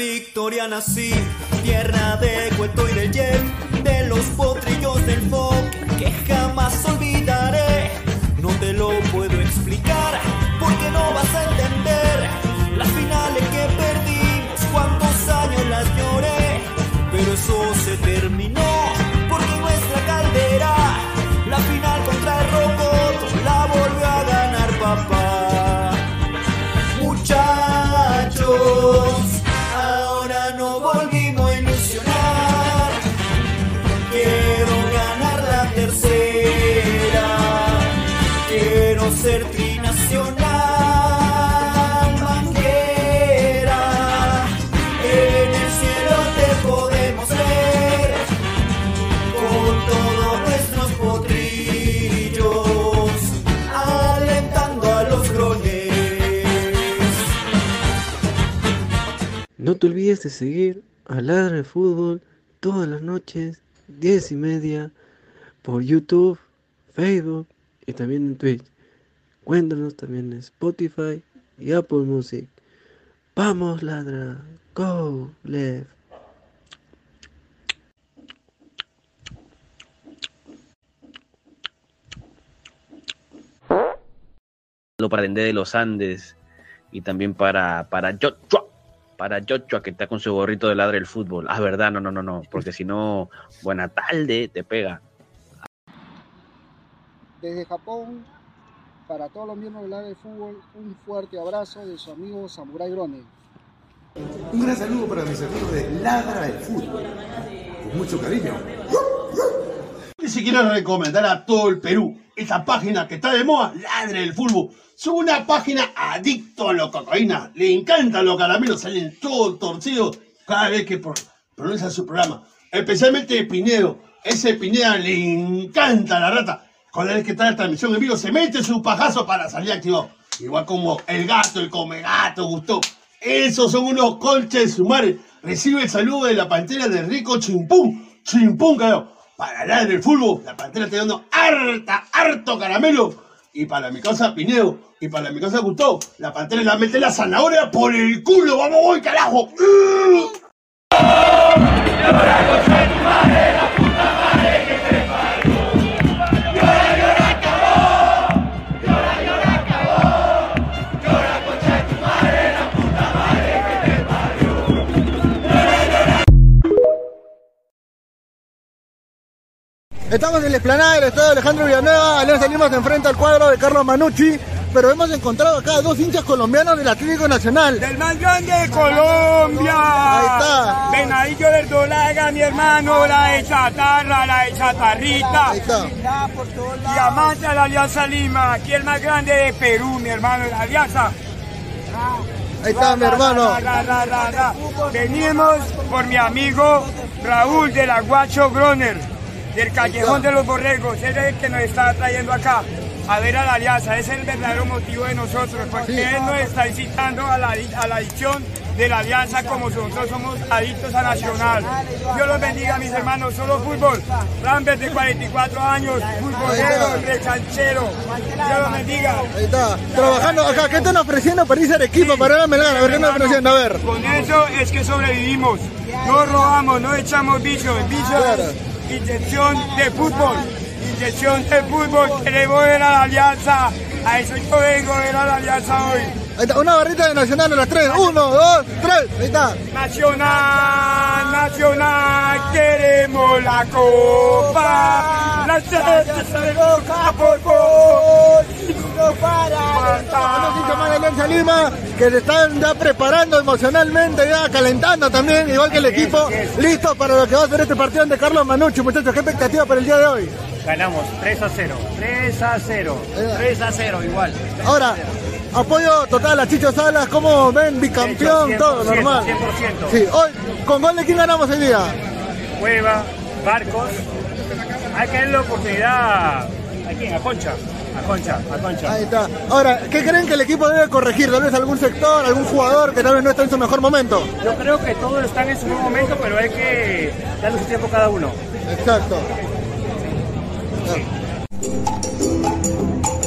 Victoria nací, tierra de Cueto y del Yen, de los potrillos del Foc, que jamás olvidaré. No te lo puedo explicar, porque no vas a entender las finales que perdimos, cuántos años las lloré, pero eso se terminó, te olvides de seguir a Ladra de Fútbol todas las noches, 10 y media, por YouTube, Facebook y también en Twitch. Cuéntanos también en Spotify y Apple Music. Vamos, Ladra. Go, left. para Dende de los Andes y también para, para Joshua, para Joshua que está con su gorrito de ladre del fútbol. Ah, verdad, no, no, no, no, porque si no, buena tarde, te pega. Desde Japón, para todos los miembros del área de fútbol, un fuerte abrazo de su amigo Samurai Grone. Un gran saludo para mis amigos de Ladra del Fútbol. Con mucho cariño. Y si quiero recomendar a todo el Perú esta página que está de moda, Ladre del Fútbol. Es una página adicto a la cocaína. Le encantan los caramelos, salen todos torcidos cada vez que pro- pronuncia su programa. Especialmente Pinedo. Ese Pineda le encanta la rata. Cada vez que está la transmisión en vivo, se mete su pajazo para salir activado. Igual como el gato, el come gato, gustó. Esos son unos colches de su madre. Recibe el saludo de la pantera de Rico Chimpún. Chimpún, carajo. Para hablar del fútbol, la pantera está dando harta, harto caramelo. Y para mi casa Pineo, y para mi casa Gustavo, la pantera le va a meter la zanahoria por el culo. ¡Vamos, voy, carajo! Estamos en la explanada del estadio Alejandro Villanueva, Alianza Lima se enfrenta al cuadro de Carlos Manucci, pero hemos encontrado acá dos hinchas colombianos del Atlético Nacional. Del más grande de Colombia. Ahí está. Venadillo del Dolaga, mi hermano, la de Chatarra, la de Chatarrita. Ahí está. Y amante a la Alianza Lima, aquí el más grande de Perú, mi hermano, la Alianza. Ahí está mi hermano. Venimos por mi amigo Raúl de la Guacho Groner, del Callejón de los Borregos. Él es el que nos está trayendo acá a ver a la Alianza. Ese es el verdadero motivo de nosotros, porque él nos está incitando a la, a la adicción de la Alianza como nosotros somos adictos a Nacional. Dios los bendiga, mis hermanos. Solo fútbol. Rambert de 44 años, futbolero, rechanchero. Dios los bendiga. Ahí está. Trabajando acá. ¿Qué están ofreciendo para irse al equipo? Para ir a Melgar. A ver, ¿qué están ofreciendo? A ver. Con eso es que sobrevivimos. No robamos, no echamos bicho. El bicho Claro. Inyección de fútbol. Inyección de fútbol. Queremos ver a la alianza. A eso yo vengo a ver a la alianza hoy. Ahí está. Una barrita de Nacional a las tres. Uno, dos, tres. Ahí está. Nacional, nacional, queremos la copa. La se boca por gol. No para. Los Alianza Lima que se están ya preparando emocionalmente, ya calentando también, igual que el equipo, listo para lo que va a ser este partido de Carlos Manucci. Muchachos, ¿qué expectativa para el día de hoy? Ganamos 3 a 0. 3 a 0. 3 a 0 igual. Ahora, apoyo total a Chicho Salas, como ven, bicampeón, Hecho, 100%, todo normal. 100%. Sí, hoy, ¿con gol de quién ganamos hoy día? Cueva, Barcos. Hay que darle la oportunidad. ¿A quién? A Concha. A Concha, a Concha. Ahí está. Ahora, ¿qué creen que el equipo debe corregir? Tal vez algún sector, algún jugador que tal vez no está en su mejor momento. Yo creo que todos están en su buen momento, pero hay que darle su tiempo a cada uno. Exacto. A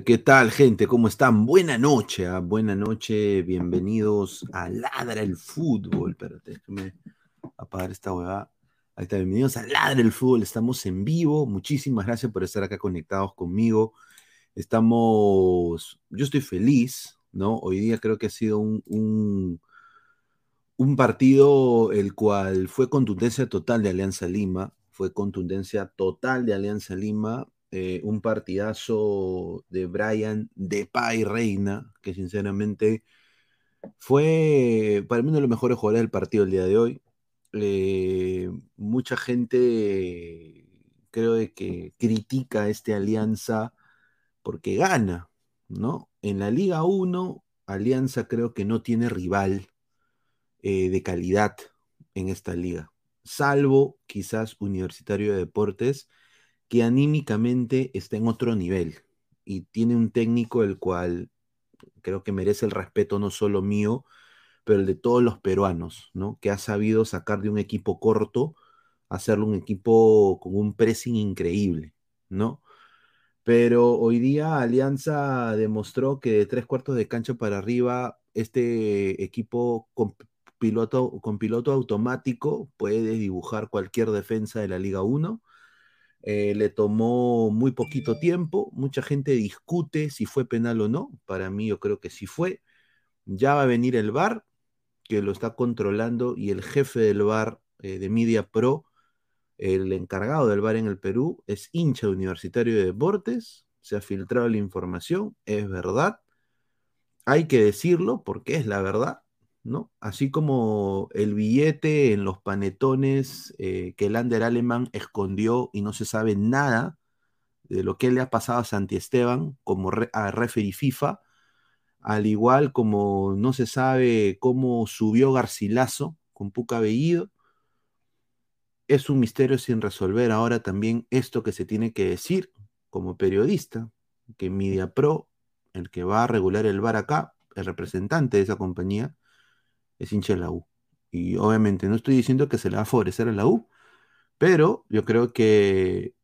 ¿qué tal, gente? ¿Cómo están? Buena noche, ¿ah? buena noche. Bienvenidos a Ladra el Fútbol. Espérate, déjame apagar esta huevada. Ahí está, bienvenidos a Ladra el Fútbol. Estamos en vivo. Muchísimas gracias por estar acá conectados conmigo. Estamos, yo estoy feliz, ¿no? Hoy día creo que ha sido un, un partido el cual fue contundencia total de Alianza Lima. Fue contundencia total de Alianza Lima eh, un partidazo de Brian de Pai Reina, que sinceramente fue para mí uno de los mejores jugadores del partido el día de hoy. Eh, mucha gente creo de que critica a esta alianza porque gana, ¿no? En la Liga 1, Alianza creo que no tiene rival eh, de calidad en esta liga, salvo quizás Universitario de Deportes, que anímicamente está en otro nivel y tiene un técnico el cual creo que merece el respeto no solo mío, pero el de todos los peruanos, ¿no? Que ha sabido sacar de un equipo corto, hacerlo un equipo con un pressing increíble, ¿no? Pero hoy día Alianza demostró que de tres cuartos de cancha para arriba, este equipo con piloto, con piloto automático puede dibujar cualquier defensa de la Liga 1 eh, le tomó muy poquito tiempo. Mucha gente discute si fue penal o no. Para mí yo creo que sí fue. Ya va a venir el VAR, que lo está controlando, y el jefe del VAR eh, de Media Pro, el encargado del VAR en el Perú, es hincha Universitario de Deportes. Se ha filtrado la información, es verdad. Hay que decirlo porque es la verdad. ¿No? Así como el billete en los panetones eh, que el Ander Alemán escondió y no se sabe nada de lo que le ha pasado a Santi Esteban como a referee FIFA, al igual como no se sabe cómo subió Garcilaso con Puca Bellido, es un misterio sin resolver ahora también esto que se tiene que decir como periodista, que Media Pro, el que va a regular el bar acá, el representante de esa compañía, es hincha la U. Y obviamente no estoy diciendo que se le va a favorecer a la U, pero yo creo que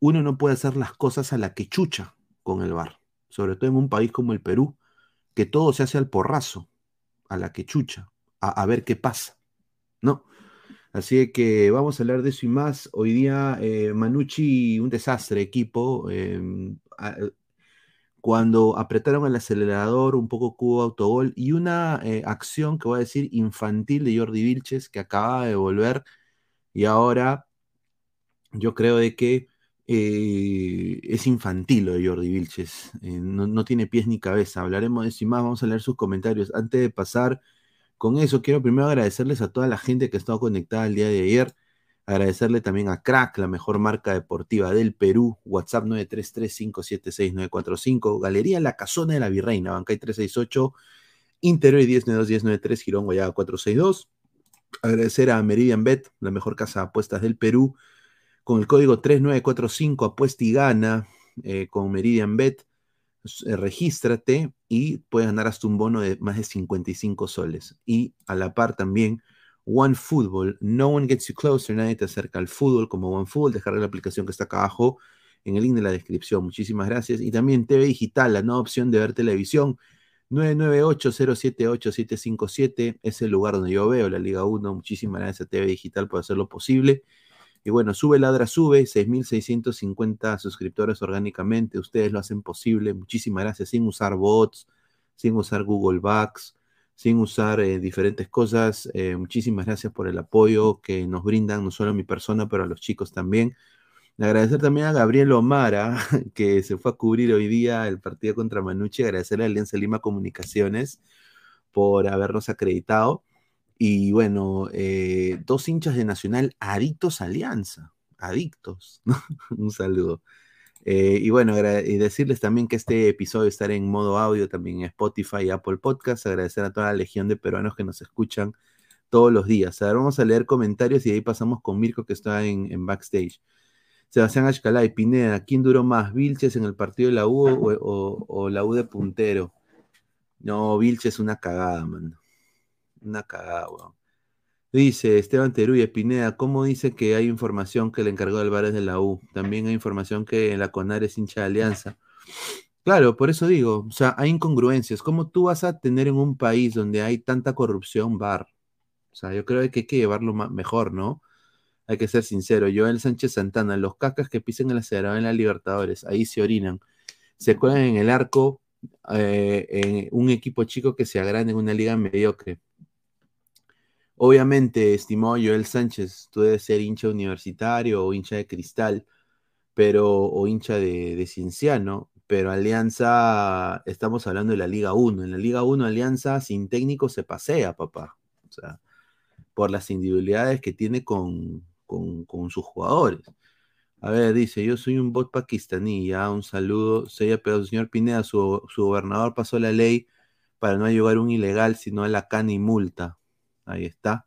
uno no puede hacer las cosas a la que chucha con el bar, sobre todo en un país como el Perú, que todo se hace al porrazo, a la que chucha, a, ver qué pasa, ¿no? Así que vamos a hablar de eso y más. Hoy día eh, Manucci, un desastre equipo. Em, cuando apretaron el acelerador, un poco cubo autogol y una eh, acción que voy a decir infantil de Jordi Vilches que acaba de volver y ahora yo creo de que eh, es infantil lo de Jordi Vilches, eh, no, no, tiene pies ni cabeza. Hablaremos de eso y más, vamos a leer sus comentarios. Antes de pasar con eso, quiero primero agradecerles a toda la gente que ha estado conectada el día de ayer. Agradecerle también a Crack, la mejor marca deportiva del Perú. WhatsApp 933-576-945. Galería La Casona de la Virreina, Bancay 368. Interior 1092-1093, Girón Guayaga 462. Agradecer a Meridian Bet, la mejor casa de apuestas del Perú. Con el código 3945, apuesta y gana eh, con Meridian Bet. Eh, regístrate y puedes ganar hasta un bono de más de 55 soles. Y a la par también One Football. No one gets you closer, nadie te acerca al fútbol como One Football. La aplicación que está acá abajo en el link de la descripción. Muchísimas gracias. Y también TV Digital, la nueva opción de ver televisión. 998-078-757 es el lugar donde yo veo la Liga 1. Muchísimas gracias a TV Digital por hacerlo posible. Y bueno, sube ladra, sube, 6.650 suscriptores orgánicamente. Ustedes lo hacen posible. Muchísimas gracias, sin usar bots, sin usar Google Bucks sin usar eh, diferentes cosas. Eh, muchísimas gracias por el apoyo que nos brindan, no solo a mi persona, pero a los chicos también. Agradecer también a Gabriel Omara, que se fue a cubrir hoy día el partido contra Manucci. Agradecerle a Alianza Lima Comunicaciones por habernos acreditado. Y bueno, eh, dos hinchas de Nacional adictos a Alianza, adictos. Un saludo. Eh, y bueno, y decirles también que este episodio estará en modo audio también en Spotify y Apple Podcasts. Agradecer a toda la legión de peruanos que nos escuchan todos los días. Ahora vamos a leer comentarios y ahí pasamos con Mirko que está en, backstage. Sebastián y Pineda, ¿quién duró más? ¿Vilches en el partido de la U o, la U de puntero? No, Vilches es una cagada, man. Una cagada, weón. Dice Esteban Teruya Pineda, ¿cómo dice que hay información que le encargó del VAR es de la U? También hay información que la CONAR es hincha de alianza. Claro, por eso digo, o sea, hay incongruencias. ¿Cómo tú vas a tener en un país donde hay tanta corrupción bar? O sea, yo creo que hay que llevarlo mejor, ¿no? Hay que ser sincero. Joel Sánchez Santana, los cacas que pisen el acelerador en la Libertadores, ahí se orinan. Se cuelan en el arco eh, en un equipo chico que se agranda en una liga mediocre. Obviamente, estimado Joel Sánchez, tú debes ser hincha universitario o hincha de cristal, pero, o hincha de, de pero Alianza, estamos hablando de la Liga 1. En la Liga 1, Alianza sin técnico se pasea, papá. O sea, por las individualidades que tiene con, con, con sus jugadores. A ver, dice, yo soy un bot pakistaní, ya, un saludo. Sería, pero señor Pineda, su, su gobernador pasó la ley para no ayudar a un ilegal, sino a la cana y multa. Ahí está.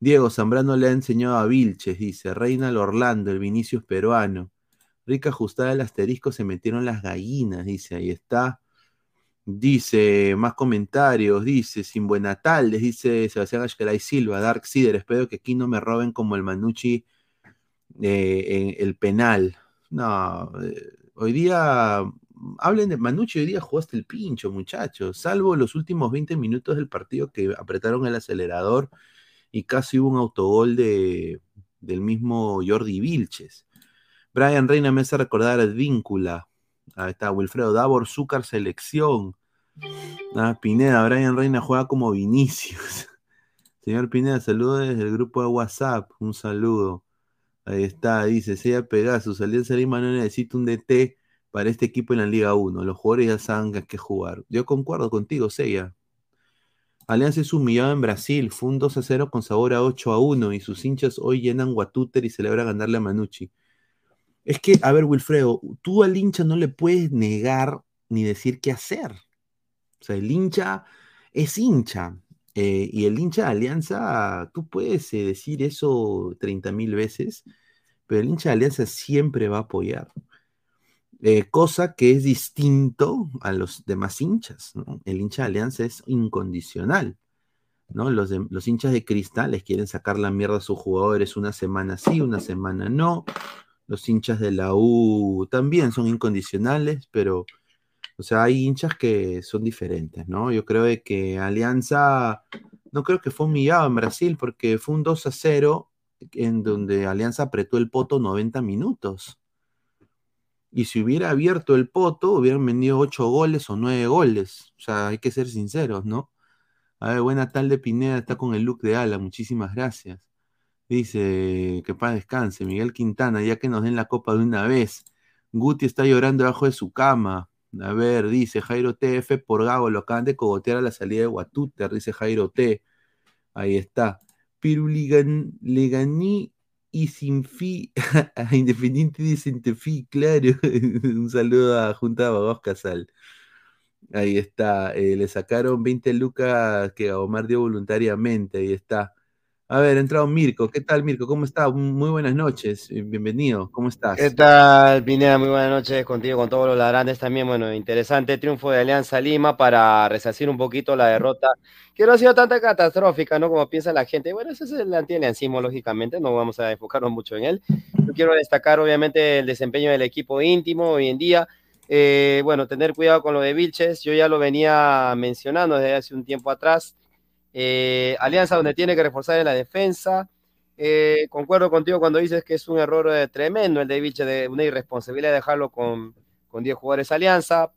Diego Zambrano le ha enseñado a Vilches, dice, Reina Orlando, el Vinicius peruano. Rica ajustada al asterisco, se metieron las gallinas, dice, ahí está. Dice, más comentarios, dice, sin buena tardes, dice Sebastián Ashkelay Silva, Dark Sider, espero que aquí no me roben como el Manucci eh, en el penal. No, eh, hoy día, hablen de Manucci, hoy día jugaste el pincho, muchachos, salvo los últimos 20 minutos del partido que apretaron el acelerador y casi hubo un autogol de, del mismo Jordi Vilches. Brian Reina me hace recordar a Víncula. Ahí está, Wilfredo Davor, Zúcar Selección. Ah, Pineda, Brian Reina juega como Vinicius. Señor Pineda, saludo desde el grupo de WhatsApp. Un saludo. Ahí está, dice Sella Pegasus. Alianza Lima no necesita un DT para este equipo en la Liga 1. Los jugadores ya saben que jugar. Yo concuerdo contigo, Sella. Alianza es humillado en Brasil. Fue un 2 a 0 con sabor a 8 a 1. Y sus hinchas hoy llenan Guatúter y celebran ganarle a Manucci. Es que, a ver, Wilfredo, tú al hincha no le puedes negar ni decir qué hacer. O sea, el hincha es hincha. eh, y el hincha de Alianza, tú puedes eh, decir eso 30 mil veces, pero el hincha de Alianza siempre va a apoyar. Eh, cosa que es distinto a los demás hinchas. El hincha de Alianza es incondicional. ¿no? Los, los hinchas de Cristal les quieren sacar la mierda a sus jugadores una semana sí, una semana no. Los hinchas de la U también son incondicionales, pero, o sea, hay hinchas que son diferentes, ¿no? Yo creo de que Alianza, no creo que fue humillado en Brasil, porque fue un 2 a 0 en donde Alianza apretó el poto 90 minutos. Y si hubiera abierto el poto, hubieran venido 8 goles o 9 goles. O sea, hay que ser sinceros, ¿no? A ver, buena tarde, Pineda, está con el look de ala, muchísimas gracias. Dice, que paz descanse, Miguel Quintana, ya que nos den la copa de una vez. Guti está llorando debajo de su cama. A ver, dice Jairo TF por Gago, lo acaban de cogotear a la salida de Guatúter, dice Jairo T. Ahí está. Piruligan, Leganí y sin fi, a Independiente de Centefi, claro. Un saludo a Junta Vagos Casal. Ahí está. eh, le sacaron 20 lucas que Omar dio voluntariamente. Ahí está. A ver, ha entrado Mirko. ¿Qué tal, Mirko? ¿Cómo está? Muy buenas noches. eh, Bienvenido. ¿Cómo estás? ¿Qué tal, Pineda? Muy buenas noches contigo, con todos los ladrantes también. Bueno, interesante triunfo de Alianza Lima para resarcir un poquito la derrota, que no ha sido tanta catastrófica, ¿no? Como piensa la gente. Bueno, ese es el antialiancismo, lógicamente, no vamos a enfocarnos mucho en él. Yo quiero destacar, obviamente, el desempeño del equipo íntimo hoy en día. Eh, bueno, tener cuidado con lo de Vilches, yo ya lo venía mencionando desde hace un tiempo atrás. Eh, Alianza donde tiene que reforzar en la defensa. Eh, concuerdo contigo cuando dices que es un error eh, tremendo el de Vilche, de una irresponsabilidad dejarlo con, con 10 jugadores Alianza.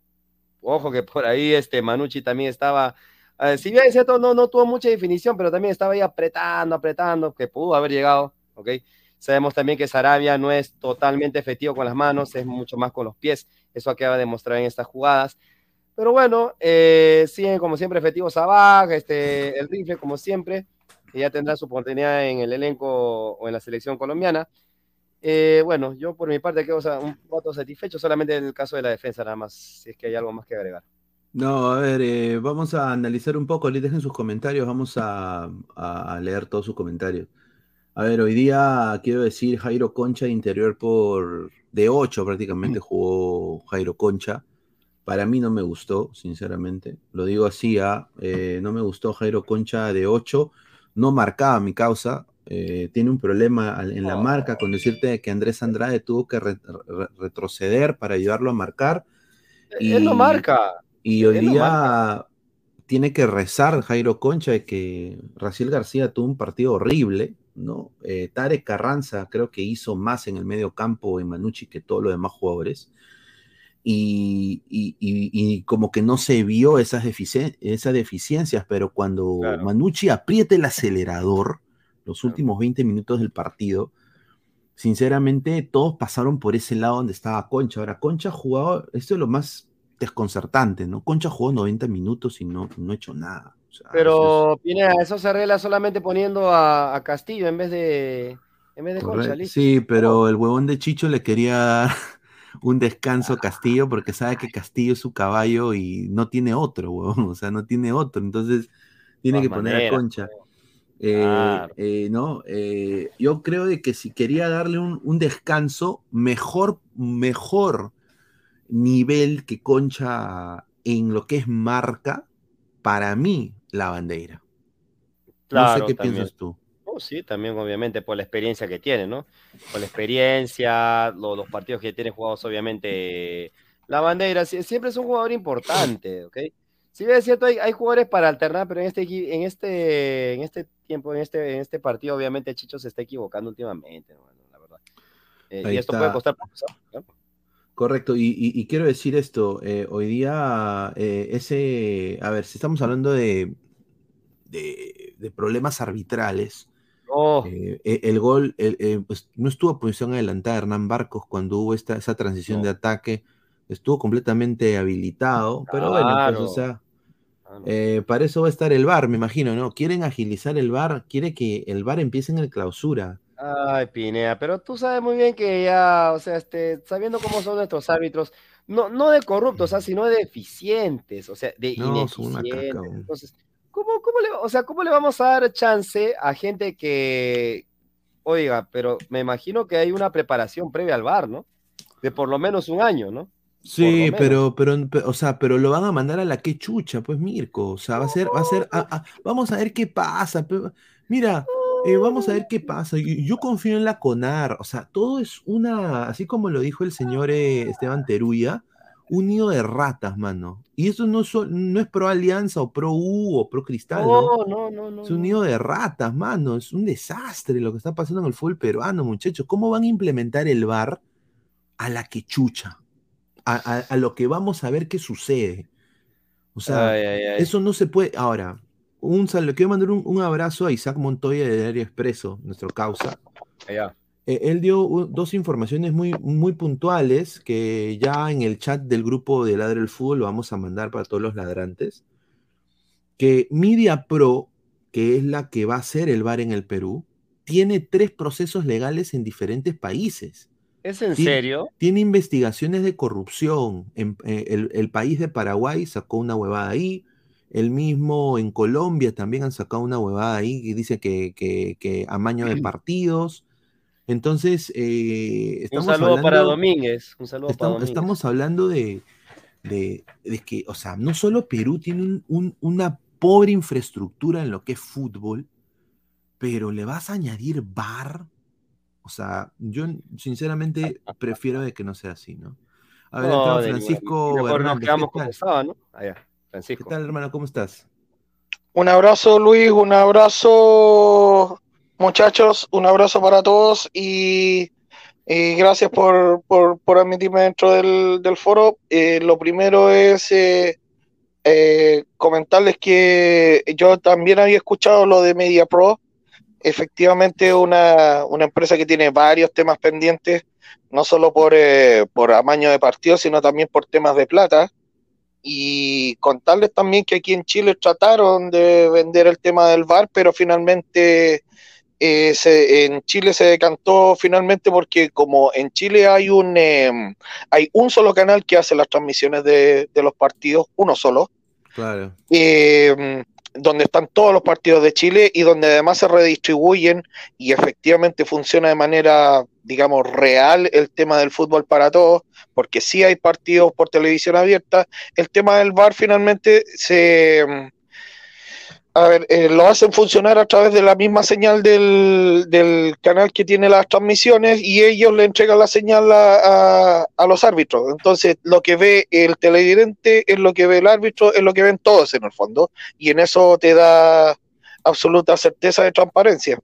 Ojo que por ahí este Manucci también estaba, eh, si bien es cierto, no, no tuvo mucha definición, pero también estaba ahí apretando, apretando, que pudo haber llegado, ¿ok? Sabemos también que Sarabia no es totalmente efectivo con las manos, es mucho más con los pies, eso acaba de demostrar en estas jugadas. Pero bueno, eh, siguen como siempre efectivos Sabag, este, el rifle como siempre, que ya tendrá su oportunidad en el elenco o en la selección colombiana. Eh, bueno, yo por mi parte quedo un voto satisfecho solamente en el caso de la defensa nada más, si es que hay algo más que agregar. No, a ver, eh, vamos a analizar un poco, les dejen sus comentarios, vamos a, a leer todos sus comentarios. A ver, hoy día quiero decir Jairo Concha interior por de 8 prácticamente jugó Jairo Concha. Para mí no me gustó, sinceramente. Lo digo así, ¿ah? Eh, no me gustó Jairo Concha de 8. No marcaba mi causa. eh, tiene un problema en la marca con decirte que Andrés Andrade tuvo que re- re- retroceder para ayudarlo a marcar. Él no marca. Y hoy no día tiene que rezar Jairo Concha de que Raciel García tuvo un partido horrible, ¿no? Eh, Tarek Carranza creo que hizo más en el medio campo en Manucci que todos los demás jugadores. Y, y- y- y como que no se vio esas, deficien- esas deficiencias, pero cuando Manucci aprieta el acelerador, los últimos 20 minutos del partido, sinceramente todos pasaron por ese lado donde estaba Concha. Ahora, Concha ha jugado, esto es lo más desconcertante, ¿no? Concha jugó 90 minutos y no, no ha hecho nada. O sea, Pero, Pineda, eso se arregla solamente poniendo a, a Castillo en vez de, en vez de Concha, listo. Sí, pero el huevón de Chicho le quería un descanso a Castillo porque sabe que Castillo es su caballo y no tiene otro, huevón. O sea, no tiene otro. Entonces tiene que poner a Concha. Eh, Claro. eh, no, Eh, yo creo de que si quería darle un, un descanso, mejor, mejor nivel que Concha en lo que es marca, para mí, la bandera. no Claro, sé qué también. piensas tú. Oh, sí, también obviamente por la experiencia que tiene, ¿no? Por la experiencia, lo- los partidos que tiene jugados, obviamente, la bandera, sie- siempre es un jugador importante, ¿ok? Si bien es cierto, hay, hay jugadores para alternar, pero en este, en este, en este tiempo, en este, en este partido, obviamente Chicho se está equivocando últimamente, ¿no? la verdad. Eh, y esto está. puede costar ¿no? Correcto, y, y- y quiero decir esto, eh, hoy día eh, ese, a ver, si estamos hablando de, de, de problemas arbitrales, Oh, eh, eh, el gol, el- eh, pues, no estuvo a posición adelantada Hernán Barcos cuando hubo esta, esa transición No. de ataque, estuvo completamente habilitado, pero bueno, pues, o sea, eh, para eso va a estar el VAR, me imagino, ¿no? Quieren agilizar el VAR, quiere que el VAR empiece en el clausura. Ay, Pinea, pero tú sabes muy bien que ya, o sea, este, sabiendo cómo son nuestros árbitros, no, no de corruptos, o sea, sino de deficientes, o sea, de No, son una caca, ineficientes. Entonces, ¿cómo, cómo le, o sea, ¿cómo le vamos a dar chance a gente que, oiga, pero me imagino que hay una preparación previa al VAR, ¿no? De por lo menos un año, ¿no? Sí, pero, pero, pe- o sea, pero lo van a mandar a la que chucha, pues Mirko. O sea, va a ser, va a ser, a- a- vamos a ver qué pasa. Mira, eh, vamos a ver qué pasa. Yo, yo confío en la CONAR. O sea, todo es una, así como lo dijo el señor eh, Esteban Teruya, un nido de ratas, mano. Y eso no, so- no es pro Alianza o pro U o pro Cristal, ¿no? No, no, no. Es un nido de ratas, mano. Es un desastre lo que está pasando en el fútbol peruano, muchachos. ¿Cómo van a implementar el VAR a la que chucha? A, a- a lo que vamos a ver qué sucede. O sea, Ay, ay, ay. eso no se puede. Ahora, un saludo. Quiero mandar un, un abrazo a Isaac Montoya de Diario Expreso, nuestro causa. Allá. Eh, él dio dos informaciones muy, muy puntuales que ya en el chat del grupo de Ladre el Fútbol lo vamos a mandar para todos los ladrantes. Que Media Pro, que es la que va a hacer el VAR en el Perú, tiene tres procesos legales en diferentes países. ¿Es en serio? Tiene investigaciones de corrupción. En, eh, el, el país de Paraguay sacó una huevada ahí. El mismo en Colombia también han sacado una huevada ahí que dice que, que, que amaño de partidos. Entonces, eh, Un estamos saludo para hablando- Domínguez. Un saludo para Estamos, Domínguez. estamos hablando de, de, de que, o sea, no solo Perú tiene un- un- una pobre infraestructura en lo que es fútbol, pero le vas a añadir bar. O sea, yo sinceramente prefiero de que no sea así, ¿no? A ver, No, entraba de Francisco mejor nos Hernández, ¿qué quedamos tal? como estaba, ¿no? Allá, ¿Qué Francisco. tal, hermano? ¿Cómo estás? Un abrazo Luis, un abrazo muchachos, un abrazo para todos y, gracias por, por, admitirme dentro del, del foro. Eh, lo primero es eh, eh, comentarles que yo también había escuchado lo de Media Pro, efectivamente una, una empresa que tiene varios temas pendientes, no solo por, eh, por amaño de partidos, sino también por temas de plata y contarles también que aquí en Chile trataron de vender el tema del VAR, pero finalmente eh, se- en Chile se decantó finalmente porque como en Chile hay un eh, hay un solo canal que hace las transmisiones de, de los partidos, uno solo, Claro. eh, donde están todos los partidos de Chile y donde además se redistribuyen y efectivamente funciona de manera, digamos, real el tema del fútbol para todos, porque sí hay partidos por televisión abierta. El tema del VAR finalmente se, a ver, eh, lo hacen funcionar a través de la misma señal del, del canal que tiene las transmisiones y ellos le entregan la señal a, a- los árbitros. Entonces, lo que ve el televidente es lo que ve el árbitro, es lo que ven todos en el fondo. Y en eso te da absoluta certeza de transparencia.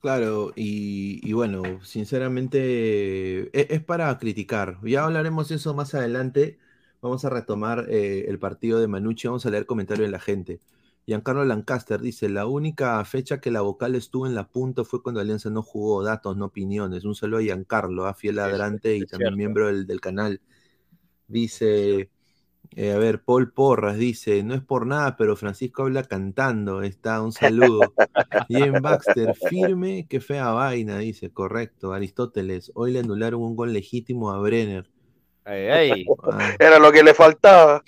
Claro, y, y bueno, sinceramente e- es, para criticar. Ya hablaremos de eso más adelante. Vamos a retomar eh, el partido de Manucci, vamos a leer comentarios de la gente. Giancarlo Lancaster dice, la única fecha que la vocal estuvo en la punta fue cuando Alianza no jugó, datos, no opiniones. Un saludo a Giancarlo, a fiel ladrante y es también cierto. miembro del, del canal. Dice, eh, a ver, Paul Porras dice, no es por nada, pero Francisco habla cantando, está, un saludo. Jim Baxter, firme, qué fea vaina, dice, correcto. Aristóteles, hoy le anularon un gol legítimo a Brenner. Ay, ay. Era lo que le faltaba.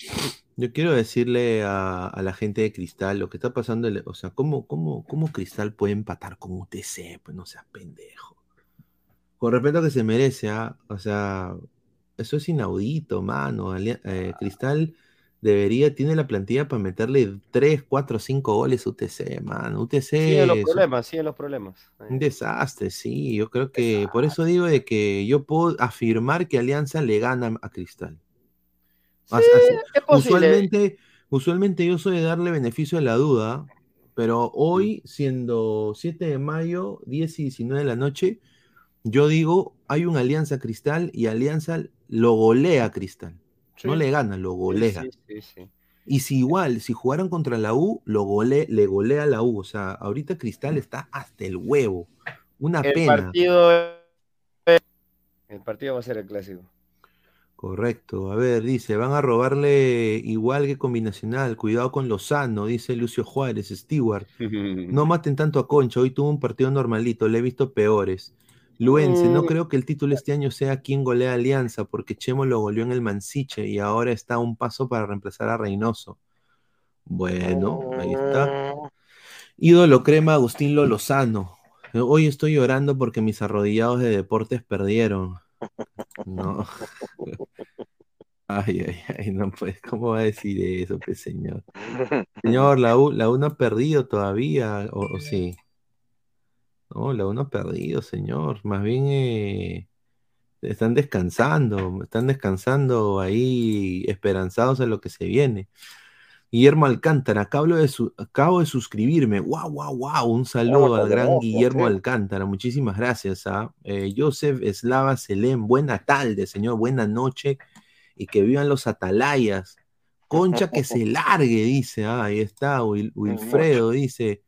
yo quiero decirle a, a la gente de Cristal lo que está pasando, o sea, ¿cómo, cómo, cómo Cristal puede empatar con UTC? Pues no seas pendejo. Con respeto que se merece, ¿ah? o sea, eso es inaudito, mano. Eh, Cristal debería, tiene la plantilla para meterle 3, 4, 5 goles a UTC, mano. UTC Siguen los problemas, siguen los problemas. un desastre, sí. Yo creo que por eso digo de que yo puedo afirmar que Alianza le gana a Cristal. As- es usualmente, usualmente yo soy de darle beneficio de la duda, pero hoy, siendo 7 de mayo, 10 y 19 de la noche, yo digo, hay un Alianza Cristal y Alianza lo golea a Cristal. No le gana, lo golea. Sí, sí, sí. Y si igual, si jugaran contra la U, lo gole, le golea la U. O sea, ahorita Cristal está hasta el huevo. Una El pena. partido, el partido va a ser el clásico. Correcto. A ver, dice, van a robarle igual que combinacional. Cuidado con Lozano, dice Lucio Juárez, Stewart. No maten tanto a Concha, hoy tuvo un partido normalito, le he visto peores. Luense, no Mm. creo que el título este año sea quien golea a Alianza, porque Chemo lo goleó en el Mansiche y ahora está a un paso para reemplazar a Reynoso. Bueno, ahí está. Ídolo crema Agustín Lozano. Hoy estoy llorando porque mis arrodillados de deportes perdieron. No. Ay, ay, ay, no pues, ¿cómo va a decir eso, pues, señor? Señor, la U, la U no ha perdido todavía, o, o sí. No, la ha perdido, señor. Más bien eh, están descansando, están descansando ahí, esperanzados en lo que se viene. Guillermo Alcántara, acabo de, su- acabo de suscribirme. ¡Wow, wow, wow! Un saludo al gran Guillermo Alcántara. Muchísimas gracias. ¿ah? Eh, Joseph Eslava Selén, buena tarde, señor. Buena noche. Y que vivan los atalayas. Concha que se largue, dice. Ah, ahí está. Wil- Wilfredo dice.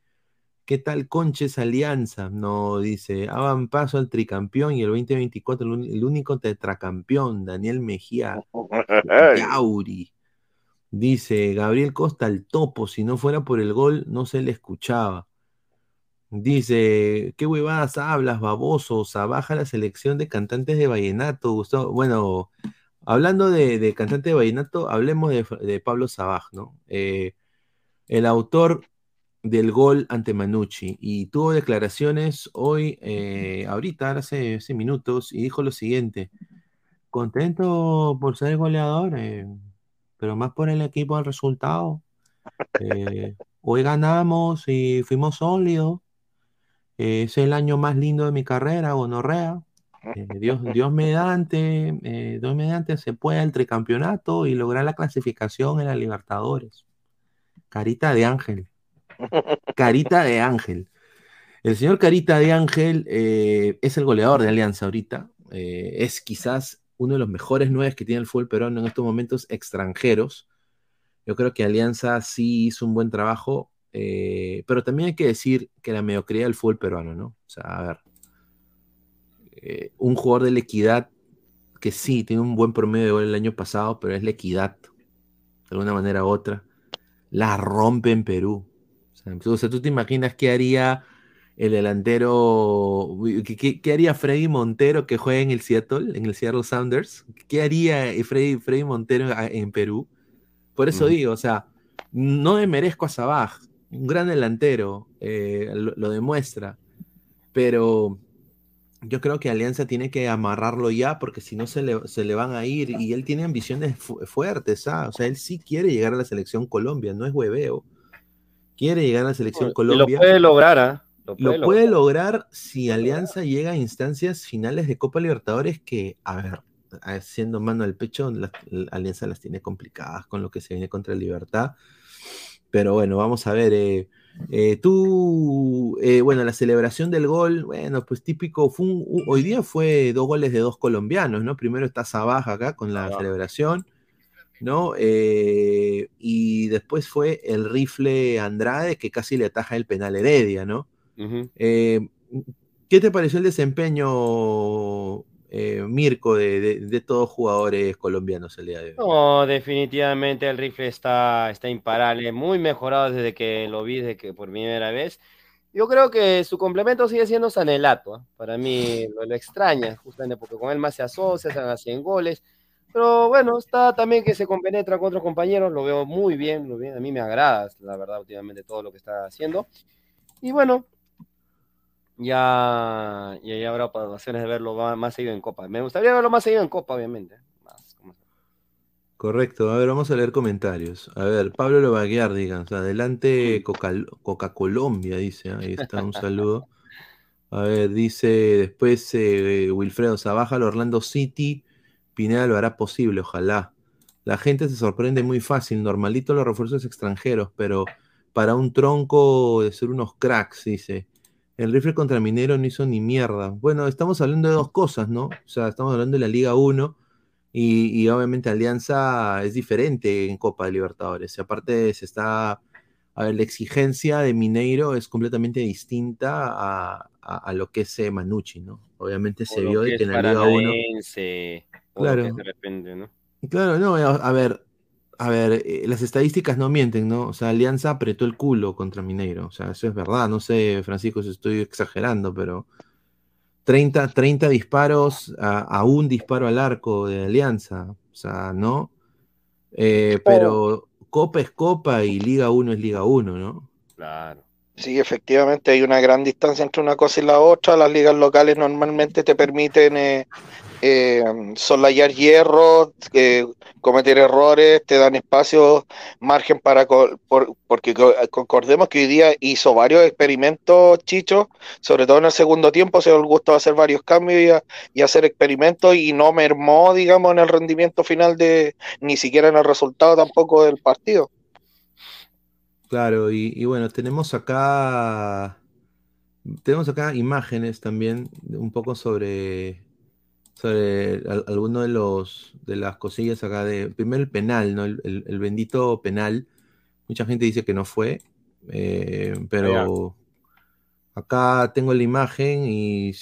¿Qué tal Conches Alianza? No, dice, hagan paso al tricampeón y el 2024 el, único tetracampeón, Daniel Mejía Yauri. Dice Gabriel Costa al topo, si no fuera por el gol no se le escuchaba. Dice, ¿qué huevadas hablas, baboso? O sea, baja la selección de cantantes de vallenato, Gustavo. Bueno, hablando de, de cantante de vallenato, hablemos de, de Pablo Sabaj, ¿no? Eh, el autor del gol ante Manucci y tuvo declaraciones hoy, eh, ahorita, hace, hace minutos, y dijo lo siguiente: contento por ser goleador, eh, pero más por el equipo del resultado. Eh, hoy ganamos y fuimos sólidos. Es el año más lindo de mi carrera, gonorrea. Dios, Dios mediante, Dios mediante se pueda el tricampeonato y lograr la clasificación en la Libertadores. Carita de ángel. Carita de Ángel. El señor Carita de Ángel eh, es el goleador de Alianza ahorita. Eh, es quizás uno de los mejores nueve que tiene el fútbol peruano en estos momentos extranjeros. Yo creo que Alianza sí hizo un buen trabajo, eh, pero también hay que decir que la mediocridad del fútbol peruano, ¿no? O sea, a ver, un jugador de la equidad que sí tiene un buen promedio de gol el año pasado, pero es la equidad, de alguna manera u otra, la rompe en Perú. O sea, tú te imaginas qué haría el delantero, qué, haría Freddy Montero que juega en el Seattle, en el Seattle Sounders, qué haría Freddy, Freddy Montero a- en Perú. Por eso Ujú. digo, o sea, no me merezco a Sabaj, un gran delantero, eh, lo, lo demuestra, pero yo creo que Alianza tiene que amarrarlo ya porque si no se le, se le van a ir y él tiene ambiciones fu- fuertes, ¿ah? O sea, él sí quiere llegar a la selección Colombia, no es hueveo. Quiere llegar a la selección Y lo Colombia. puede lograr, ¿ah? Lo puede Lo puede lograr. lograr si Alianza llega a instancias finales de Copa Libertadores que, a ver, haciendo mano al pecho, la, la Alianza las tiene complicadas con lo que se viene contra el Libertad. Pero bueno, vamos a ver. eh, eh, tú, eh, bueno, la celebración del gol, bueno, pues típico, fue un- hoy día fue dos goles de dos colombianos, ¿no? Primero está Sabaja acá con la celebración, ¿no? Eh, y después fue el rifle Andrade que casi le ataja el penal Heredia, ¿no? Ujú. Eh, ¿Qué te pareció el desempeño, eh, Mirko, de, de, de todos jugadores colombianos el día de hoy? No, definitivamente el rifle está, está imparable, muy mejorado desde que lo vi desde que por primera vez. Yo creo que su complemento sigue siendo Sanelato. ¿ah? Para mí lo, lo extraña, justamente porque con él más se asocia, se hacen goles. Pero bueno, está también que se compenetra con otros compañeros, lo veo muy bien, lo bien. A mí me agrada, la verdad, últimamente todo lo que está haciendo. Y bueno, ya, ya, ya habrá ocasiones de verlo más, seguido en Copa. Me gustaría verlo más seguido en Copa, obviamente. Más, como- Correcto, a ver, vamos a leer comentarios. A ver, Pablo Lobaguiar, digan, adelante Coca, Coca Colombia, dice, ahí está, un saludo. A ver, dice después eh, Wilfredo Zabaja, Orlando City, Pineda lo hará posible, ojalá. La gente se sorprende muy fácil, normalito los refuerzos extranjeros, pero para un tronco de ser unos cracks, dice. El rifle contra Minero no hizo ni mierda. Bueno, estamos hablando de dos cosas, ¿no? O sea, estamos hablando de la Liga 1 y, y obviamente Alianza es diferente en Copa de Libertadores. Y aparte se está, a ver, la exigencia de Mineiro es completamente distinta a, a- a lo que es Manucci, ¿no? Obviamente se vio de que en la Liga 1... Claro. de repente, ¿no? Claro, no, a, a ver, a ver, eh, las estadísticas no mienten, ¿no? O sea, Alianza apretó el culo contra Mineiro, o sea, eso es verdad, no sé, Francisco, si estoy exagerando, pero 30, 30 disparos a, a un disparo al arco de Alianza, o sea, ¿no? Eh, pero Copa es Copa y Liga 1 es Liga 1, ¿no? Claro. Sí, efectivamente, hay una gran distancia entre una cosa y la otra. Las ligas locales normalmente te permiten eh, eh, soslayar hierro, eh, cometer errores, te dan espacio, margen para... porque co- concordemos que hoy día hizo varios experimentos, Chicho, sobre todo en el segundo tiempo, se dio el gusto de hacer varios cambios y hacer experimentos y no mermó, digamos, en el rendimiento final de, ni siquiera en el resultado tampoco del partido. Claro, y, y bueno, tenemos acá, tenemos acá imágenes también un poco sobre, sobre al- alguno de los de las cosillas acá de primero el penal, ¿no? El, el- el bendito penal. Mucha gente dice que no fue, eh, pero acá tengo la imagen y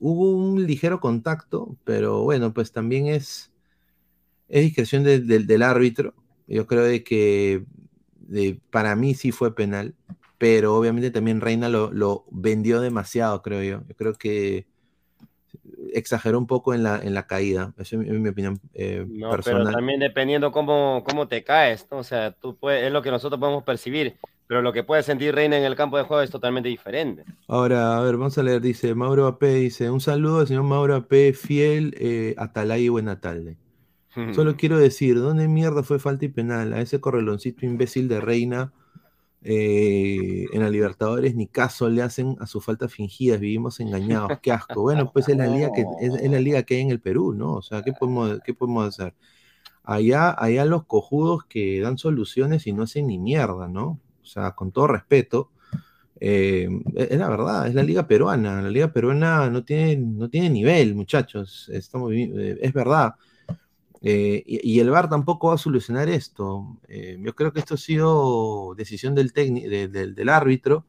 hubo un ligero contacto, pero bueno, pues también es, es discreción de- del- del árbitro. Yo creo de que de- para mí sí fue penal, pero obviamente también Reina lo, lo vendió demasiado, creo yo. Yo creo que exageró un poco en la, en la caída. Eso es mi, opinión eh, No, pero personal. también dependiendo cómo, cómo te caes, ¿no? O sea, tú puedes, es lo que nosotros podemos percibir, pero lo que puede sentir Reina en el campo de juego es totalmente diferente. Ahora, a ver, vamos a leer, dice Mauro AP, dice, un saludo al señor Mauro AP, fiel, eh, Atalay y buena tarde. Solo quiero decir, ¿dónde mierda fue falta y penal? A ese correloncito imbécil de Reina eh, en la Libertadores ni caso le hacen a su falta fingidas, vivimos engañados, qué asco. Bueno, pues es la liga que, es, la liga que hay en el Perú, ¿no? O sea, ¿qué podemos, qué podemos hacer? Allá, allá los cojudos que dan soluciones y no hacen ni mierda, ¿no? O sea, con todo respeto, eh, es la verdad, es la liga peruana. La liga peruana no tiene, no tiene nivel, muchachos. Estamos, eh, es verdad. Eh, y, el VAR tampoco va a solucionar esto. Eh, yo creo que esto ha sido decisión del, técnico del, árbitro.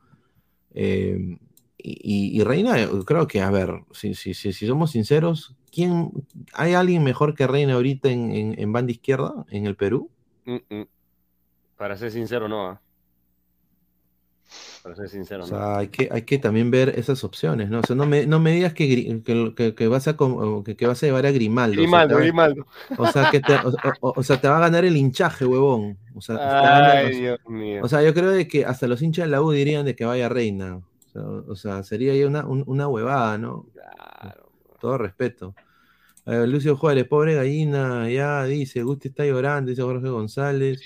Eh, y, Reina, creo que, a ver, si, somos sinceros, ¿quién, ¿hay alguien mejor que Reina ahorita en, banda izquierda en el Perú? Mm, mm. Para ser sincero, no. Para ser sincero, O no. sea, hay que, hay que también ver esas opciones, ¿no? O sea, no me, no me digas que, que, que- que vas a, que, que vas a llevar a Grimaldo. o sea, Grimaldo, Grimaldo. O sea, que te, o, sea, te va a ganar el hinchaje, huevón. O sea, Dios mío. o sea, yo creo de que hasta los hinchas de la U dirían de que vaya Reina. O sea, sería ya una, un- una huevada, ¿no? Todo respeto. Eh, Lucio Juárez, pobre gallina, ya dice, Gusti está llorando, dice Jorge González.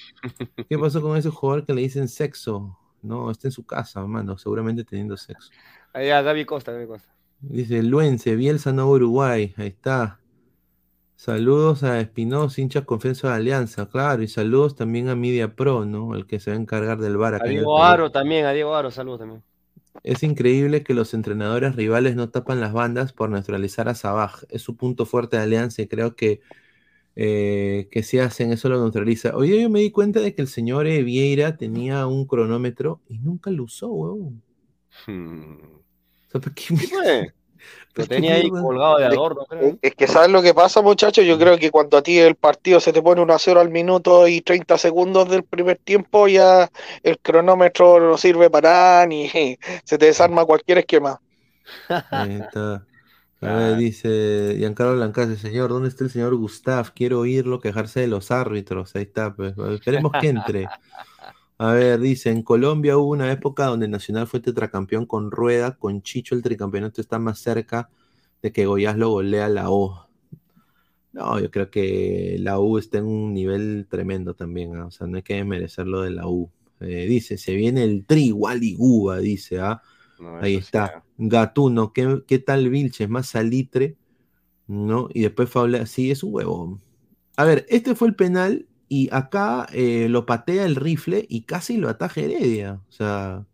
¿Qué pasó con ese jugador que le dicen sexo? No, está en su casa, mano, seguramente teniendo sexo. Ahí a Gaby Costa, Gaby Costa. Dice Luense, Bielsa no Uruguay, ahí está. Saludos a Espinosa, hinchas confianza de Alianza, claro, y saludos también a Media Pro, ¿no? El que se va a encargar del bar A acá Diego. Aro también, a Diego Aro, saludos también. Es increíble que los entrenadores rivales no tapan las bandas por neutralizar a Sabaj. Es su punto fuerte de Alianza y creo que, eh, que si hacen eso lo neutraliza. Hoy día yo me di cuenta de que el señor Vieira tenía un cronómetro y nunca lo usó, weón. O sea, ¿por qué Bueno, ¿por lo tenía ahí colgado de adorno, creo. Es que ¿sabes lo que pasa, muchachos? Yo creo que cuando a ti el partido se te pone 1 a 0 al minuto y 30 segundos del primer tiempo, ya el cronómetro no sirve para nada ni se te desarma cualquier esquema. Ahí está. A ver, dice Giancarlo Lancase, señor, ¿dónde está el señor Gustav? Quiero oírlo quejarse de los árbitros. Ahí está, pues. Esperemos que entre. A ver, dice, en Colombia hubo una época donde Nacional fue tetracampeón con Rueda, con Chicho el tricampeonato está más cerca de que Goiás lo golea la O. No, yo creo que la U está en un nivel tremendo también, ¿ah? o sea, no hay que merecer lo de la U. Eh, dice, se viene el tri, Wally Guba, dice, ¿ah? No, Ahí está. Gatuno, ¿qué, qué tal Vilches? Más salitre, ¿no? Y después Faula, sí, es un huevón. A ver, este fue el penal y acá eh, lo patea el rifle y casi lo ataja Heredia. O sea,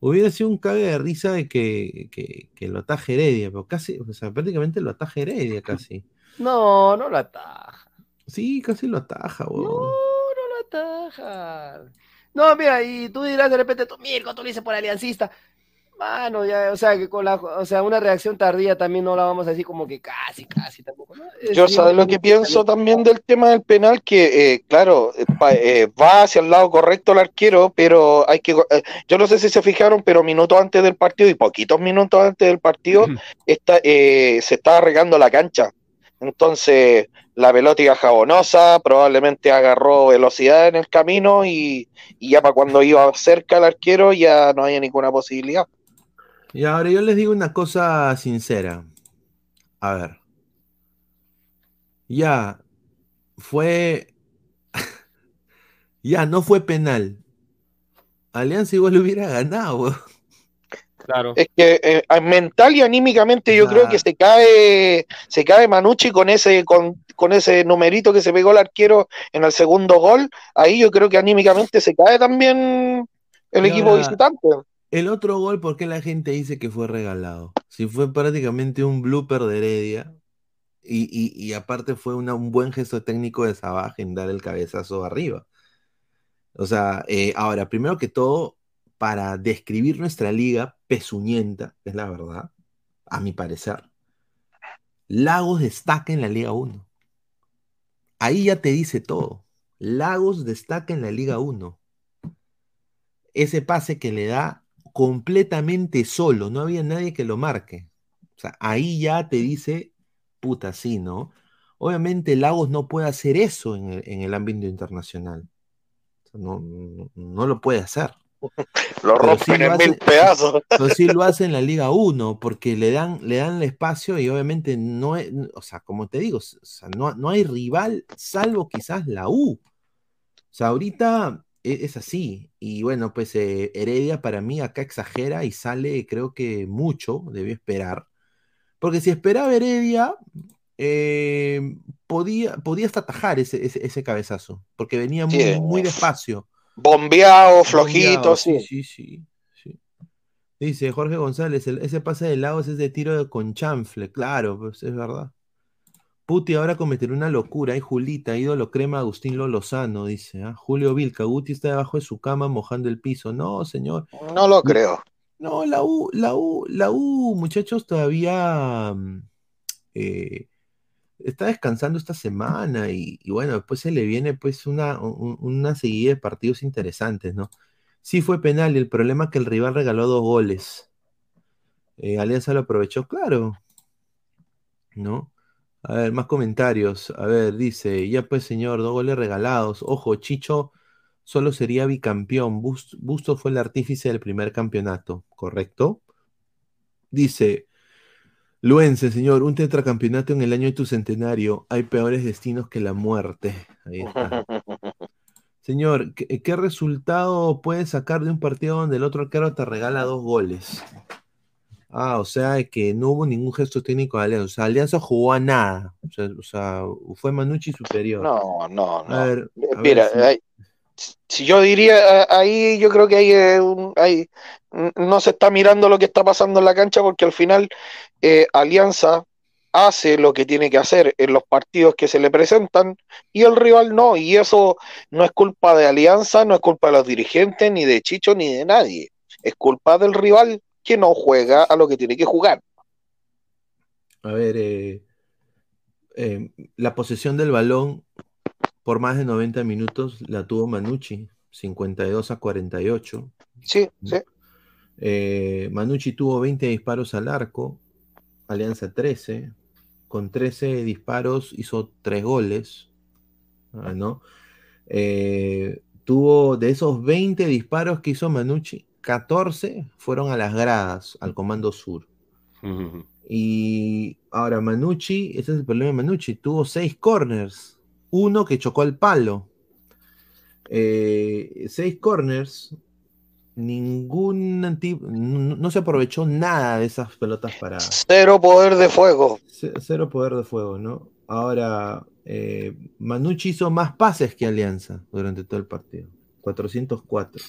hubiera sido un cague de risa de que, que, que lo ataje Heredia, pero casi, o sea, prácticamente lo ataja Heredia casi. No, no lo ataja. Sí, casi lo ataja, No, huevón. no lo ataja. No, mira, y tú dirás de repente, tú, Mirko, tú lo dices por aliancista. Mano, ya, o sea, que con la, o sea, una reacción tardía también no la vamos a decir como que casi, casi tampoco, Yo sabes lo que pienso también del tema del penal, que eh, claro, eh, pa- eh, va hacia el lado correcto el arquero, pero hay que, eh, yo no sé si se fijaron, pero minutos antes del partido y poquitos minutos antes del partido, está, eh, se estaba regando la cancha. Entonces, la pelota jabonosa, probablemente agarró velocidad en el camino y, y ya para cuando iba cerca el arquero ya no había ninguna posibilidad. Y ahora yo les digo una cosa sincera. A ver. Ya fue. ya no fue penal. Alianza igual hubiera ganado. Claro. Es que eh, mental y anímicamente yo creo que se cae, se cae Manucci con ese, con, con ese numerito que se pegó el arquero en el segundo gol. Ahí yo creo que anímicamente se cae también el Y equipo ahora- visitante. El otro gol, ¿por qué la gente dice que fue regalado? Si fue prácticamente un blooper de Heredia. Y, y- y aparte fue un buen gesto técnico de Sabaj en dar el cabezazo arriba. O sea, eh, ahora, primero que todo, para describir nuestra liga pezuñenta, es la verdad, a mi parecer, Lagos destaca en la Liga 1. Ahí ya te dice todo. Lagos destaca en la Liga 1. Ese pase que le da completamente solo, no había nadie que lo marque. O sea, ahí ya te dice, puta, sí, ¿no? Obviamente Lagos no puede hacer eso en el, en el ámbito internacional. O sea, no, no- no lo puede hacer. Lo rompen sí lo en hace- mil pedazos. Pero sí lo hace en la Liga 1, porque le dan, le dan el espacio y obviamente no es, o sea, como te digo, o sea, no, no hay rival salvo quizás la U. O sea, ahorita es, así. Y bueno, pues eh, Heredia para mí acá exagera y sale, creo que mucho, debió esperar. Porque si esperaba Heredia, eh, podía, podía hasta atajar ese, ese, ese cabezazo, porque venía muy, Sí. muy despacio. Bombeado, flojito, Bombeado, sí. sí, sí, sí. Dice Jorge González, el- ese pase de Lagos es de tiro de con chanfle, claro, pues es verdad. Puti ahora cometerá una locura. Ay, Julita, ídolo crema Agustín Lozano, dice. ¿ah? Julio Vilca, Guti está debajo de su cama mojando el piso. No, señor. No lo creo. No, la U, la U, la U, muchachos, todavía mm, eh, está descansando esta semana y, y bueno, después se le viene pues una, un- una seguida de partidos interesantes, ¿no? Sí fue penal y el problema es que el rival regaló dos goles. Eh, Alianza lo aprovechó, claro, ¿no? A ver, más comentarios. A ver, dice, ya pues señor, dos goles regalados. Ojo, Chicho solo sería bicampeón. Bus- Busto fue el artífice del primer campeonato, ¿correcto? Dice, Luense, señor, un tetracampeonato en el año de tu centenario. Hay peores destinos que la muerte. Ahí está. Señor, ¿qué, qué resultado puedes sacar de un partido donde el otro arquero te regala dos goles? Ah, o sea que no hubo ningún gesto técnico de Alianza. O sea, Alianza jugó a nada. O sea, o sea, fue Manucci superior. No, no, no. A ver, a ver Mira, si- hay- si yo diría, a- ahí yo creo que hay, eh, hay- no se está mirando lo que está pasando en la cancha porque al final eh, Alianza hace lo que tiene que hacer en los partidos que se le presentan y el rival no, y eso no es culpa de Alianza, no es culpa de los dirigentes, ni de Chicho, ni de nadie, es culpa del rival que no juega a lo que tiene que jugar. A ver, eh, eh, la posesión del balón por más de 90 minutos la tuvo Manucci, 52 a 48. Sí, sí. Eh, Manucci tuvo 20 disparos al arco, Alianza 13. Con 13 disparos hizo 3 goles. ¿no? Eh, tuvo de esos 20 disparos que hizo Manucci, 14 fueron a las gradas, al Comando Sur. Y ahora Manucci, ese es el problema de Manucci, tuvo 6 corners, uno que chocó al palo. 6 corners, ningún anti- no, no se aprovechó nada de esas pelotas paradas. Cero poder de fuego. Cero poder de fuego, ¿no? Ahora, eh, Manucci hizo más pases que Alianza durante todo el partido. 404.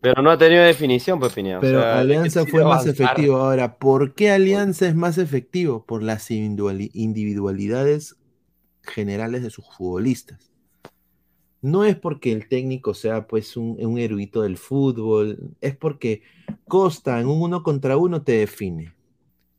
Pero no ha tenido definición, pues, Pineda. o Pero sea, Alianza fue más efectivo. Ahora, ¿por qué Alianza es más efectivo? Por las individuali- individualidades generales de sus futbolistas. No es porque el técnico sea pues un, un erudito del fútbol, es porque Costa en un uno contra uno te define.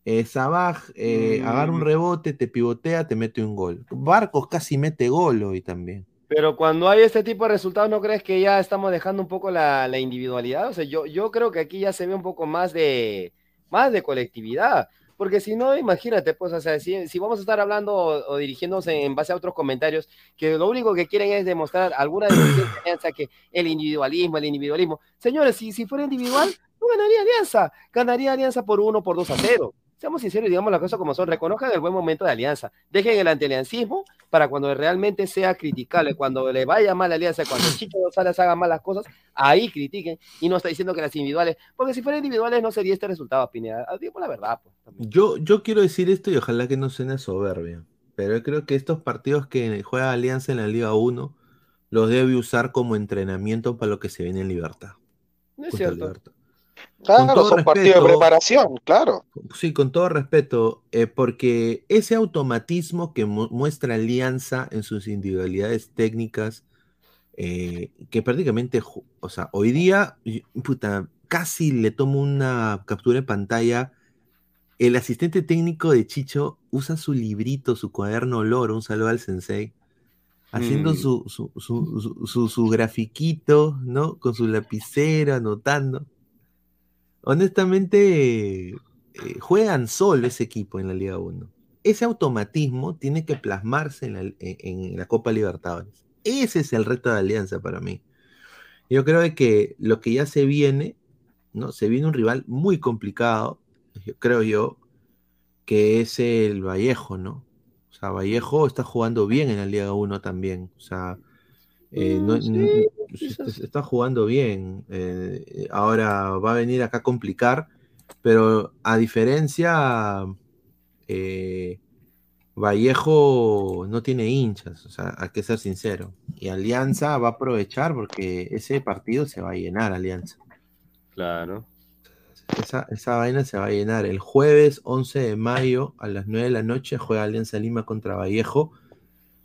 Eh, Sabaj eh, agarra un rebote, te pivotea, te mete un gol. Barcos casi mete gol hoy también. Pero cuando hay este tipo de resultados, ¿no crees que ya estamos dejando un poco la, la individualidad? O sea, yo, yo creo que aquí ya se ve un poco más de, más de colectividad. Porque si no, imagínate, pues, o sea, si, si vamos a estar hablando o, o dirigiéndonos en, en base a otros comentarios, que lo único que quieren es demostrar alguna alianza, que el individualismo, el individualismo. Señores, si, si fuera individual, no ganaría alianza. Ganaría alianza por uno, por dos a cero. Seamos sinceros y digamos las cosas como son. Reconozcan el buen momento de alianza. Dejen el antialiancismo para cuando realmente sea criticable, cuando le vaya mal a alianza, cuando Chicho González haga malas cosas, ahí critiquen y no está diciendo que las individuales, porque si fueran individuales no sería este resultado, Pineda. Digamos la verdad, pues. Yo, yo quiero decir esto y ojalá que no suene soberbia, pero yo creo que estos partidos que juega Alianza en la Liga 1 los debe usar como entrenamiento para lo que se viene en Libertad. No es cierto. Libertad. Claro, todo son partidos de preparación, claro. Sí, con todo respeto, eh, porque ese automatismo que mu- muestra Alianza en sus individualidades técnicas, eh, que prácticamente, o sea, hoy día, puta, casi le tomo una captura de pantalla. El asistente técnico de Chicho usa su librito, su cuaderno olor, un saludo al sensei, haciendo Mm. su, su, su, su- grafiquito, ¿no? Con su lapicero, anotando. Honestamente, eh, juegan solo ese equipo en la Liga 1. Ese automatismo tiene que plasmarse en la, en- la Copa Libertadores. Ese es el reto de Alianza para mí. Yo creo que lo que ya se viene, ¿no? Se viene un rival muy complicado, creo yo, que es el Vallejo, ¿no? O sea, Vallejo está jugando bien en la Liga 1 también. O sea, eh, no- sí, está jugando bien. eh, ahora va a venir acá a complicar, pero a diferencia, eh, Vallejo no tiene hinchas, o sea, hay que ser sincero. Y Alianza va a aprovechar porque ese partido se va a llenar, Alianza. Claro. Esa, esa vaina se va a llenar. El jueves 11 de mayo a las 9 de la noche juega Alianza Lima contra Vallejo,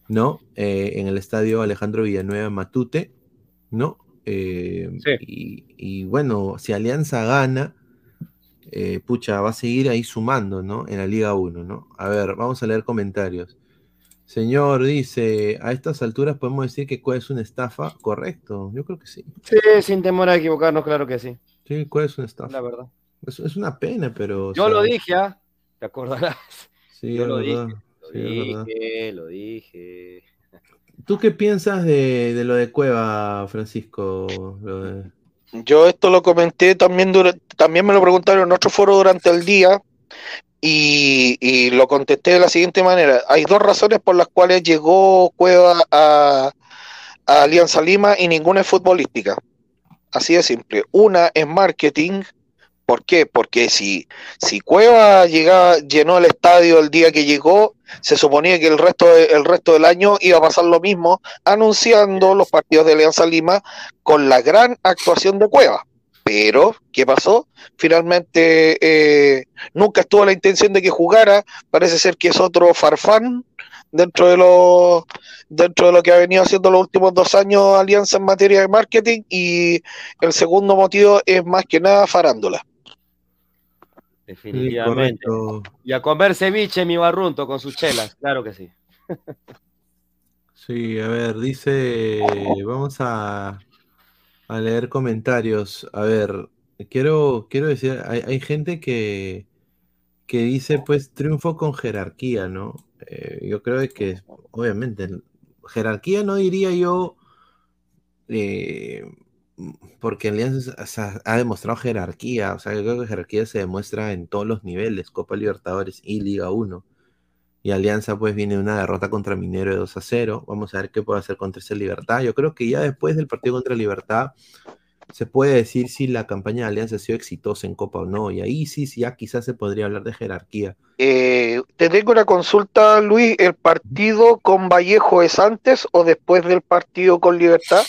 ¿no? Eh, en el estadio Alejandro Villanueva Matute, ¿no? Eh, y, y bueno, si Alianza gana, eh, pucha, va a seguir ahí sumando, ¿no? En la Liga 1, ¿no? A ver, vamos a leer comentarios. Señor dice, a estas alturas podemos decir que Cueva es una estafa, correcto, yo creo que sí. Sí, sin temor a equivocarnos, claro que sí. Sí, Cueva es una estafa. La verdad. Es, es una pena, pero... o Yo sea, lo dije, ¿ah? ¿Te acordarás? Sí, Yo lo verdad, dije, sí, dije, lo dije. ¿Tú qué piensas de, de lo de Cueva, Francisco? Lo de- Yo esto lo comenté también, dura- también me lo preguntaron en otro foro durante el día y, y lo contesté de la siguiente manera. Hay dos razones por las cuales llegó Cueva a, a Alianza Lima y ninguna es futbolística. Así de simple. Una es marketing. ¿Por qué? Porque si, si Cueva llegaba, llenó el estadio el día que llegó, se suponía que el resto, de- el resto del año iba a pasar lo mismo, anunciando los partidos de Alianza Lima con la gran actuación de Cueva. Pero, ¿qué pasó? Finalmente eh, nunca estuvo la intención de que jugara. Parece ser que es otro farfán dentro de lo dentro de lo que ha venido haciendo los últimos dos años Alianza en materia de marketing y el segundo motivo es más que nada farándula. Definitivamente. y a comer ceviche, mi barrunto, con sus chelas, claro que sí. Sí, a ver, dice, vamos a, a leer comentarios. A ver, quiero, quiero decir, hay, hay gente que, que dice, pues, triunfo con jerarquía, ¿no? Eh, yo creo que, obviamente, jerarquía no diría yo, eh, porque Alianza ha demostrado jerarquía, o sea, yo creo que jerarquía se demuestra en todos los niveles, Copa Libertadores y Liga 1. Y Alianza pues viene una derrota contra Minero de 2 a 0. Vamos a ver qué puede hacer contra ese Libertad. Yo creo que ya después del partido contra Libertad se puede decir si la campaña de Alianza ha sido exitosa en Copa o no. Y ahí sí, sí, ya quizás se podría hablar de jerarquía. Eh, te tengo una consulta, Luis. ¿El partido con Vallejo es antes o después del partido con Libertad?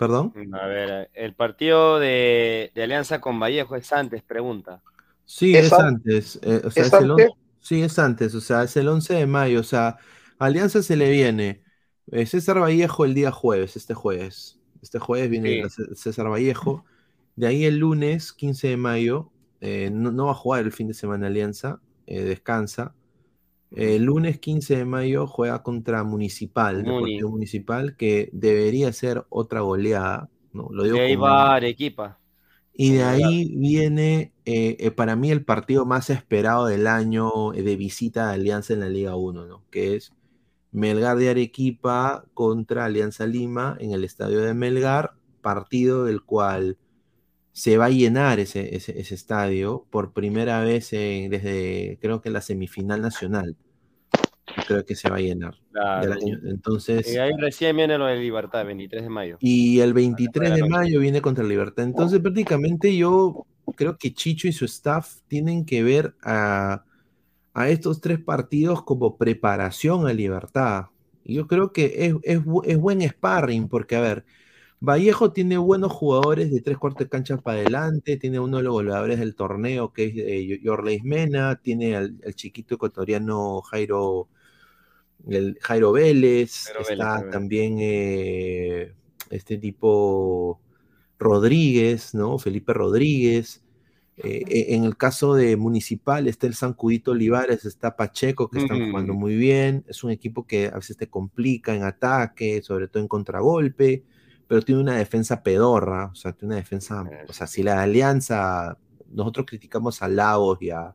¿Perdón? A ver, el partido de, de Alianza con Vallejo es antes, pregunta. Sí, ¿Es es, an- antes. eh, o sea, es es el on- antes? Sí, es antes. O sea, es el 11 de mayo. O sea, Alianza se le viene eh, César Vallejo el día jueves, este jueves. Este jueves viene Sí. César Vallejo. De ahí el lunes, 15 de mayo, eh, no, no va a jugar el fin de semana Alianza, eh, descansa. El lunes 15 de mayo juega contra Municipal, Muni. Deportivo Municipal, que debería ser otra goleada. ¿no? Lo digo De ahí como- va Arequipa. y de ahí viene, eh, eh, para mí, el partido más esperado del año eh, de visita de Alianza en la Liga 1, ¿no? Que es Melgar de Arequipa contra Alianza Lima en el estadio de Melgar, partido del cual se va a llenar ese, ese, ese estadio por primera vez en- desde, creo que la semifinal nacional. Creo que se va a llenar. Claro. año. Entonces, Y ahí recién viene lo de Libertad, 23 de mayo. y el 23 de mayo viene contra Libertad. Entonces, prácticamente yo creo que Chicho y su staff tienen que ver a, a estos tres partidos como preparación a Libertad. Yo creo que es, es es buen sparring, porque, a ver, Vallejo tiene buenos jugadores de tres cuartos de cancha para adelante, tiene uno de los goleadores del torneo, que es eh, Yorleis Mena, tiene al, al chiquito ecuatoriano Jairo, el Jairo Vélez, Jairo está Vélez. también eh, este tipo Rodríguez, ¿no? Felipe Rodríguez. Eh, eh, en el caso de Municipal está el Sancudito Olivares, está Pacheco, que están Mm. jugando muy bien. Es un equipo que a veces te complica en ataque, sobre todo en contragolpe, pero tiene una defensa pedorra, o sea, tiene una defensa, o sea, si la alianza, nosotros criticamos a Lagos y a,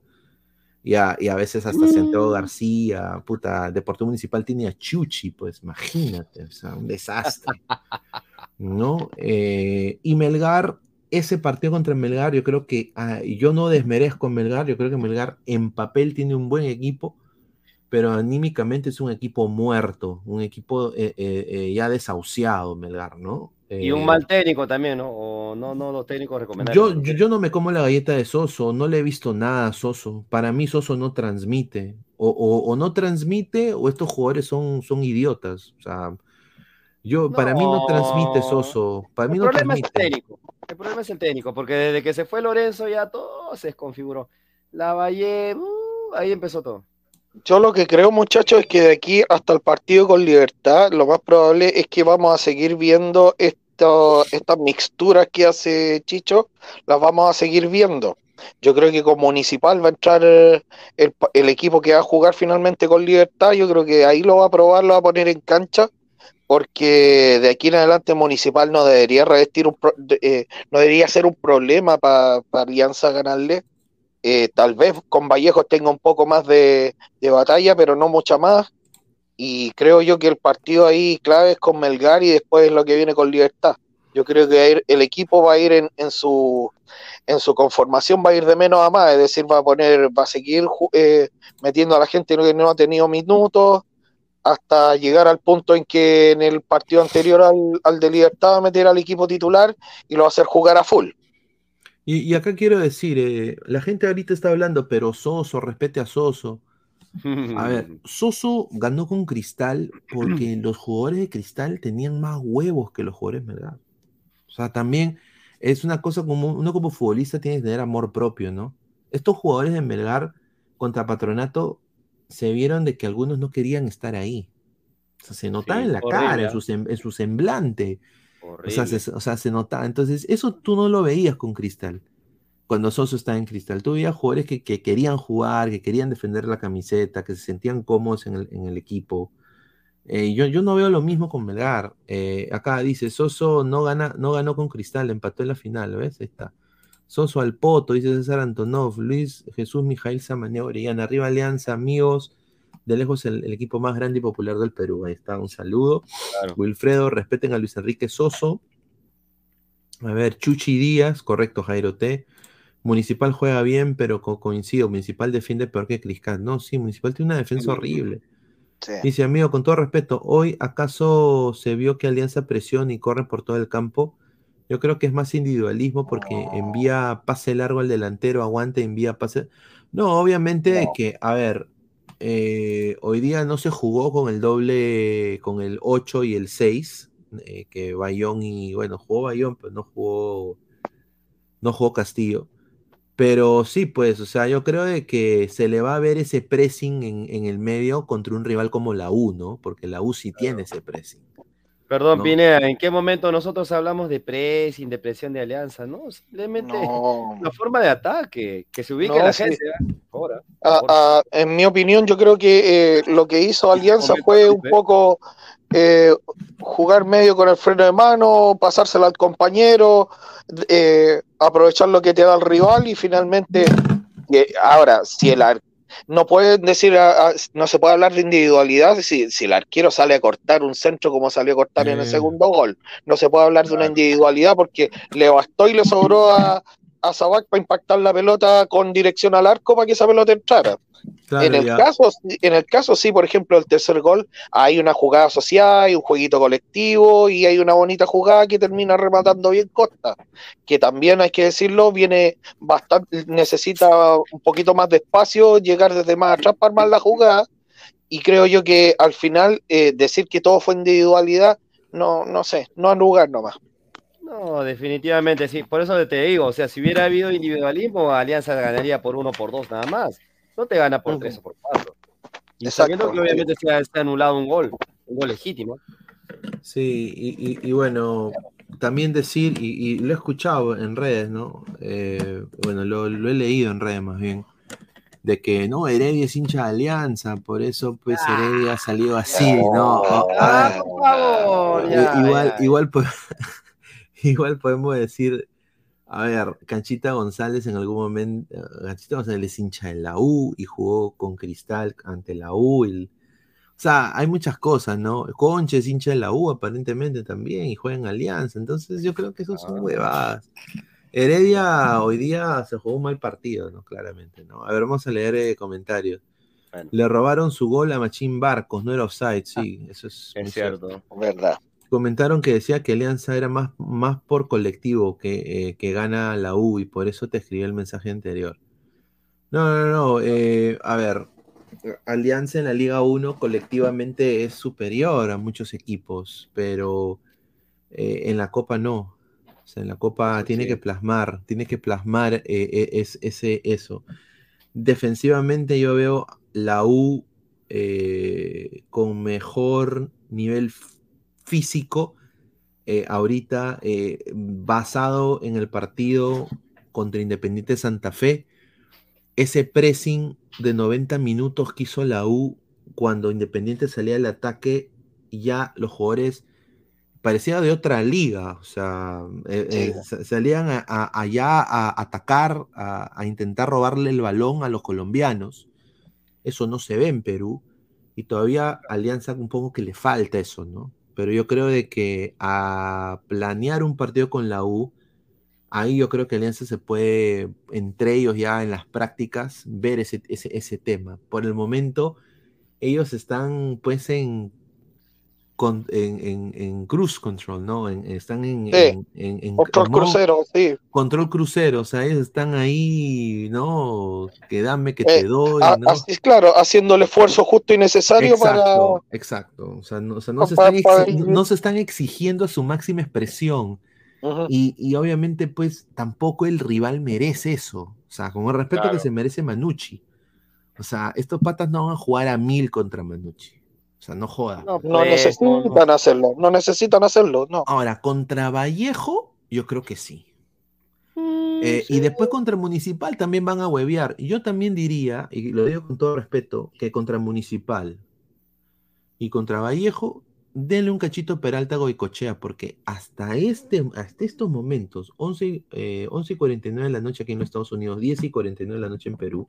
y a, y a veces hasta Santiago García, puta, Deportivo Municipal tiene a Chuchi, pues imagínate, o sea, un desastre, ¿no? Eh, y Melgar, ese partido contra Melgar, yo creo que ah, yo no desmerezco a Melgar, yo creo que Melgar en papel tiene un buen equipo, pero anímicamente es un equipo muerto, un equipo eh, eh, eh, ya desahuciado, Melgar, ¿no? Y un mal técnico también, ¿no? O no, no los técnicos recomendables. yo, yo, yo no me como la galleta de Soso, no le he visto nada a Soso. Para mí Soso no transmite. O, o- o no transmite o estos jugadores son, son idiotas. O sea, yo, para mí no transmite Soso. Para mí el no problema es el técnico. El problema es el técnico, porque desde que se fue Lorenzo ya todo se desconfiguró. La Valle, uh, ahí empezó todo. Yo lo que creo, muchachos, es que de aquí hasta el partido con Libertad, lo más probable es que vamos a seguir viendo estas mixturas que hace Chicho, las vamos a seguir viendo. Yo creo que con Municipal va a entrar el, el equipo que va a jugar finalmente con Libertad. Yo creo que ahí lo va a probar, lo va a poner en cancha, porque de aquí en adelante Municipal no debería revestir un, pro- eh, no debería ser un problema para Alianza ganarle. Eh, tal vez con Vallejos tenga un poco más de, de batalla, pero no mucha más. Y creo yo que el partido ahí clave es con Melgar y después lo que viene con Libertad. Yo creo que el equipo va a ir en, en su en su conformación va a ir de menos a más, es decir, va a poner, va a seguir eh, metiendo a la gente que no ha tenido minutos, hasta llegar al punto en que en el partido anterior al, al de Libertad va a meter al equipo titular y lo va a hacer jugar a full. Y, y acá quiero decir, eh, la gente ahorita está hablando, pero Soso, respete a Soso. A ver, Soso ganó con Cristal porque los jugadores de Cristal tenían más huevos que los jugadores de Melgar. O sea, también es una cosa como uno como futbolista tiene que tener amor propio, ¿no? Estos jugadores de Melgar contra Patronato se vieron de que algunos no querían estar ahí. O sea, se notaba Sí, en la horrible, cara, en ¿ah? su, en su semblante. O sea, se, notaba. Entonces, eso tú no lo veías con Cristal. Cuando Soso estaba en Cristal, tú veías jugadores que, que querían jugar, que querían defender la camiseta, que se sentían cómodos en el, equipo. Eh, yo, yo no veo lo mismo con Melgar. Eh, acá dice, Soso no, gana, no ganó con Cristal, empató en la final, ¿ves? Ahí está. Soso al Poto, dice César Antonov, Luis Jesús Mijail Samaneo Orellana, arriba Alianza, amigos, de lejos el, el equipo más grande y popular del Perú. Ahí está, un saludo. Wilfredo, respeten a Luis Enrique Soso. A ver, Chuchi Díaz, correcto, Jairo T. Municipal juega bien, pero co- coincido, Municipal defiende peor que Criscal. No, sí, Municipal tiene una defensa horrible. Dice, amigo, con todo respeto, hoy acaso se vio que Alianza presiona y corre por todo el campo. Yo creo que es más individualismo porque envía pase largo al delantero, aguante, envía pase. No, obviamente que, a ver, eh, hoy día no se jugó con el doble, con el 8 y el 6, eh, que Bayón y, bueno, jugó Bayón, pero no jugó, no jugó Castillo. Pero sí, pues, o sea, yo creo de que se le va a ver ese pressing en, en el medio contra un rival como la U, ¿no? Porque la U sí tiene ese pressing. Perdón, No. Pineda, ¿en qué momento nosotros hablamos de pressing, de presión de alianza? No, simplemente No. una forma de ataque, que se ubique No, la sí. gente. ¿eh? Ahora. Ah, ah, en mi opinión, yo creo que eh, lo que hizo Alianza fue un poco eh, jugar medio con el freno de mano, pasárselo al compañero, eh, aprovechar lo que te da el rival y finalmente, eh, ahora, si el ar- no pueden decir, ah, ah, no se puede hablar de individualidad si, si el arquero sale a cortar un centro como salió a cortar en el Eh. segundo gol. No se puede hablar de una individualidad porque le bastó y le sobró a, a Sabac para impactar la pelota con dirección al arco para que esa pelota entrara. Claro, en, el ya. caso, en el caso, sí, por ejemplo, el tercer gol, hay una jugada asociada, hay un jueguito colectivo y hay una bonita jugada que termina rematando bien Costa, que también hay que decirlo, viene bastante, necesita un poquito más de espacio, llegar desde más atrás para armar la jugada. Y creo yo que al final eh, decir que todo fue individualidad, no, no sé, no al lugar nomás. No, definitivamente sí. Por eso te digo, o sea, si hubiera habido individualismo, Alianza ganaría por uno por dos nada más. No te gana por tres o por cuatro. Y sabiendo que obviamente se ha, se ha anulado un gol, un gol legítimo. Sí, y, y- y bueno, también decir, y, y lo he escuchado en redes, ¿no? Eh, bueno, lo, lo he leído en redes más bien, de que no, Heredia es hincha de Alianza, por eso pues Heredia ha salido así, ¿no? O- a ver, igual, igual, po- igual podemos decir, a ver, Canchita González en algún momento, Canchita González es hincha de la U y jugó con Cristal ante la U. y- o sea, hay muchas cosas, ¿no? Conche es hincha de la U aparentemente también y juega en Alianza, entonces yo creo que eso son huevadas. Heredia hoy día se jugó un mal partido, ¿no? Claramente, ¿no? A ver, vamos a leer eh, comentarios. Le robaron su gol a Machín Barcos, no era offside, sí, eso es, muy cierto. Verdad. Comentaron que decía que Alianza era más, más por colectivo que, eh, que gana la U y por eso te escribí el mensaje anterior. No, no, no, eh, a ver, Alianza en la Liga 1 colectivamente es superior a muchos equipos, pero eh, en la Copa no. O sea, en la Copa tiene que plasmar, tiene que plasmar eh, eh, es, ese, eso. Defensivamente yo veo la U eh, con mejor nivel f- físico eh, ahorita eh, basado en el partido contra Independiente Santa Fe. Ese pressing de 90 minutos que hizo la U cuando Independiente salía al ataque, ya los jugadores parecía de otra liga, o sea, eh, eh, sa- salían a- a- allá a atacar, a, a intentar robarle el balón a los colombianos. Eso no se ve en Perú y todavía Alianza un poco que le falta eso, ¿no? Pero yo creo de que a planear un partido con la U, ahí yo creo que Alianza se puede, entre ellos ya en las prácticas, ver ese, ese, ese tema. Por el momento, ellos están pues en, con- en, en- en cruise control, ¿no? En- están en, Sí, en- Control crucero, sí. control crucero, o sea, ellos están ahí, ¿no? Que dame, que Eh, te doy, a- ¿no? así, claro, haciendo el esfuerzo justo y necesario para. Exacto, exacto. O sea, no, o sea, no se están exi- no se están exigiendo a su máxima expresión. Y, y obviamente, pues, tampoco el rival merece eso. O sea, con el respeto que se merece Manucci. O sea, estos patas no van a jugar a mil contra Manucci. O sea, no joda. No, No pues, necesitan no. hacerlo, no necesitan hacerlo, no. Ahora, contra Vallejo, yo creo que sí. Mm, Eh, y después contra Municipal también van a huevear. Yo también diría, y lo digo con todo respeto, que contra Municipal y contra Vallejo, denle un cachito a Peralta Goicochea, porque hasta, este, hasta estos momentos, 11, eh, 11 y 49 de la noche aquí en los Estados Unidos, 10 y 49 de la noche en Perú,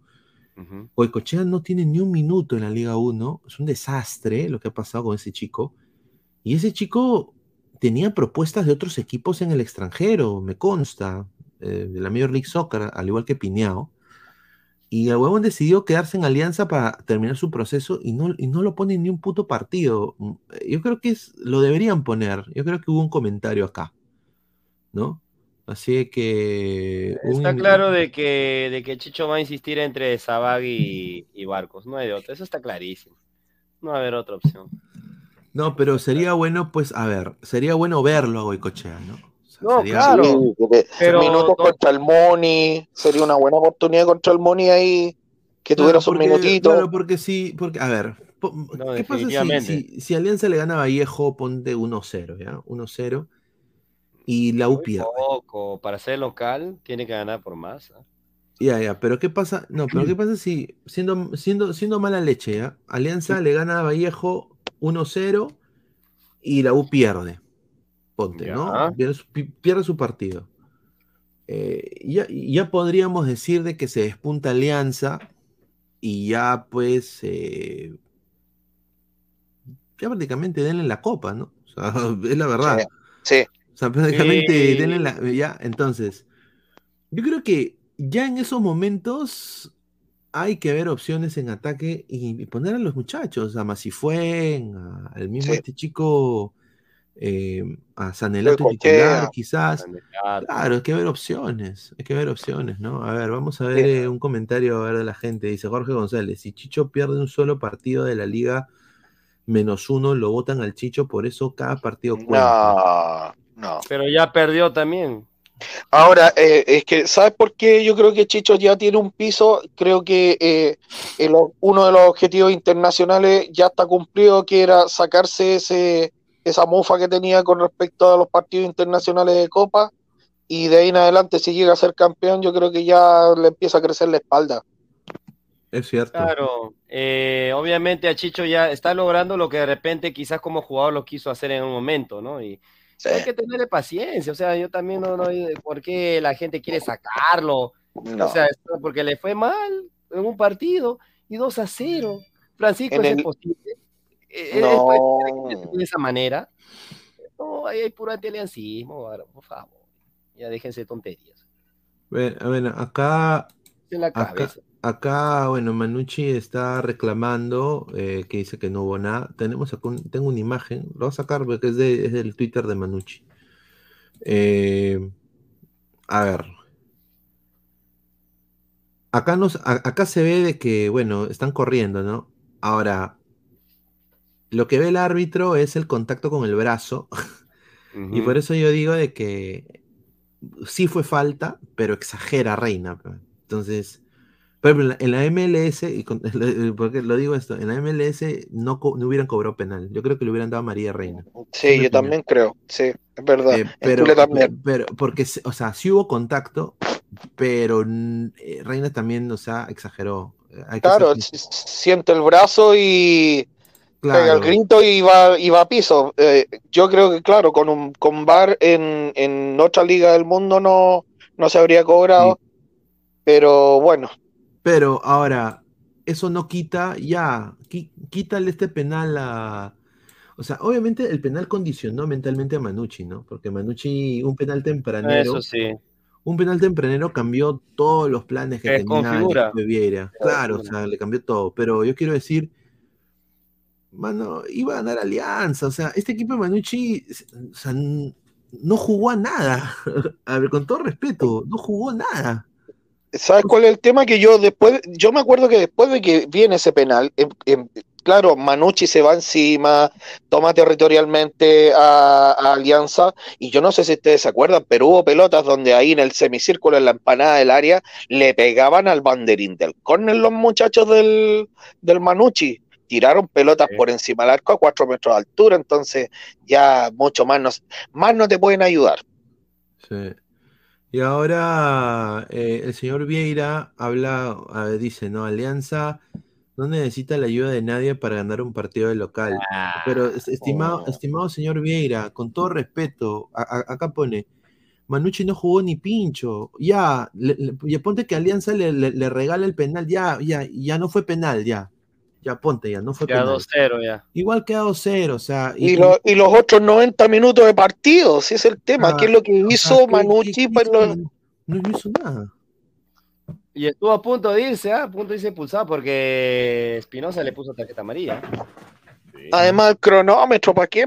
Goicochea no tiene ni un minuto en la Liga 1. Es un desastre lo que ha pasado con ese chico. Y ese chico tenía propuestas de otros equipos en el extranjero, me consta, eh, de la Major League Soccer, al igual que Piñao. Y el huevón decidió quedarse en Alianza para terminar su proceso y no, y no lo pone ni un puto partido. Mm, Yo creo que es, lo deberían poner. Yo creo que hubo un comentario acá, ¿no? Así que... Está un- claro de que, de que Chicho va a insistir entre Sabag y, y Barcos, no hay de otra, eso está clarísimo. No va a haber otra opción. No, pero sería bueno, pues, a ver, sería bueno verlo a Goicochea, ¿no? O sea, No, sería- claro. Sí, Pero minutos no- contra el Moni, sería una buena oportunidad contra el Moni ahí, que Claro, tuviera sus porque- minutitos. Claro, porque sí, porque, a ver, po- No, ¿qué pasa si, si, si Alianza le gana a Vallejo, ponte 1-0, ¿ya? 1-0, y la U pierde. poco, para ser local tiene que ganar por más. ¿ah? Ya, ya, pero ¿qué pasa? No, pero ¿qué pasa si, siendo, siendo, siendo mala leche, ¿ya? Alianza le gana a Vallejo 1-0 y la U pierde. Ponte, ¿no? Pierde su, pi- pierde su partido. Eh, ya, ya podríamos decir de que se despunta Alianza y ya pues eh, ya prácticamente denle la copa, ¿no? O sea, es la verdad. Sí, sí. O sea, prácticamente Sí. denle la. Ya, entonces. Yo creo que ya en esos momentos hay que ver opciones en ataque y, y poner a los muchachos, a Masifuen, a- al mismo Sí. este chico, eh, a Sanelato titular, quizás. Claro. Claro, hay que ver opciones, hay que ver opciones, ¿no? A ver, vamos a ver eh, un comentario a ver, de la gente. Dice Jorge González, si Chicho pierde un solo partido de la liga menos uno, lo votan al Chicho, por eso cada partido cuenta. No, no. Pero ya perdió también. Ahora, eh, es que, ¿sabes por qué? Yo creo que Chicho ya tiene un piso. Creo que eh, el uno de los objetivos internacionales ya está cumplido, que era sacarse ese, esa mufa que tenía con respecto a los partidos internacionales de Copa. Y de ahí en adelante, si llega a ser campeón, yo creo que ya le empieza a crecer la espalda. Es cierto. Claro, eh, obviamente a Chicho ya está logrando lo que de repente quizás como jugador lo quiso hacer en un momento, ¿no? Y Sí. hay que tenerle paciencia, o sea, yo también no, no, ¿por qué la gente quiere sacarlo? No. O sea, porque le fue mal en un partido y 2 a 0. Francisco, En ¿es el- posible? Eh, No. ¿es posible que de esa manera? No, ahí hay puro antialiancismo, ahora, por favor. Ya déjense de tonterías. Bueno, acá, En la cabeza. acá, bueno, Manucci está reclamando eh, que dice que no hubo nada. Tenemos acá un- tengo una imagen, lo voy a sacar porque es, de, es del Twitter de Manucci. Eh, a ver. Acá, nos, a- acá se ve de que, bueno, están corriendo, ¿no? Ahora, lo que ve el árbitro es el contacto con el brazo. Y por eso yo digo de que sí fue falta, pero exagera Reina. Entonces, por ejemplo, en la MLS, y con- porque lo digo esto, en la MLS no, no hubieran cobrado penal. Yo creo que le hubieran dado a María Reina. Sí, yo también creo. Sí, es verdad. Eh, pero, también. pero, porque, o sea, sí hubo contacto, pero eh, Reina también, o sea, exageró. Eh, Hay que Claro, s- siente el brazo y pega el grito y va, y va a piso. Eh, yo creo que, claro, con un con VAR en, en otra liga del mundo no, no se habría cobrado. Pero bueno, Pero ahora, eso no quita, ya, qui- quítale este penal a. O sea, obviamente el penal condicionó mentalmente a Manucci, ¿no? Porque Manucci, un penal tempranero, Eso sí. un penal tempranero cambió todos los planes que tenía Desconfigura. Nico Vieira. Claro, o sea, le cambió todo. Pero yo quiero decir, mano, iba a ganar Alianza. O sea, este equipo de Manucci, o sea, no jugó a nada. A ver, con todo respeto, no jugó nada. ¿Sabes cuál es el tema? Que yo después, yo me acuerdo que después de que viene ese penal, em- em, claro, Manucci se va encima, toma territorialmente a, a Alianza, y yo no sé si ustedes se acuerdan, pero hubo pelotas donde ahí en el semicírculo, en la empanada del área, le pegaban al banderín del córner los muchachos del, del Manucci. Tiraron pelotas por encima del arco a cuatro metros de altura, entonces ya mucho más no, más no te pueden ayudar. Sí. Y ahora eh, el señor Vieira habla, ver, dice, ¿no? Alianza no necesita la ayuda de nadie para ganar un partido de local. Pero, es- estimado, estimado señor Vieira, con todo respeto, a- a- acá pone, Manucci no jugó ni pincho. Ya, le, le- ponte que Alianza le regala el penal, ya, ya, ya no fue penal, ya. Ya ponte, ya no fue Ya penal. 2-0 ya. Igual queda 2-0, o sea. Y, lo- y los otros 90 minutos de partido, si es el tema, Ah, ¿qué es lo que o hizo ¿qué- Manucci? pues, hizo lo- Manu- No, no hizo nada. Y estuvo a punto de irse, ¿ah? a punto de irse expulsado porque Espinosa le puso tarjeta amarilla. Además, el cronómetro, ¿para qué?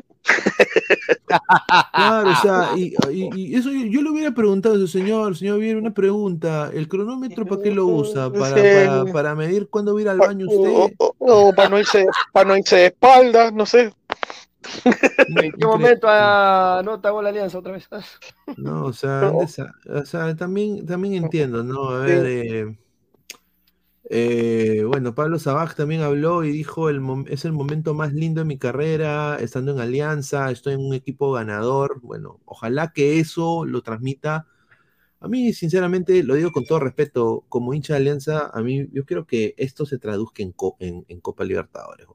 Claro, o sea, y, y- y eso yo, yo le hubiera preguntado a su señor, señor Viera, una pregunta, ¿el cronómetro para qué lo usa? ¿Para, Sí. para, para medir cuándo va a ir al baño usted? O, o- o para no irse, para no irse de espaldas, no sé. ¿En qué momento anota gol Alianza otra vez? No, o sea, o sea, también, también entiendo, ¿no? A ver, eh, eh, bueno, Pablo Sabaj también habló y dijo, el es el momento más lindo de mi carrera, estando en Alianza, estoy en un equipo ganador. Bueno, ojalá que eso lo transmita. A mí, sinceramente, lo digo con todo respeto, como hincha de Alianza, a mí, yo quiero que esto se traduzca en, co- en, en Copa Libertadores.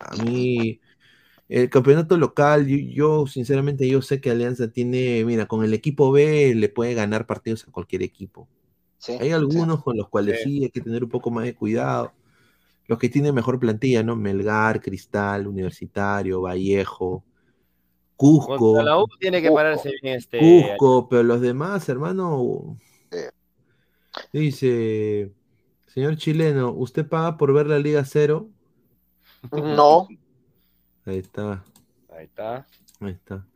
a mí, el campeonato local, yo, yo, sinceramente, yo sé que Alianza tiene, mira, con el equipo B le puede ganar partidos a cualquier equipo. Hay algunos con los cuales Sí. sí hay que tener un poco más de cuidado. Los que tienen mejor plantilla, ¿no? Melgar, Cristal, Universitario, Vallejo, Cusco. Contra la U tiene que pararse bien este. Cusco, pero los demás, hermano. Dice, señor chileno, ¿usted paga por ver la Liga Cero? No. Ahí está, Ahí está. ahí está.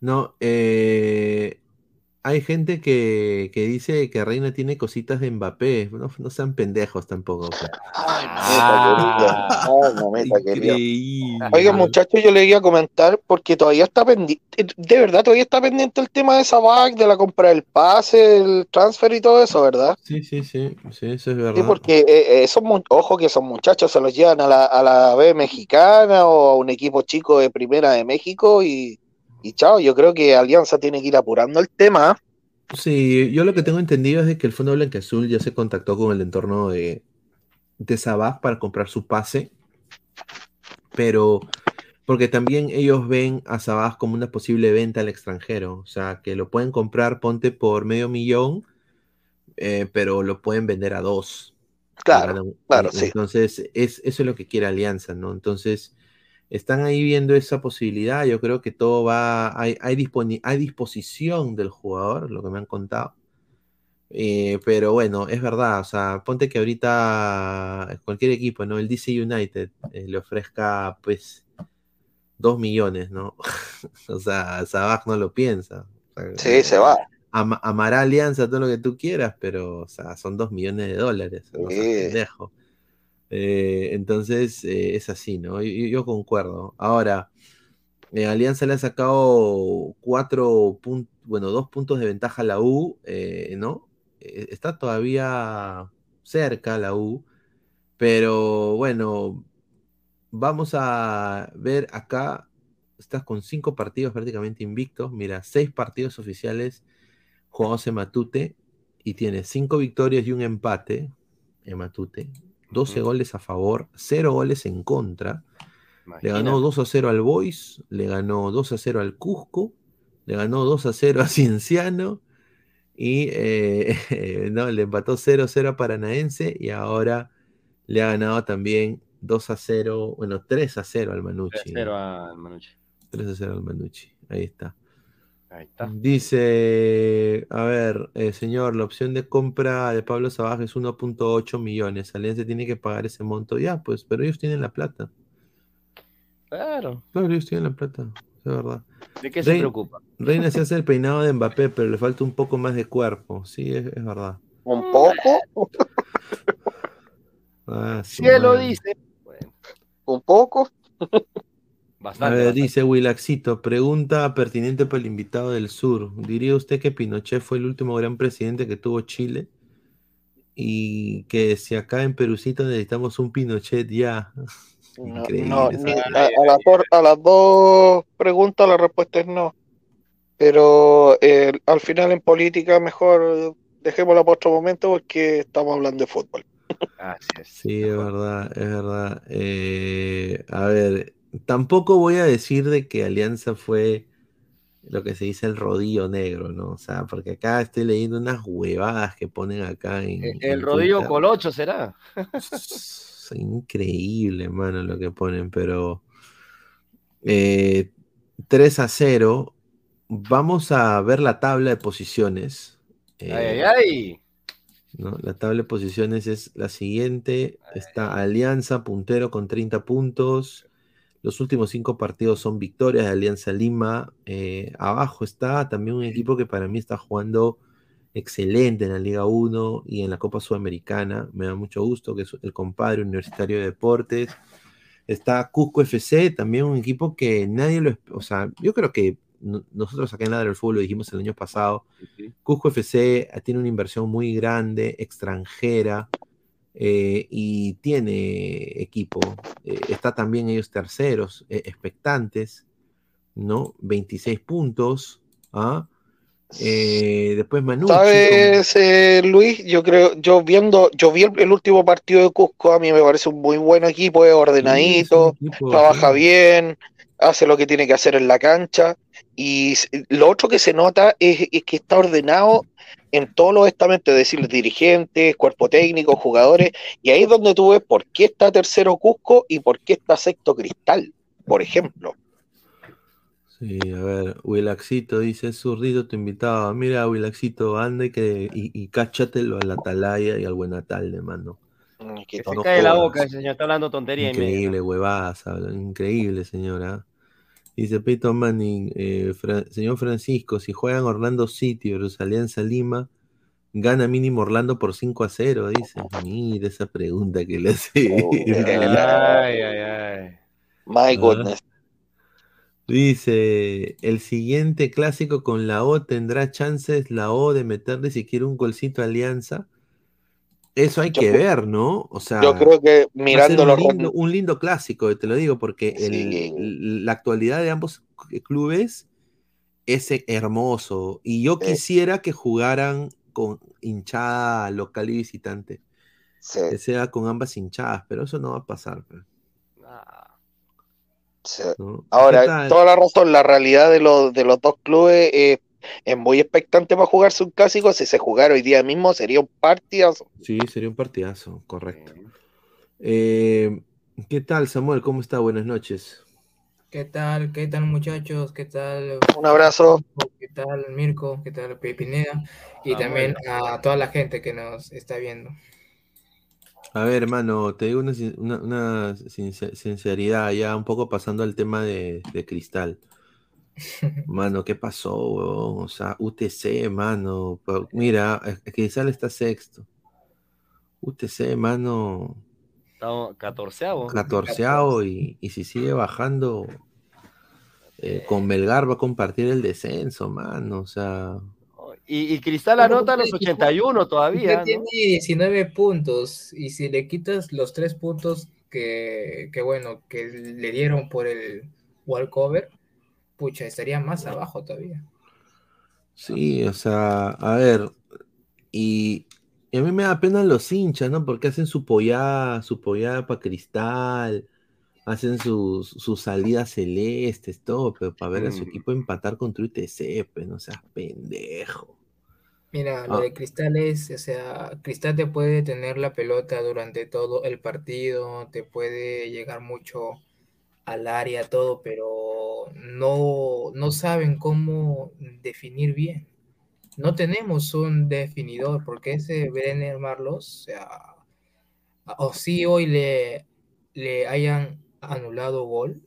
No, eh, hay gente que, que dice que Reina tiene cositas de Mbappé. No, no sean pendejos tampoco. Ay, mamita querida. Increíble. Oiga, muchachos, yo le iba a comentar porque todavía está pendiente, de verdad, todavía está pendiente el tema de esa bag, de la compra del pase, el transfer y todo eso, ¿verdad? Sí, sí, sí, sí, eso es Sí, verdad. porque eh, eh, esos ojo que esos muchachos se los llevan a la, a la B mexicana o a un equipo chico de primera de México y, y chao, yo creo que Alianza tiene que ir apurando el tema. Sí, yo lo que tengo entendido es de que el Fondo Blanqueazul ya se contactó con el entorno de, de Sabaj para comprar su pase, pero porque también ellos ven a Sabaj como una posible venta al extranjero, o sea, que lo pueden comprar, ponte por medio millón, eh, pero lo pueden vender a dos. Claro, Ganan- claro, sí. Entonces, es, eso es lo que quiere Alianza, ¿no? Entonces, están ahí viendo esa posibilidad. Yo creo que todo va, hay, hay, disponi- hay disposición del jugador, lo que me han contado. Eh, pero bueno, es verdad, o sea, ponte que ahorita cualquier equipo, ¿no? El DC United eh, le ofrezca, pues, dos millones, ¿no? o sea, Sabaj no lo piensa. O sea, Sí, se va. ama- amará Alianza todo lo que tú quieras, pero, o sea, son dos millones de dólares. no Sí. pendejo. Eh, entonces, eh, es así, ¿no? Yo, concuerdo. Ahora, eh, Alianza le ha sacado cuatro puntos, bueno, dos puntos de ventaja a la U, ¿no? Está todavía cerca la U, pero bueno, vamos a ver acá, estás con cinco partidos prácticamente invictos, mira, seis partidos oficiales jugados en Matute y tiene cinco victorias y un empate en Matute, 12 goles a favor, 0 goles en contra. Le ganó Imagínate. 2 a 0 al Boys, le ganó 2 a 0 al Cusco, le ganó 2 a 0 a Cienciano y eh, no, le empató 0 a 0 a Paranaense y ahora le ha ganado también 2 a 0, bueno, 3 a 0 al Manucci. 3-0 al Manucci. 3 a 0 al Manucci, ahí está. Ahí está. Dice, a ver, eh, señor, la opción de compra de Pablo Sabaj es 1.8 millones. Alianza tiene que pagar ese monto. Ya, pues, pero ellos tienen la plata. Claro. Claro, ellos tienen la plata, es verdad. ¿De qué se preocupa? Reina se hace el peinado de Mbappé, pero le falta un poco más de cuerpo. Sí, es, es verdad. Un poco, Ah, su Si él lo madre. dice. un poco. A ver, bastante. dice Wilaxito, pregunta pertinente para el invitado del sur. ¿Diría usted que Pinochet fue el último gran presidente que tuvo Chile? Y que si acá en Perucito necesitamos un Pinochet ya. No, ni- a, a las dos, a las dos preguntas la respuesta es no. Pero eh, al final en política mejor dejémosla para otro momento porque estamos hablando de fútbol. Sí, es verdad, es verdad. Eh, a ver, tampoco voy a decir de que Alianza fue lo que se dice el rodillo negro, ¿no? O sea, porque acá estoy leyendo unas huevadas que ponen acá en, El, en el rodillo Twitter. colocho será. Es increíble, mano, lo que ponen, pero eh, 3 a 0. Vamos a ver la tabla de posiciones. Ay, Eh, ay, ay. ¿no? La tabla de posiciones es la siguiente. Está Alianza puntero con 30 puntos. Los últimos cinco partidos son victorias de Alianza Lima. Eh, abajo está también un equipo que para mí está jugando excelente en la Liga 1 y en la Copa Sudamericana. Me da mucho gusto que es el compadre Universitario de Deportes. Está Cusco FC, también un equipo que nadie lo... O sea, yo creo que no- nosotros acá en Ladra del Fútbol lo dijimos el año pasado. Cusco FC tiene una inversión muy grande, extranjera, eh, y tiene equipo. Eh, está también ellos terceros, eh, expectantes, ¿no? 26 puntos. ¿ah? Eh, después con- ¿Sabes, eh, Luis? Yo creo, yo viendo, yo vi el, el último partido de Cusco, a mí me parece un muy buen equipo, es ordenadito, Sí, equipo, trabaja sí. bien, hace lo que tiene que hacer en la cancha. Y lo otro que se nota es, es que está ordenado en todos los estamentos, es decir, dirigentes, cuerpo técnico, jugadores, y ahí es donde tú ves por qué está tercero Cusco y por qué está sexto Cristal, por ejemplo. Sí, a ver, Wilaxito dice, zurdito tu invitado. Mira, Wilaxito, anda y, que, y, y cáchatelo a la Atalaya y al Buenatalde, mano. Mm, que Se cae la boca, ese señor está hablando tontería. Increíble, huevadas, habla, increíble, señora. Dice Peyton Manning, eh, Fra- señor Francisco, si juegan Orlando City versus Alianza Lima, gana mínimo Orlando por 5 a 0, dice. Mira esa pregunta que le hace. Ay, ay, ay. My Ah. goodness. Dice, el siguiente clásico con la O tendrá chances la O de meterle si quiere un golcito a Alianza. Eso hay Yo que ver, ¿no? O sea, Yo creo que mirando un los lindo, un lindo clásico, te lo digo, porque el- Sí. la actualidad de ambos clubes es e- hermoso. Y yo Sí. quisiera que jugaran con hinchada local y visitante. Sí, Que sea con ambas hinchadas, pero eso no va a pasar. pues, Ah, sí. ¿no? ¿Qué Ahora, toda la razón, la realidad de los, de los dos clubes eh, es muy expectante para jugarse un clásico. Si se jugara hoy día mismo, sería un partidazo. Sí, sería un partidazo, correcto. Eh, ¿qué tal, Samuel? ¿Cómo está? Buenas noches. ¿Qué tal? ¿Qué tal, muchachos? ¿Qué tal? Un abrazo. ¿Qué tal, Mirko? ¿Qué tal, Pepineda? Y Ah, también a toda la gente que nos está viendo. A ver, hermano, te digo una, sin- una- una sincer- sinceridad, ya un poco pasando al tema de, de Cristal. Mano, ¿qué pasó? O sea, UTC, mano. pero Mira, eh, Cristal está sexto. UTC, mano, Estamos catorceavo. catorceavo y, y si sigue bajando, eh, con Melgar va a compartir el descenso, mano. O sea, Y, y Cristal anota los 81 todavía. ¿no? tiene 19 puntos y si le quitas los 3 puntos que, que, bueno, que le dieron por el walkover, pucha, estaría más abajo todavía. Sí, o sea, a ver, y, y a mí me da pena los hinchas, ¿no? Porque hacen su pollada, su pollada para cristal, hacen sus, sus salidas celestes, todo, pero para ver a su Mm. equipo empatar contra UTC, pues no seas pendejo. Mira, lo Ah. de Cristal es, o sea, Cristal te puede tener la pelota durante todo el partido, te puede llegar mucho al área, todo, pero no, no saben cómo definir bien. No tenemos un definidor, porque ese Brenner Marlos, o sea, o sí hoy le, le hayan anulado gol,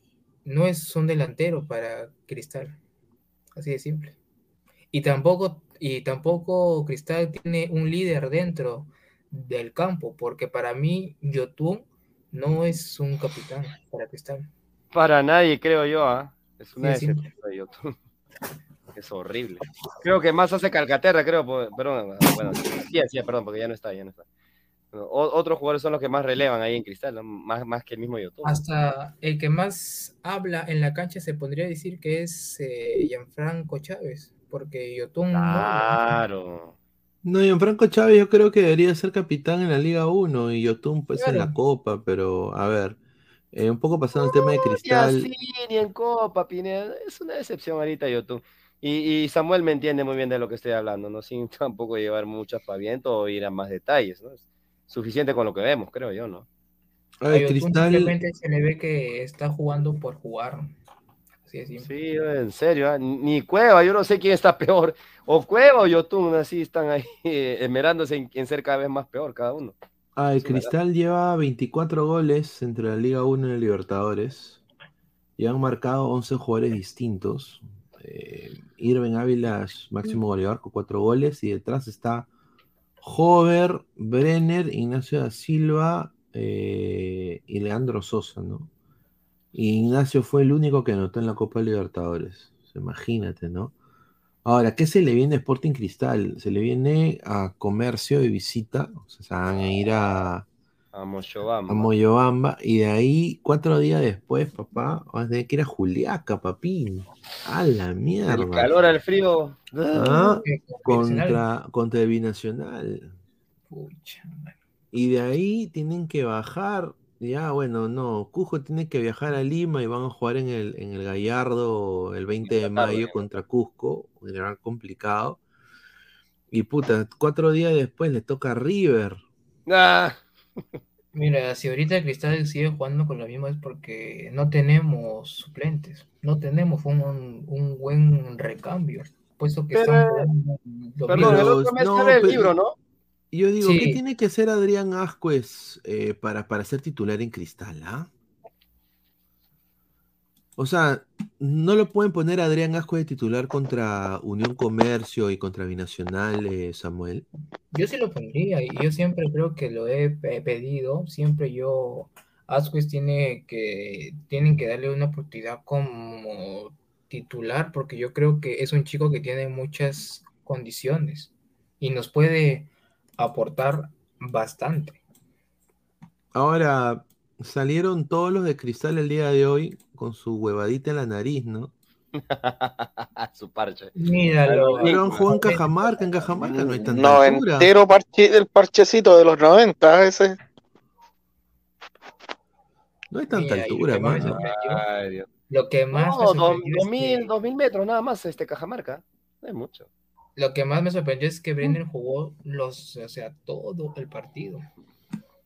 no es un delantero para Cristal. Así de simple. Y tampoco, y tampoco Cristal tiene un líder dentro del campo, porque para mí Yotun no es un capitán para Cristal. Para nadie, creo yo, ¿ah? Es una Sí, sí. decepción de YouTube. Es horrible. Creo que más hace Calcaterra, creo. Perdón, bueno, sí, sí, perdón, porque ya no está, ya no está. O- otros jugadores son los que más relevan ahí en Cristal, ¿no? más, más que el mismo YouTube. Hasta el que más habla en la cancha se podría decir que es eh, Gianfranco Chávez, porque Yotun. Claro. No, Gianfranco Chávez yo creo que debería ser capitán en la Liga 1 y Yotun pues en la. Copa, pero a ver, eh, un poco pasando el tema de Y Cristal. así, ni en Copa, Pineda. Es una decepción ahorita YouTube. Y, y Samuel me entiende muy bien de lo que estoy hablando, ¿no? Sin tampoco llevar mucho aspaviento o ir a más detalles, ¿no? Es suficiente con lo que vemos, creo yo, ¿no? A ver, Cristal, simplemente se le ve que está jugando por jugar. Así simple. Sí, en serio, ¿ah? ni Cueva, yo no sé quién está peor, o Cueva o Yotun, así están ahí eh, esmerándose en, en ser cada vez más peor cada uno. A ver, Es una Cristal lleva 24 goles entre la Liga 1 y la Libertadores y han marcado 11 jugadores distintos. Eh, Irving Ávila máximo goleador con 4 goles y detrás está Hover, Brenner, Ignacio da Silva eh, y Leandro Sosa, ¿no? Y Ignacio fue el único que anotó en la Copa Libertadores. Imagínate, ¿no? Ahora, ¿qué se le viene a Sporting Cristal? Se le viene a comercio de visita, o sea, se van a ir a, A Moyobamba. a Moyobamba y de ahí, cuatro días después, papá, vas a tener que ir a Juliaca, papín. A la mierda. El calor al frío. Ah, contra, contra el Binacional. Pucha. Y de ahí tienen que bajar. Ya, bueno, no. Cujo tiene que viajar a Lima y van a jugar en el, en el Gallardo el 20 de mayo contra Cusco. Un gran complicado. Y puta, cuatro días después le toca a River. Ah, Mira, si ahorita Cristal sigue jugando con lo mismo es porque no tenemos suplentes, no tenemos un, un buen recambio, puesto que Pero- están jugando lo perdón, el otro mes no, sale el pero- libro, ¿no? Y yo digo, Sí. ¿qué tiene que hacer Adrián Ascuez eh, para, para ser titular en Cristal? ah? O sea, no lo pueden poner a Adrián Ascuez de titular contra Unión Comercio y contra Binacional, eh, Samuel. Yo sí lo pondría y yo siempre creo que lo he pe- pedido, siempre yo, Asquez tiene que, tienen que darle una oportunidad como titular porque yo creo que es un chico que tiene muchas condiciones y nos puede aportar bastante. Ahora, salieron todos los de Cristal el día de hoy con su huevadita en la nariz, ¿no? Su parche. Míralo. Pero han jugado en Cajamarca, en Cajamarca no hay tanta No, altura. entero parche, el parchecito de los 90, ese. No hay tanta Mira, altura, que más. Lo que más No, dos, sorprendió es dos mil, que- dos mil metros nada más, este Cajamarca. No es mucho. Lo que más me sorprendió es que Brenner jugó los, o sea, todo el partido.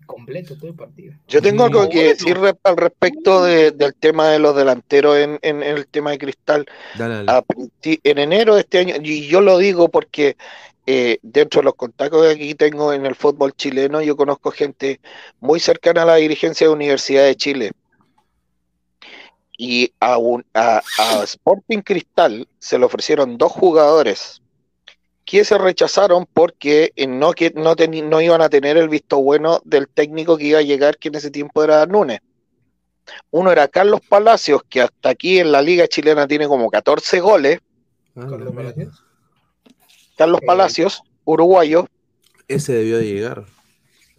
Completo todo el partido. Yo tengo algo que decir al respecto de- del tema de los delanteros en, en el tema de Cristal. Dale, dale. A princi- en enero de este año, y yo lo digo porque eh, dentro de los contactos que aquí tengo en el fútbol chileno, yo conozco gente muy cercana a la dirigencia de Universidad de Chile. Y a, un- a, a Sporting Cristal se le ofrecieron dos jugadores que se rechazaron porque no, que, no, no iban a tener el visto bueno del técnico que iba a llegar, que en ese tiempo era Núñez. Uno era Carlos Palacios, que hasta aquí en la liga chilena tiene como 14 goles. Ah, Carlos. Palacios. Carlos Eh, Palacios, uruguayo. Ese debió de llegar.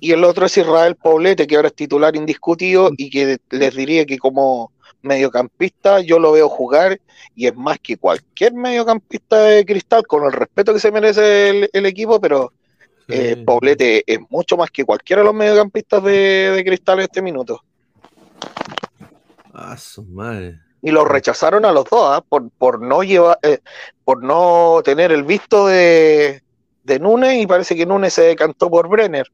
Y el otro es Israel Poblete, que ahora es titular indiscutido y que les diría que como mediocampista yo lo veo jugar y es más que cualquier mediocampista de cristal, con el respeto que se merece el, el equipo, pero eh, Sí. Poblete es mucho más que cualquiera de los mediocampistas de, de cristal en este minuto. Ah, su madre. Y los rechazaron a los dos, ¿ah? por, por no llevar, eh, por no tener el visto de, de Núñez y parece que Núñez se decantó por Brenner.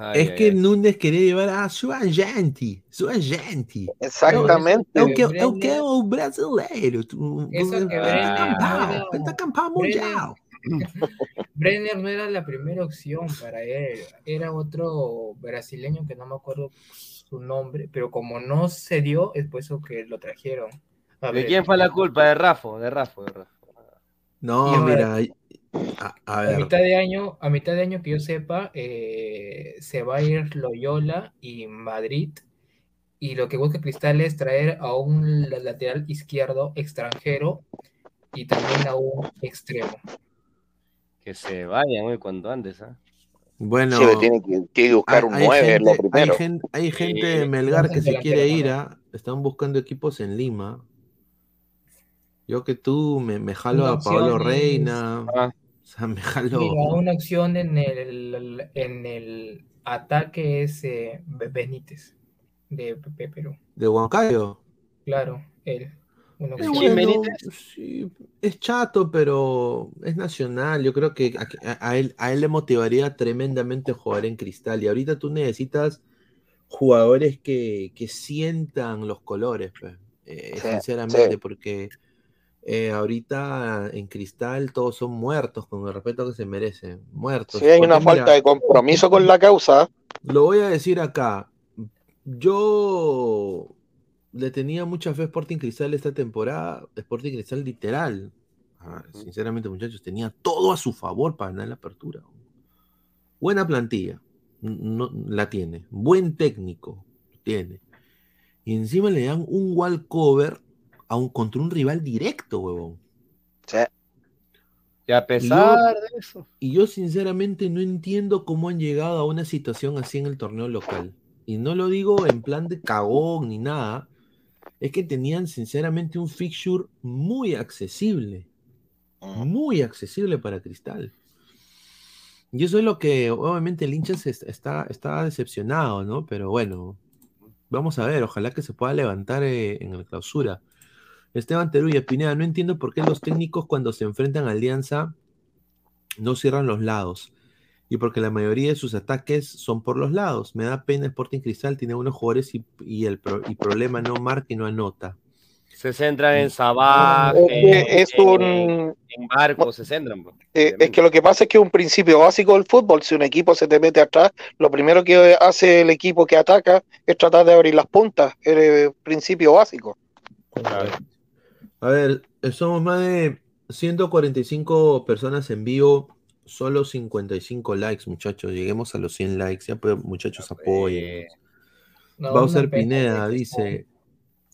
Ay, es ay, que ay. Núñez quería llevar a su agente, su agente. Exactamente. Eu, que, eu Brenner- quero o brasileiro. tu- Eso que Brenner no campeão mundial. Brenner no era la primera opción para él, era otro brasileño que no me acuerdo su nombre, pero como no se dio, es por eso que lo trajeron. A ¿De ver, quién fue la culpa? De Rafa, de Rafa, de Rafa. No, Y a ver, mitad de año, a mitad de año que yo sepa, eh, se va a ir Loyola y Madrid. Y lo que busca Cristal es traer a un la- lateral izquierdo extranjero y también a un extremo. Que se vayan hoy cuanto antes, ¿ah? bueno, Sí, tiene que, buscar hay, un hay 9, es lo gente, hay gente, hay gente de Melgar que se quiere ir. ¿ah? Están buscando equipos en Lima. Yo que tú me, me jalo Una a Pablo es, Reina, Ah, o sea, me jalo. mira, una opción en el, en el ataque es eh, Be- Benítez de Pe- Perú. De Huancayo. Claro, él. Eh, es chato, pero es nacional. Yo creo que a, a- a él, a él le motivaría tremendamente jugar en Cristal. Y ahorita tú necesitas jugadores que, que sientan los colores, pues, eh, Sí, sinceramente, sí. porque eh, ahorita en Cristal todos son muertos, con el respeto que se merecen. Muertos. Sí, hay una mira, falta de compromiso con la causa. lo voy a decir acá. Yo le tenía mucha fe a Sporting Cristal esta temporada. Sporting Cristal literal. Ah, sinceramente, muchachos, tenía todo a su favor para ganar la apertura. Buena plantilla. No, la tiene. Buen técnico. Tiene. Y encima le dan un walkover a un, contra un rival directo, huevón. Sí. Y a pesar de eso. Y yo sinceramente no entiendo cómo han llegado a una situación así en el torneo local. Y no lo digo en plan de cagón ni nada. Es que tenían sinceramente un fixture muy accesible. Muy accesible para Cristal. Y eso es lo que obviamente el hincha se est- está, está decepcionado, ¿no? Pero bueno, vamos a ver, ojalá que se pueda levantar eh, en la clausura. Esteban Teruya, Pineda, no entiendo por qué los técnicos cuando se enfrentan a Alianza no cierran los lados. Y porque la mayoría de sus ataques son por los lados. Me da pena Sporting Cristal, tiene unos jugadores y, y el pro- y problema no marca y no anota. Se centran en Sabaj, Es que es en, un- en Marcos, se centran. pues. Eh, es que lo que pasa es que es un principio básico del fútbol. Si un equipo se te mete atrás, lo primero que hace el equipo que ataca es tratar de abrir las puntas. Es el principio básico. A ver, eh, somos más de 145 personas en vivo, solo 55 likes, muchachos. Lleguemos a los 100 likes. Ya, pues, muchachos, apoyen. No, Bowser Pineda que dice: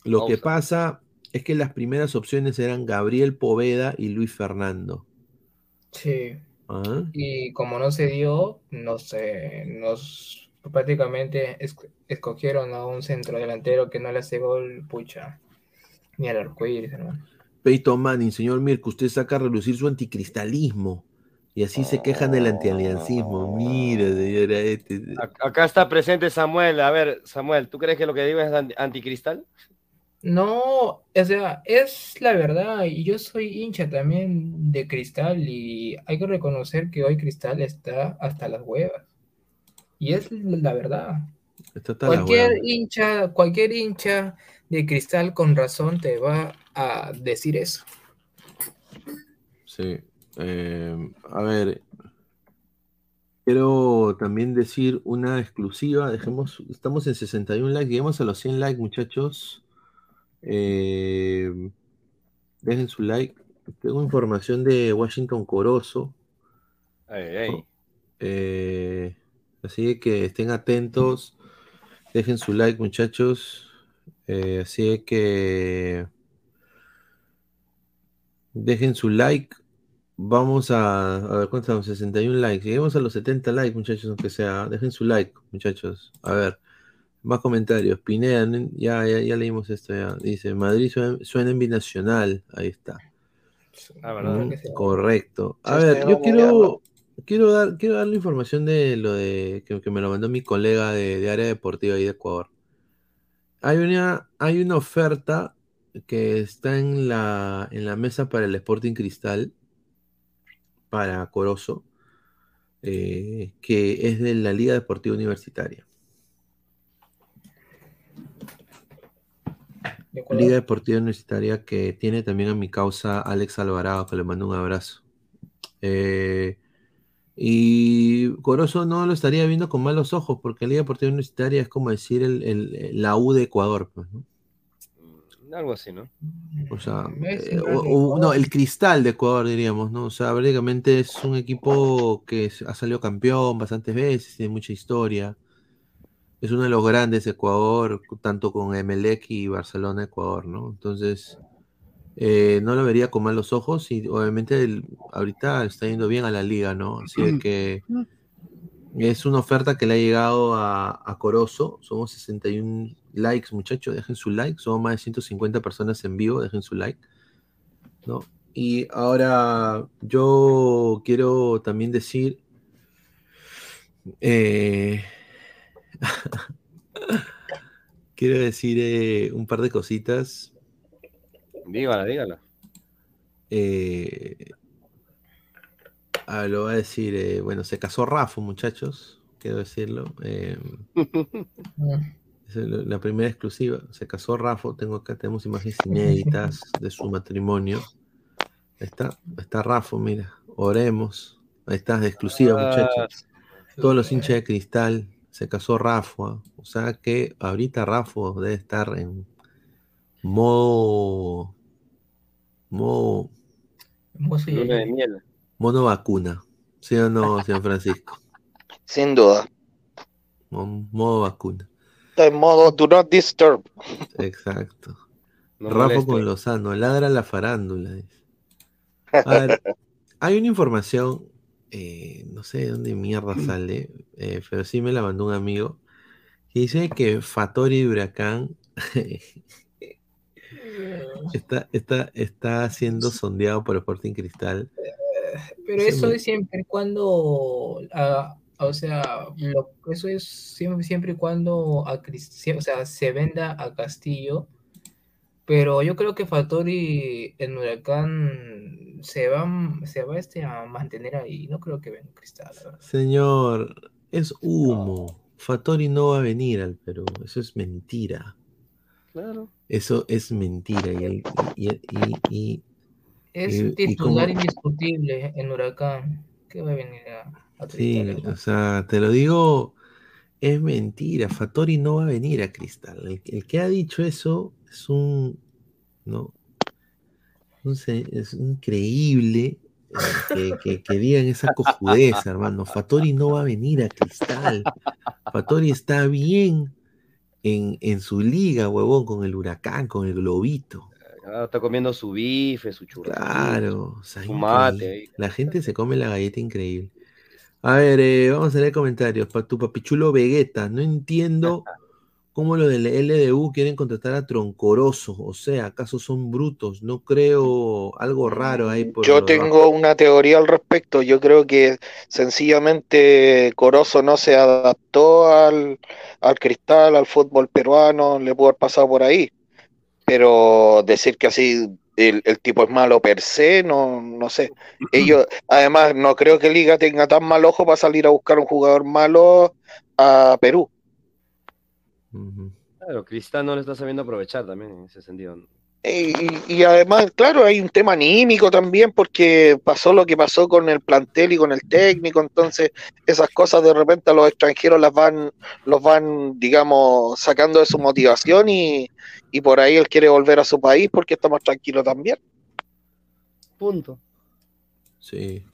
Lo que pasa es que las primeras opciones eran Gabriel Poveda y Luis Fernando. Sí. ¿Ah? Y como no se dio, no sé, nos prácticamente es- escogieron a un centro delantero que no le hace gol, pucha, ni al arcoíris, hermano. Peyton Manning, señor Mirko, usted saca a relucir su anticristalismo. Y así se quejan del antialiancismo. Mira, señora, este. Ac- Acá está presente Samuel. A ver, Samuel, ¿tú crees que lo que digo es anti- anticristal? No, o sea, es la verdad, y yo soy hincha también de Cristal y hay que reconocer que hoy Cristal está hasta las huevas. Y es la verdad. Está hasta Cualquier hueva. hincha, cualquier hincha de Cristal con razón te va a decir eso. Sí. eh, a ver. Quiero también decir una exclusiva. Dejemos, estamos en 61 likes. Lleguemos a los 100 likes, muchachos. Eh, dejen su like. Tengo información de Washington Corozo. Ey, ey. Eh, así que estén atentos. Dejen su like, muchachos. Eh, así que dejen su like. Vamos a, a ver cuántos estamos, 61 likes. Lleguemos a los 70 likes, muchachos, aunque sea. Dejen su like, muchachos. A ver, más comentarios. Pineda, ya, ya, ya leímos esto ya. Dice, Madrid suena, suena en binacional. Ahí está. Ah, ¿verdad? Mm, correcto. A Sí, ver, yo quiero, quiero dar, quiero dar la información de lo de que, que me lo mandó mi colega de, de área deportiva ahí de Ecuador. Hay una, hay una oferta que está en la, en la mesa para el Sporting Cristal, para Corozo, eh, que es de la Liga Deportiva Universitaria. Liga Deportiva Universitaria que tiene también a mi causa Alex Alvarado, que le mando un abrazo. Eh, Y Corozo no lo estaría viendo con malos ojos, porque la Liga Deportiva Universitaria es como decir el, el- la U de Ecuador, pues, ¿no? Algo así, ¿no? O sea, eh, o- o- no, el cristal de Ecuador, diríamos, ¿no? O sea, prácticamente es un equipo que ha salido campeón bastantes veces, tiene mucha historia. Es uno de los grandes de Ecuador, tanto con Emelec y Barcelona, Ecuador, ¿no? Entonces, eh, no lo vería con malos ojos y obviamente el- ahorita está yendo bien a la liga, ¿no? Así de que es una oferta que le ha llegado a, a Corozo. Somos 61 likes, muchachos. Dejen su like. Somos más de 150 personas en vivo. Dejen su like. ¿no? Y ahora yo quiero también decir. eh, quiero decir eh, un par de cositas. Dígala, dígala. Eh, ah, lo voy a decir, eh, bueno, se casó Rafa, muchachos, quiero decirlo. eh, es la primera exclusiva, se casó Rafa, tengo acá, tenemos imágenes inéditas de su matrimonio. Ahí está, está Rafa, mira, oremos. Ahí está, de exclusiva, Ah, muchachos. Todos los hinchas de cristal, se casó Rafa. O sea que ahorita Rafa debe estar en modo. Modo. Luna de miel. modo vacuna. ¿Sí o no, señor Francisco? Sin duda. Mo- Modo vacuna. Está en modo do not disturb. Exacto. No Rafa con Lozano, ladra la farándula. dice. A ver, hay una información, eh, no sé de dónde mierda sale, eh, pero sí me la mandó un amigo, que dice que Fatori Huracán está, está, está siendo sondeado por Sporting Cristal. Pero eso es siempre y cuando, o sea, lo- eso es siempre, siempre y cuando a Cris- o sea, se venda a Castillo. Pero yo creo que Fattori en Huracán se va, se va este, a mantener ahí. No creo que venga Cristal, la verdad. Señor, es humo. Fatori no va a venir al Perú, eso es mentira. Claro. Eso es mentira. Y, el- y- y- y- Es y- y titular como- indiscutible en Huracán. ¿Qué va a venir a, a Sí, o sea, te lo digo, es mentira. Fatori no va a venir a Cristal. El, el que ha dicho eso es un, no, un es increíble eh, que, que- que digan esa cojudeza, hermano. Fatori no va a venir a Cristal. Fatori está bien en, en su liga, huevón, con el huracán, con el globito. Ah, está comiendo su bife, su churrasco. Claro, o sea, su mate. ahí. La gente se come la galleta increíble. A ver, eh, vamos a leer comentarios. Para tu papichulo Vegeta, no entiendo cómo lo del LDU quieren contratar a Troncoroso. O sea, ¿acaso son brutos? No creo algo raro ahí por Yo tengo una teoría al respecto. Yo creo que sencillamente Corozo no se adaptó al, al cristal, al fútbol peruano, le pudo haber pasado por ahí. Pero decir que así el, el tipo es malo per se, no, no sé. Ellos, además, no creo que Liga tenga tan mal ojo para salir a buscar un jugador malo a Perú. Claro, Cristal no lo está sabiendo aprovechar también en ese sentido. Y además, claro, hay un tema anímico también porque pasó lo que pasó con el plantel y con el técnico, entonces esas cosas de repente a los extranjeros las van, los van, digamos, sacando de su motivación y, y por ahí él quiere volver a su país porque está más tranquilo también. Punto. Sí.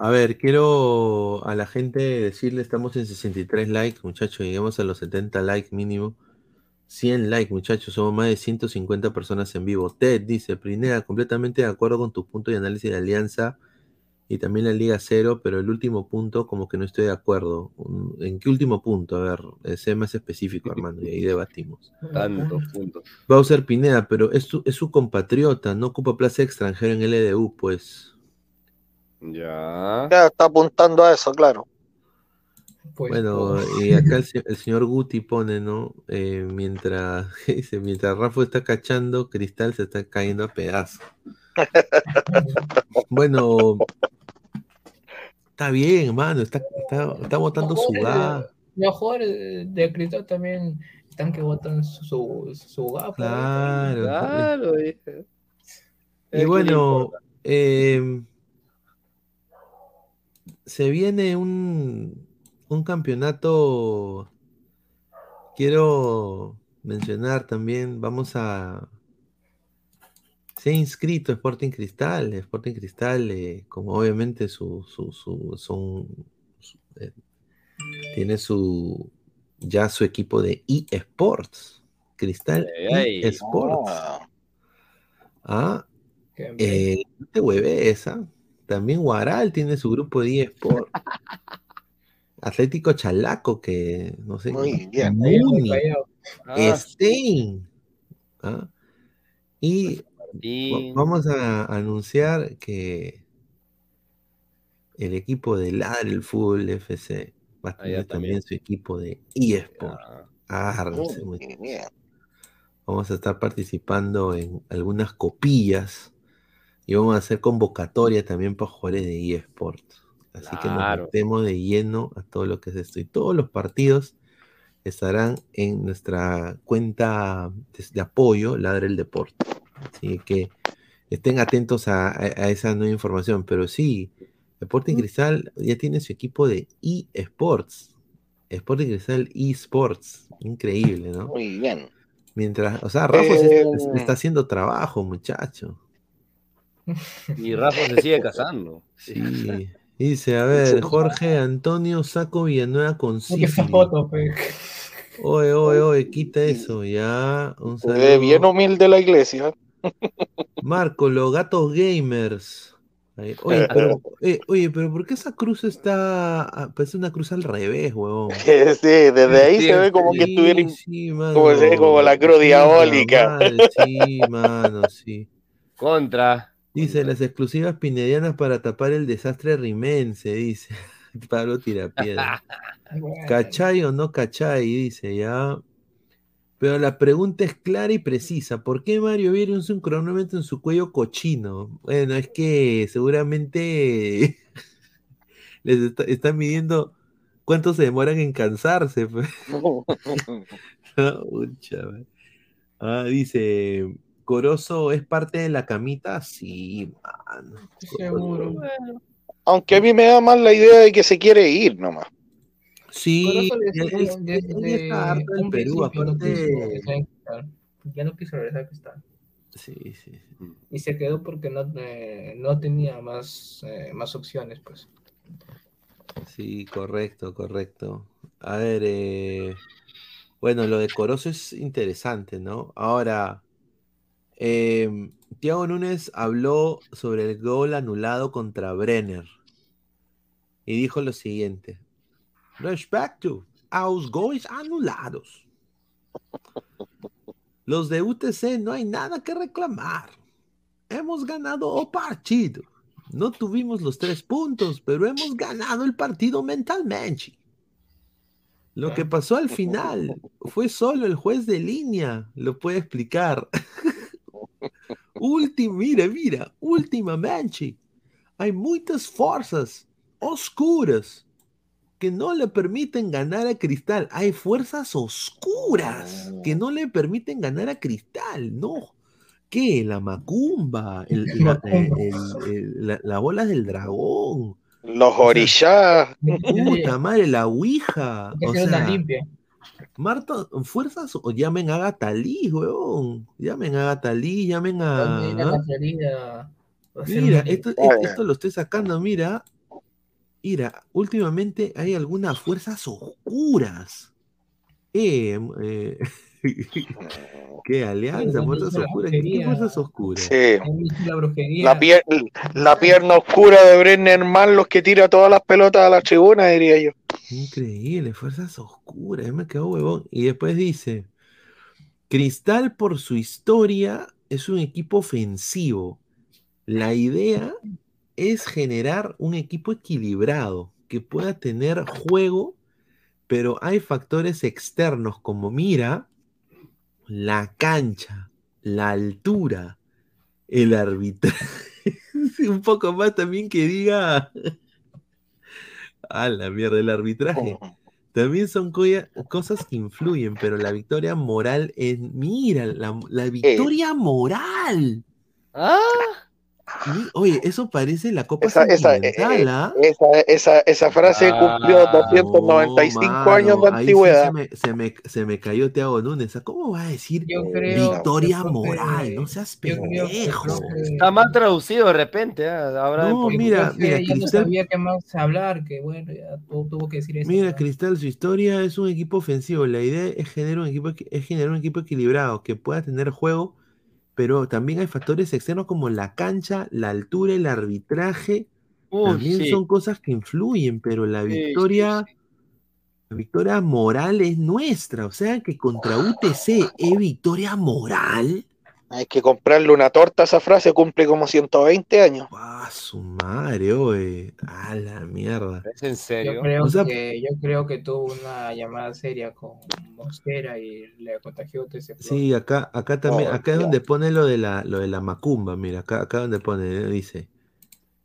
A ver, quiero a la gente decirle, estamos en 63 likes, muchachos, lleguemos a los 70 likes mínimo. 100 likes, muchachos, somos más de 150 personas en vivo. Ted dice, Prinea, completamente de acuerdo con tus puntos de análisis de alianza y también la Liga Cero, pero el último punto como que no estoy de acuerdo. ¿En qué último punto? A ver, eh, sé más específico, hermano, y ahí debatimos. Tantos puntos. Bowser Pineda, pero es su, es su compatriota, no ocupa plaza de extranjero en LDU, pues. Ya. Ya está apuntando a eso, claro. Pues, Bueno, y acá el, se- el señor Guti pone, ¿no? Eh, mientras, dice, mientras Rafa está cachando, Cristal se está cayendo a pedazos. Bueno, está bien, mano, está, está, está botando su gas. Jugadores de Cristal también están que botan su, su, su gafa. Claro. Claro, dije. Y bueno, eh, se viene un, un campeonato. Quiero mencionar también, vamos a. Se ha inscrito Sporting Cristal. Sporting Cristal, eh, como obviamente su, su, su- son, su- eh, tiene su ya su equipo de eSports. Cristal Ay, ay. eSports. Ah, Qué bien. eh, no te hueves, ¿ah? También Guaral tiene su grupo de eSport. Atlético Chalaco, que no sé. Muy bien. Muni, Ah, Stein. ¿ah? Y y- va- vamos a anunciar que el equipo de Ladre el Fútbol FC va a Ah, tener también también. su equipo de eSport. Ah, Muy bien. Vamos a estar participando en algunas copillas y vamos a hacer convocatoria también para jugadores de eSports. Así que nos metemos de lleno a todo lo que es esto. Y todos los partidos estarán en nuestra cuenta de, de apoyo, Ladre el Deporte. Así que estén atentos a, a- a esa nueva información. Pero sí, Deporte Cristal ya tiene su equipo de eSports. Sporting Cristal eSports. Increíble, ¿no? Muy bien. Mientras, o sea, Rafa Eh, está haciendo trabajo, muchacho. Y Rafa se sigue casando. Sí. Dice, a ver, Jorge Antonio Saco Villanueva con sífilis. foto, pe. Oye, oye, oye, quita eso, ya. Un Se ve bien saludo. humilde la iglesia. Marco, los gatos gamers. Oye, pero, eh, oye, pero ¿por qué esa cruz está, ah, parece una cruz al revés, huevón? Sí, desde ahí se ve como que estuviera sí, mano. como, se ve como la cruz diabólica. Sí, mano, sí. Contra. Dice, las exclusivas pinedianas para tapar el desastre rimense, dice. Pablo Tirapiedra. ¿Cachai o no cachai? Dice, ya. Pero la pregunta es clara y precisa. ¿Por qué Mario Viera usa un cronómetro en su cuello cochino? Bueno, es que seguramente les está, están midiendo cuánto se demoran en cansarse. pues. Ah, dice, ¿Corozo es parte de la camita? Sí, mano. seguro. Aunque a mí me da más la idea de que se quiere ir nomás. Sí, él- está harto del Perú, aparte. Ya no quiso regresar a Cristal. Sí, sí. sí. Y se quedó porque no, eh, no tenía más, eh, más opciones, pues. Sí, correcto, correcto. A ver, eh, bueno, lo de Corozo es interesante, ¿no? Ahora, eh, Thiago Núñez habló sobre el gol anulado contra Brenner y dijo lo siguiente: Respecto a los goles anulados, los de UTC no hay nada que reclamar. Hemos ganado el partido. No tuvimos los tres puntos, pero hemos ganado el partido mentalmente. Lo que pasó al final fue solo el juez de línea, lo puede explicar. Último, mira, mira, últimamente hay muchas fuerzas oscuras que no le permiten ganar a Cristal. Hay fuerzas oscuras que no le permiten ganar a Cristal, no. ¿Qué? La macumba, el- la, el- el- la- la bola del dragón. Los orishas. Puta madre, la ouija. O sea, limpia. Marta, fuerzas, o llamen a Gatalí, weón. Llamen a Gatalí, llamen a. ¿ah? Mira, una esto, esto- esto lo estoy sacando, mira. Mira, últimamente hay algunas fuerzas oscuras. Eh, eh, ¿Qué alianza? Fuerzas oscuras. ¿Qué fuerzas oscuras? Sí. La brujería. La, pier- la pierna oscura de Brenner Man, los que tira todas las pelotas a la tribuna, diría yo. Increíble, fuerzas oscuras, me quedo huevón. Y después dice, Cristal por su historia es un equipo ofensivo. La idea es generar un equipo equilibrado, que pueda tener juego, pero hay factores externos como mira, la cancha, la altura, el arbitraje. un poco más también que diga... A la mierda, el arbitraje. También son cosas que influyen, pero la victoria moral es. Mira, la, la victoria moral. Ah, Oye, eso parece la copa Esa, esa, eh, sentimental, ¿ah? esa, esa, esa frase cumplió 295 Mano, años de sí antigüedad. se, me, se, me, se me cayó Thiago Núñez. ¿Cómo va a decir creo victoria que- moral? No seas que- pendejo. Está mal traducido de repente. ¿ah? Ahora No, mira, mira, ya no Cristal- sabía qué más hablar, que bueno, ya tuvo, que decir eso. Mira, Cristal, su historia es un equipo ofensivo. La idea es generar un equipo, equi- es generar un equipo equilibrado que pueda tener juego, pero también hay factores externos como la cancha, la altura, el arbitraje. Uy, también sí. son cosas que influyen, pero la Sí, sí, victoria, la victoria moral es nuestra. O sea que contra UTC es victoria moral. Hay que comprarle una torta a esa frase, cumple como 120 años. Ah, su madre, oye. A la mierda. ¿Es en serio? Yo creo, O sea- que, yo creo que tuvo una llamada seria con Mosquera y le contagió ese Sí, acá, acá también, Oh, acá es donde pone lo de la, lo de la macumba, mira, acá, acá donde pone, ¿eh? dice,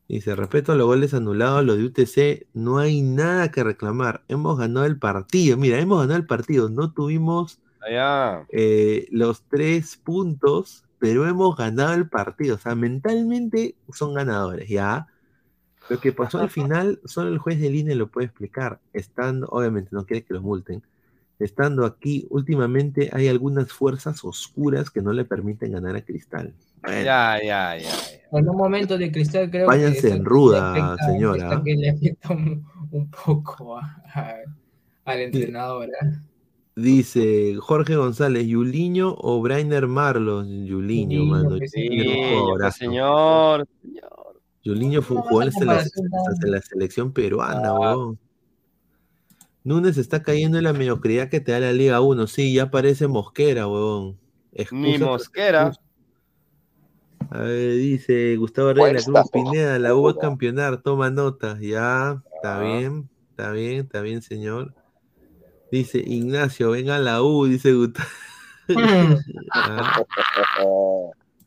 dice, respecto a los goles anulados, lo de UTC, no hay nada que reclamar, hemos ganado el partido, mira, hemos ganado el partido, no tuvimos Allá. eh, los tres puntos, pero hemos ganado el partido, o sea, mentalmente son ganadores, ¿ya? Lo que pasó al final, solo el juez de línea lo puede explicar, estando, obviamente no quiere que los multen, estando aquí, últimamente hay algunas fuerzas oscuras que no le permiten ganar a Cristal. Bueno, Ya, ya, ya. En un momento de cristal creo Váyanse que en está- ruda, le afecta- señora. que le afecta un, un poco a- a- al entrenador. ¿eh? Dice Jorge González, Yuliño o Brainer Marlos. Yuliño, mano. Yuliño sí, es un pues, jugadorazo. señor. Yuliño fue, No, jugó en la, selección, en la selección peruana, Ah. huevón. Núñez está cayendo en la mediocridad que te da la Liga 1. Sí, ya parece Mosquera, huevón. Ni Excusa- Mosquera. A ver, dice Gustavo Reyes, la Cuesta, Cruz Pineda, la U va a joda. campeonar, toma nota. Ya, está Ah. bien, está bien, está bien, señor. Dice Ignacio, venga a la U, dice Gustavo. Ah.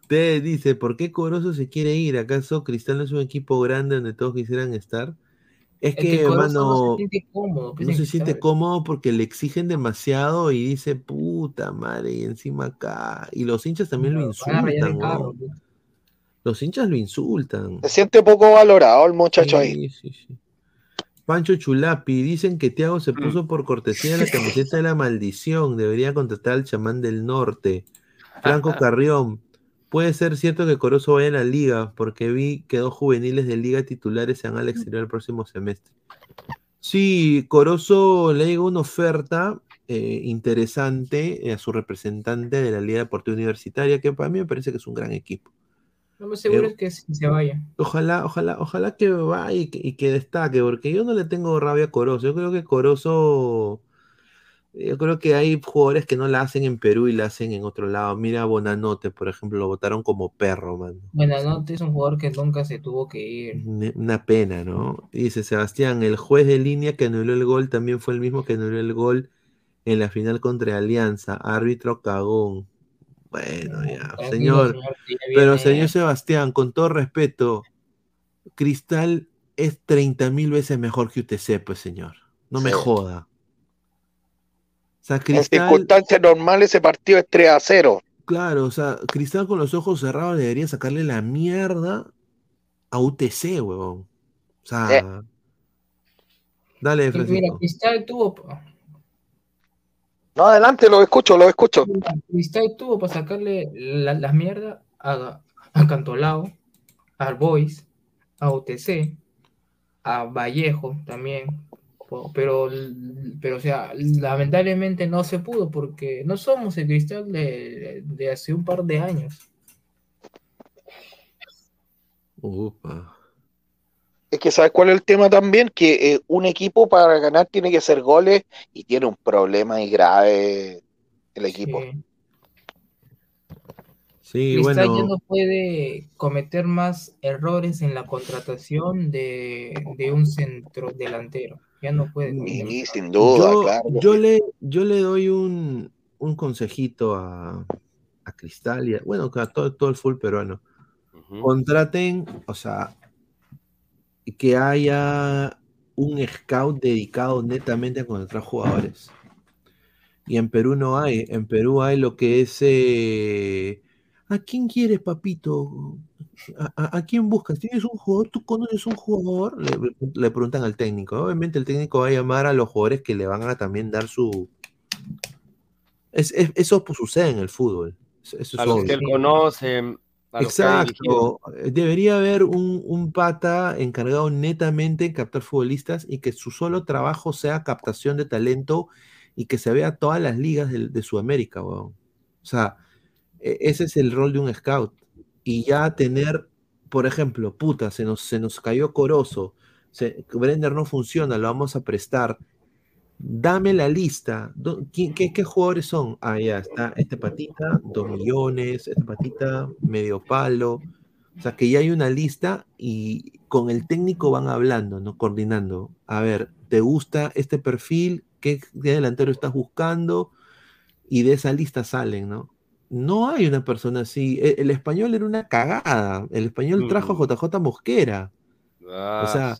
Te dice, ¿por qué Corozo se quiere ir? ¿Acaso Cristal no es un equipo grande donde todos quisieran estar? Es Es que, hermano, no se siente cómodo. no en se siente Cristal. cómodo porque le exigen demasiado y dice, puta madre, y encima acá. Y los hinchas también lo insultan, carro, pues. Los hinchas lo insultan. Se siente poco valorado el muchacho ahí. Sí, sí, sí. Pancho Chulapi, dicen que Thiago se puso por cortesía la camiseta de la maldición. Debería contratar al chamán del norte. Franco Carrión, puede ser cierto que Corozo vaya a la liga, porque vi que dos juveniles de liga titulares se van al exterior el próximo semestre. Sí, Corozo le llegó una oferta eh, interesante eh, a su representante de la Liga Deportiva Universitaria, que para mí me parece que es un gran equipo. Lo más seguro Eh, es que sí se vaya. Ojalá, ojalá, ojalá que vaya y que, y que destaque, porque yo no le tengo rabia a Corozo. Yo creo que Corozo, yo creo que hay jugadores que no la hacen en Perú y la hacen en otro lado. Mira a Bonanote, por ejemplo, lo votaron como perro, man. Buenanote es un jugador que nunca se tuvo que ir. Una pena, ¿no? Dice Sebastián, el juez de línea que anuló el gol también fue el mismo que anuló el gol en la final contra Alianza. Árbitro cagón. Bueno, ya, señor. Pero señor Sebastián, con todo respeto, Cristal es 30 mil veces mejor que UTC, pues señor. No me joda. O sea, En Cristal, circunstancias normales ese partido es 3 a 0. claro, o sea, Cristal con los ojos cerrados debería sacarle la mierda a UTC, huevón. O sea, dale, Y Mira, Francisco. Cristal tuvo, No, adelante, lo escucho, lo escucho. Cristal tuvo para sacarle la- las mierdas a, a Cantolao, al Boys, a UTC, a Vallejo también. Pero, pero, o sea, lamentablemente no se pudo porque no somos el Cristal de, de hace un par de años. Upa. Es que ¿sabes cuál es el tema también? Que eh, un equipo para ganar tiene que hacer goles y tiene un problema ahí grave el equipo. Sí. Sí, Cristal ya bueno, no puede cometer más errores en la contratación de, de un centro delantero. Ya no puede. Y sin duda, yo, claro. yo le, yo le doy un, un consejito a, a Cristal y a- bueno, a todo, todo el full peruano. Contraten, o sea, que haya un scout dedicado netamente a contratar jugadores. Y en Perú no hay. En Perú hay lo que es. eh, ¿A quién quieres, papito? ¿A, a- a quién buscas? ¿Tienes un jugador? ¿Tú conoces un jugador? Le, le preguntan al técnico. Obviamente el técnico va a llamar a los jugadores que le van a también dar su... Es- es- eso pues, sucede en el fútbol. Eso, A los obvio. que él conoce, Exacto. Debería haber un, un pata encargado netamente en captar futbolistas y que su solo trabajo sea captación de talento y que se vea todas las ligas de, Sudamérica, weón. O sea, e- ese es el rol de un scout. Y ya tener, por ejemplo, puta, se nos, se nos cayó Corozo, se, Brenner no funciona, lo vamos a prestar. Dame la lista. Do- ¿Quién- qué, qué jugadores son? Ah, ya está. Este patita, dos millones. Este patita, medio palo. O sea, que ya hay una lista y con el técnico van hablando, ¿no? Coordinando. A ver, ¿te gusta este perfil? ¿Qué, qué delantero estás buscando? Y de esa lista salen, ¿no? No hay una persona así. E- El, español era una cagada. El español trajo a JJ Mosquera. O sea,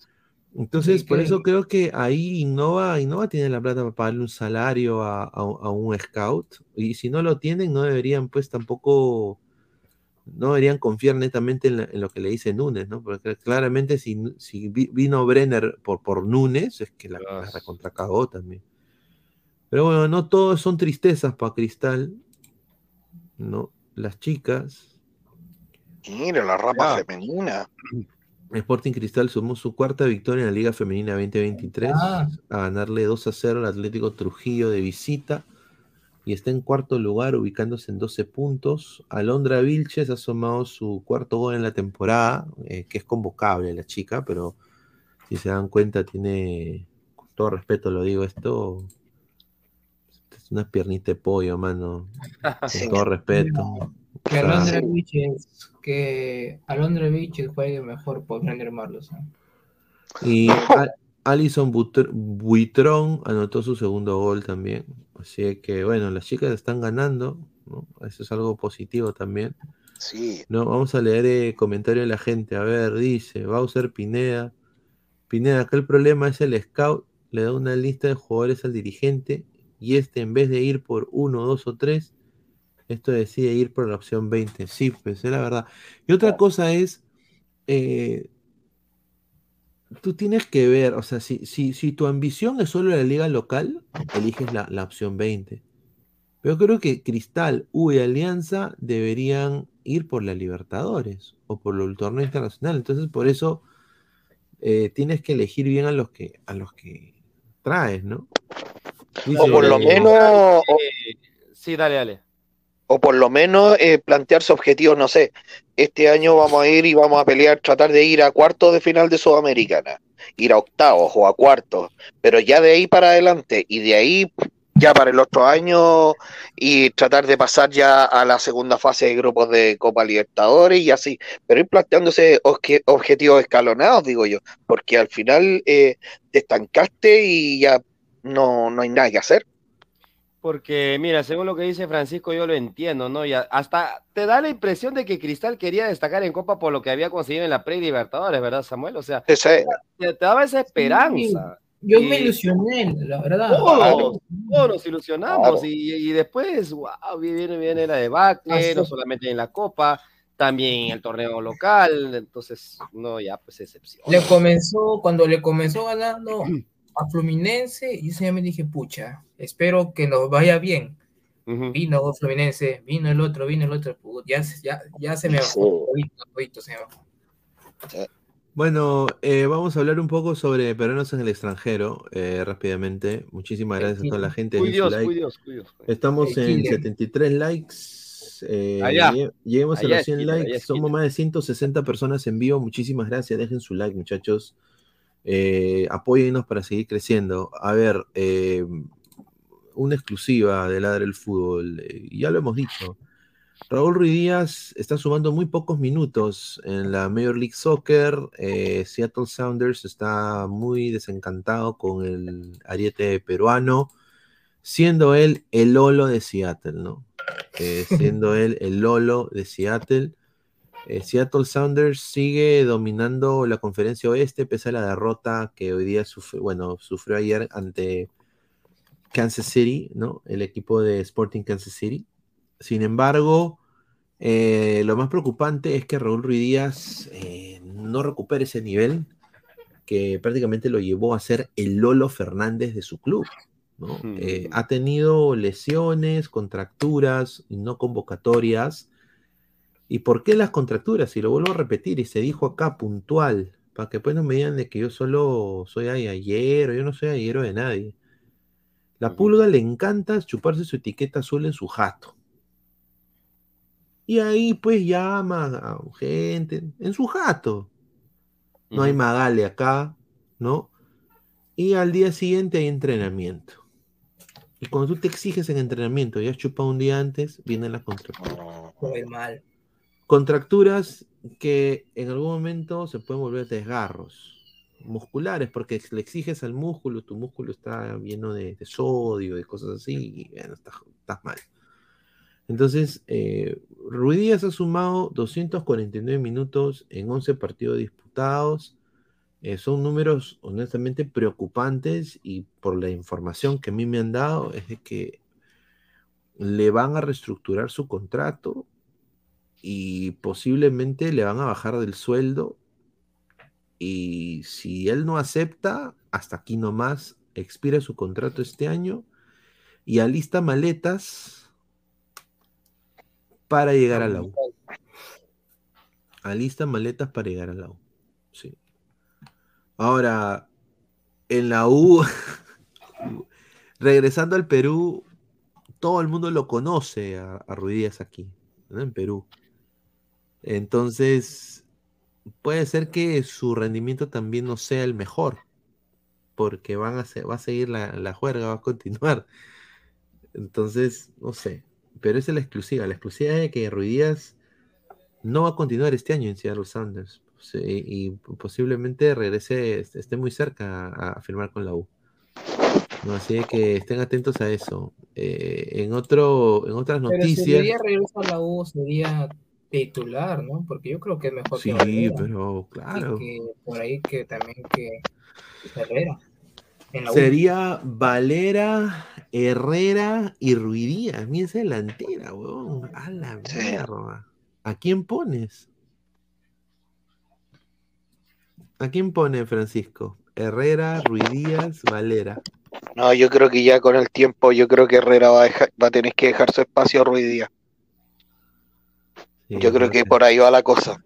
entonces, por eso creo que ahí Innova, Innova tiene la plata para pagarle un salario a, a- a un scout. Y si no lo tienen, no deberían, pues tampoco, no deberían confiar netamente en, la- en lo que le dice Núñez, ¿no? Porque claramente si, si vi- vino Brenner por, por Núñez, es que la, la recontracagó también. Pero bueno, no todos son tristezas para Cristal, ¿no? Las chicas. Mira, la rapa femenina. Sporting Cristal sumó su cuarta victoria en la Liga Femenina 2023 Ah. a ganarle 2 a 0 al Atlético Trujillo de visita y está en cuarto lugar ubicándose en 12 puntos. Alondra Vilches ha sumado su cuarto gol en la temporada, eh, que es convocable la chica, pero si se dan cuenta tiene, con todo respeto lo digo esto, es una piernita de pollo, mano, con Sí. todo respeto. Que O sea, Alondra Vilches, que Alondra Vilches juegue mejor por Brenner Marlos. ¿no? Y Al- Alison Butr- Buitrón anotó su segundo gol también. Así que bueno, las chicas están ganando. ¿no? Eso es algo positivo también. Sí. No, vamos a leer el comentario de la gente. A ver, dice Bowser Pineda. Pineda, acá el problema es el scout. Le da una lista de jugadores al dirigente y este en vez de ir por uno, dos o tres, esto decide ir por la opción 20. Sí, pues es la verdad. Y otra cosa es, eh, tú tienes que ver, o sea, si, si, si tu ambición es solo la liga local, eliges la, la opción 20. Pero creo que Cristal, U y Alianza deberían ir por la Libertadores o por el torneo internacional. Entonces, por eso eh, tienes que elegir bien a los que, a los que traes, ¿no? O por lo menos, o, Sí, dale, dale. O por lo menos eh, plantearse objetivos, no sé, este año vamos a ir y vamos a pelear, tratar de ir a cuartos de final de Sudamericana, ir a octavos o a cuartos, pero ya de ahí para adelante y de ahí ya para el otro año y tratar de pasar ya a la segunda fase de grupos de Copa Libertadores y así, pero ir planteándose obje- objetivos escalonados, digo yo, porque al final eh, te estancaste y ya no, no hay nada que hacer. Porque, mira, según lo que dice Francisco, yo lo entiendo, ¿no? Y hasta te da la impresión de que Cristal quería destacar en Copa por lo que había conseguido en la Pre-Libertadores, ¿verdad, Samuel? O sea, te, te daba esa esperanza. Yo Y me ilusioné, la verdad. Todos, todos nos ilusionamos Claro. y, y después, wow, viene, viene la debacle, no solamente en la Copa, también en el torneo local, entonces, no, ya, pues excepción. Le comenzó, cuando le comenzó ganando a Fluminense, y ese día me dije, pucha, espero que nos vaya bien. Vino Fluminense, vino el otro, vino el otro, pu- ya, se- ya, ya se me bajó. Bueno, eh, vamos a hablar un poco sobre peruanos en el extranjero eh, rápidamente. Muchísimas gracias a toda la gente. Dios, like. Dios, Dios. Estamos en killer. 73 likes. eh, Allá. llegue- Lleguemos a los es 100 killer, allá likes. es Somos más de 160 personas en vivo. Muchísimas gracias. Dejen su like, muchachos. Eh, apóyennos para seguir creciendo. A ver, eh, una exclusiva de Ladra el Fútbol. eh, ya lo hemos dicho. Raúl Ruiz Díaz está sumando muy pocos minutos en la Major League Soccer. eh, Seattle Sounders está muy desencantado con el ariete peruano, siendo él el Lolo de Seattle, ¿no? Siendo él el Lolo de Seattle. Eh, Seattle Sounders sigue dominando la conferencia oeste pese a la derrota que hoy día sufrió, bueno, sufrió ayer ante Kansas City, ¿no? El equipo de Sporting Kansas City. Sin embargo, Eh, lo más preocupante es que Raúl Ruiz Díaz eh, no recupere ese nivel que prácticamente lo llevó a ser el Lolo Fernández de su club. ¿no? Eh, ha tenido lesiones, contracturas, y no convocatorias. ¿Y por qué las contracturas? Y lo vuelvo a repetir, y se dijo acá puntual, para que pues no me digan de que yo solo soy ayer o yo no soy ayero de nadie. La pulga le encanta chuparse su etiqueta azul en su jato. Y ahí pues llama a gente en su jato. No hay Magali acá, ¿no? Y al día siguiente hay entrenamiento. Y cuando tú te exiges en entrenamiento y has chupado un día antes, vienen las contracturas. Muy mal. Contracturas que en algún momento se pueden volver desgarros musculares, porque le exiges al músculo, tu músculo está lleno de, sodio, de cosas así, y bueno, estás, mal. Entonces, eh, Ruiz Díaz ha sumado 249 minutos en 11 partidos disputados. Eh, son números honestamente preocupantes y por la información que a mí me han dado es de que le van a reestructurar su contrato y posiblemente le van a bajar del sueldo y si él no acepta, hasta aquí nomás expira su contrato este año y alista maletas para llegar a la U. Alista maletas para llegar a la U. Sí. Ahora, en la U, regresando al Perú, todo el mundo lo conoce a, a aquí, en Perú. Entonces, puede ser que su rendimiento también no sea el mejor, porque van a se- va a seguir la, la juerga, va a continuar. Entonces, no sé, pero esa es la exclusiva. La exclusiva es de que Ruiz Díaz no va a continuar este año en Seattle Sanders Sí, y posiblemente regrese, est- esté muy cerca a, a firmar con la U. No, así que estén atentos a eso. Eh, en otro, en otras Pero si noticias. debería regresar a la U, sería titular, ¿no? Porque yo creo que es mejor Sí, que Valera. pero Y claro. que por ahí que también que Herrera. En la U. Sería Valera, Herrera y Ruidíaz. Mira esa delantera, weón. A la mierda. ¿A quién pones? ¿A quién pone Francisco? Herrera, Ruidíaz, Valera. No, yo creo que ya con el tiempo, yo creo que Herrera va a, dejar- va a tener que dejar su espacio a Ruiz Díaz. Yo creo que por ahí va la cosa.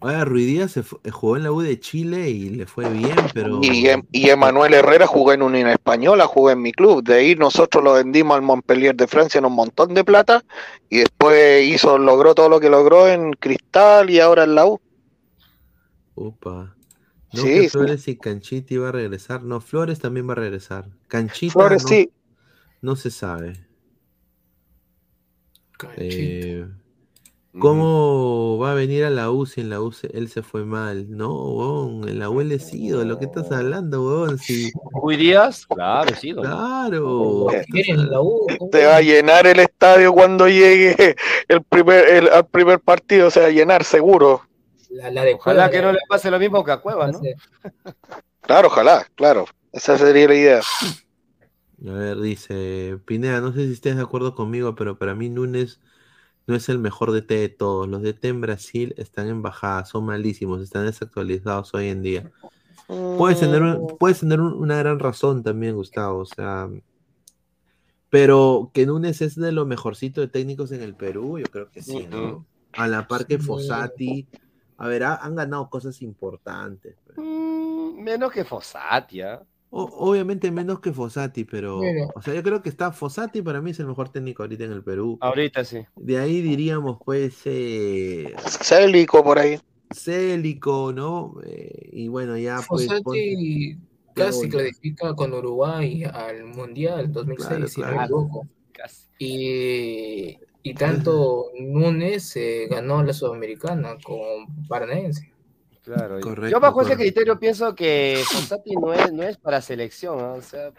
Ahora, Ruidíaz se fu- jugó en la U de Chile y le fue bien, pero. Y, Em- y Emanuel Herrera jugó en Unión Española, jugó en mi club. De ahí nosotros lo vendimos al Montpellier de Francia en un montón de plata y después hizo, logró todo lo que logró en Cristal y ahora en la U. Opa. No, Sí, que sí. Flores y Canchita iba a regresar. No, Flores también va a regresar. Canchita Flores no, sí. no se sabe. Eh, ¿Cómo va a venir a la U si en la U se- él se fue mal? No, huevón, en la U él es ídolo. ¿Qué estás hablando, huevón? Si... Ruiz Díaz, claro, sí. Claro. Te va a llenar el estadio cuando llegue el primer, el, al primer partido, se va a llenar seguro. La, la de Ojalá Cueva, que no le pase lo mismo que a Cueva, ¿no? Claro, ojalá, claro. Esa sería la idea. A ver, dice Pineda, no sé si estés de acuerdo conmigo, pero para mí Núñez no es el mejor DT de todos. Los DT en Brasil están en bajada, son malísimos, están desactualizados hoy en día. Puedes tener, un- puedes tener un- una gran razón también, Gustavo, o sea, pero que Núñez es de lo mejorcito de técnicos en el Perú, yo creo que sí, ¿no? A la par que. Fossati, a ver, ha- han ganado cosas importantes. Mm, menos que Fossati, ¿ah? O- obviamente menos que Fossati, pero, Mira. o sea, yo creo que está Fossati para mí es el mejor técnico ahorita en el Perú. Ahorita sí. De ahí diríamos, pues, eh, Célico por ahí. Célico, ¿no? Eh, y bueno, ya pues. Fossati casi Bueno. clasifica con Uruguay al Mundial 2006, Claro, si no claro. me equivoco. Y, y tanto Núñez eh, ganó la Sudamericana con Paranaense. Claro. Correcto, Yo bajo ese criterio pienso que Fossati no es, no es para selección, o sea,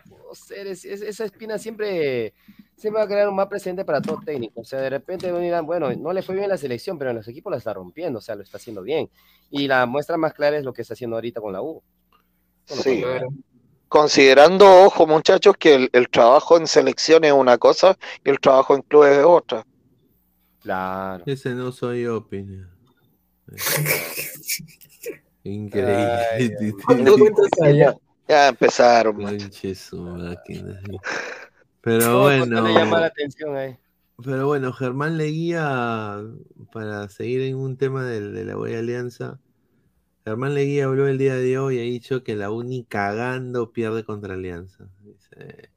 es- esa espina siempre, siempre va a crear un más presente para todo técnico. O sea, de repente no dirán, bueno, no le fue bien la selección, pero en los equipos la está rompiendo, o sea, lo está haciendo bien. Y la muestra más clara es lo que está haciendo ahorita con la U. Sí. Considerando, ojo muchachos, que el, el trabajo en selección es una cosa y el trabajo en clubes es otra. Claro. Ese no soy yo, Pineda. Increíble. Ya, ya empezaron. Pero No, bueno. le llama la atención ahí. Pero bueno, Germán Leguía, para seguir en un tema del- de, la Buena Alianza, Germán Leguía habló el día de hoy y ha dicho que la Uni cagando pierde contra Alianza. Dice,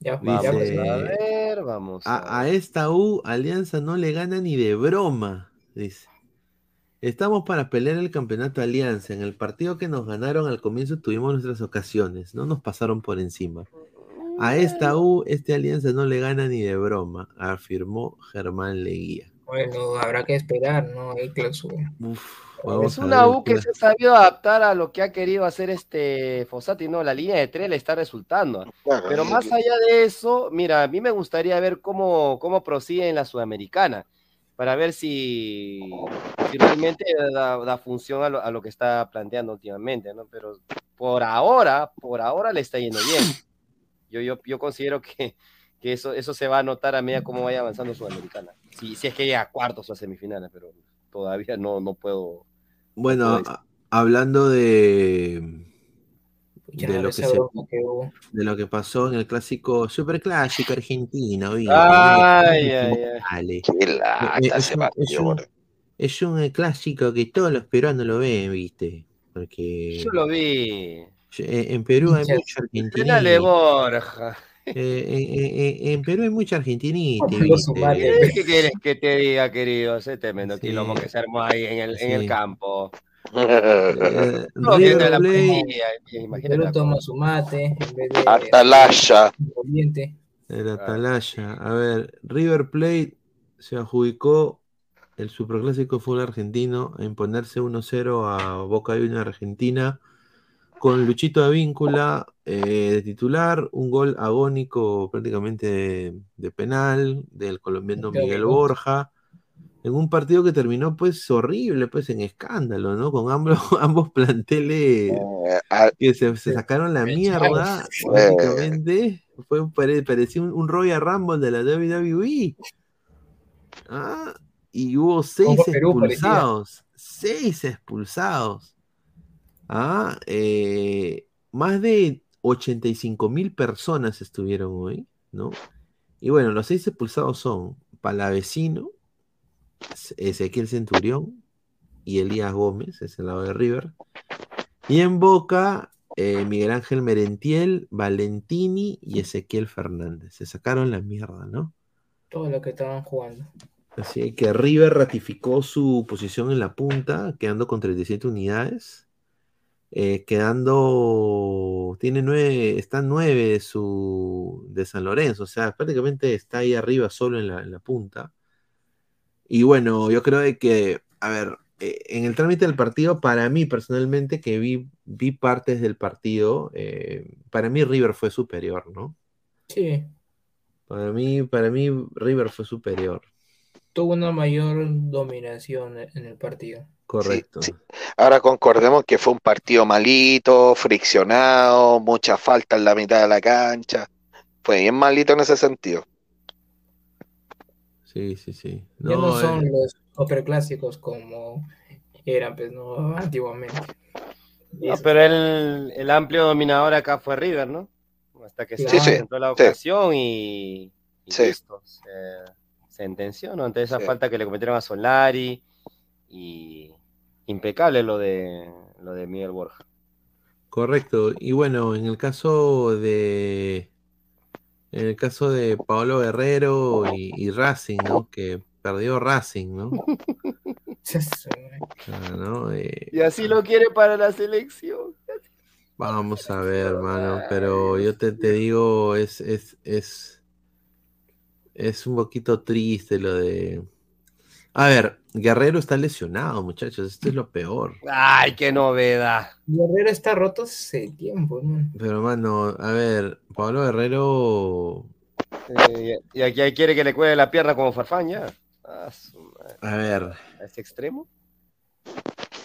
Ya, Vamos Dice- a ver, vamos. a esta U, Alianza no le gana ni de broma, dice. Estamos para pelear el campeonato Alianza. En el partido que nos ganaron al comienzo tuvimos nuestras ocasiones, no nos pasaron por encima. A esta U, este Alianza no le gana ni de broma, afirmó Germán Leguía. Bueno, habrá que esperar, ¿no? Hay clausura. Es una ver U que se ha sabido adaptar a lo que ha querido hacer este Fossati, no, la línea de tres le está resultando. Pero más allá de eso, mira, a mí me gustaría ver cómo, cómo prosigue en la Sudamericana, para ver si, si realmente da, da función a lo, a lo que está planteando últimamente, ¿no? Pero por ahora, por ahora le está yendo bien. Yo, yo, yo considero que, que eso, eso se va a notar a medida como vaya avanzando Sudamericana. Si, si es que llega a cuartos o a semifinales, pero todavía no, no puedo. Bueno, hablando de, de lo que se- que de lo que pasó en el clásico, superclásico argentino. ¿viste? Ay, ay, Eh, es, un, es un- boludo. es un, clásico que todos los peruanos lo ven, ¿viste? Porque Yo lo vi. eh, en Perú hay mucho de argentinista. Borja. Eh, eh, eh, en Perú hay mucha. ¿viste? ¿Qué quieres que te diga, querido? Ese tremendo Sí. quilombo que se armó ahí en el, en el campo. Eh, No, River la Perú toma su mate en vez de Atalaya. El Atalaya. A ver, River Plate se adjudicó el superclásico fútbol argentino a imponerse 1-0 a Boca Juniors Argentina con Luchito Avíncula eh, de titular, un gol agónico prácticamente de, de penal del colombiano Miguel. Borja. En un partido que terminó pues horrible, pues en escándalo, ¿no? Con ambos, ambos planteles que se, se sacaron la mierda, Eh. básicamente. Fue, pare- parecía un, un Royal Rumble de la WWE. Ah, y hubo seis expulsados. Seis expulsados. Ah, eh, más de 85 mil personas estuvieron hoy, ¿no? Y bueno, los seis expulsados son Palavecino, Ezequiel Centurión y Elías Gómez, es el lado de River. Y en Boca, eh, Miguel Ángel Merentiel, Valentini y Ezequiel Fernández. Se sacaron la mierda, ¿no? Todo lo que estaban jugando. Así que River ratificó su posición en la punta, quedando con 37 unidades. Eh, quedando, tiene nueve, está nueve de su de San Lorenzo, o sea, prácticamente está ahí arriba solo en la, en la punta. Y bueno, yo creo de que, a ver, eh, en el trámite del partido, para mí personalmente, que vi, vi partes del partido, eh, para mí River fue superior, ¿no? Sí, Para mí, para mí River fue superior, tuvo una mayor dominación en el partido. correcto. Ahora concordemos que fue un partido malito, friccionado, mucha falta en la mitad de la cancha. Fue bien malito en ese sentido. Sí, sí, sí. ya no No, son eh, los superclásicos como eran pues, no, antiguamente. No, pero el, el amplio dominador acá fue River, ¿no? Hasta que se Sí, presentó la sí. ocasión y, y Sí. listo. Se sentenció, ¿no? Ante esa Sí. falta que le cometieron a Solari y impecable lo de lo de Miguel Borja. correcto. Y bueno, en el caso de en el caso de Paolo Guerrero y, y Racing, ¿no? Que perdió Racing, ¿no? Ah, ¿no? Eh, Y así lo quiere para la selección. Vamos a ver, hermano, pero yo te, te digo, es, es, es, es un poquito triste lo de... A ver, Guerrero está lesionado, muchachos, esto es lo peor. Ay, qué novedad. Guerrero está roto hace tiempo, ¿no? Pero, mano, a ver, Pablo Guerrero, Eh, y aquí quiere que le cuele la pierna como Farfán ya. Ah, su madre. a ver, ¿A ese extremo?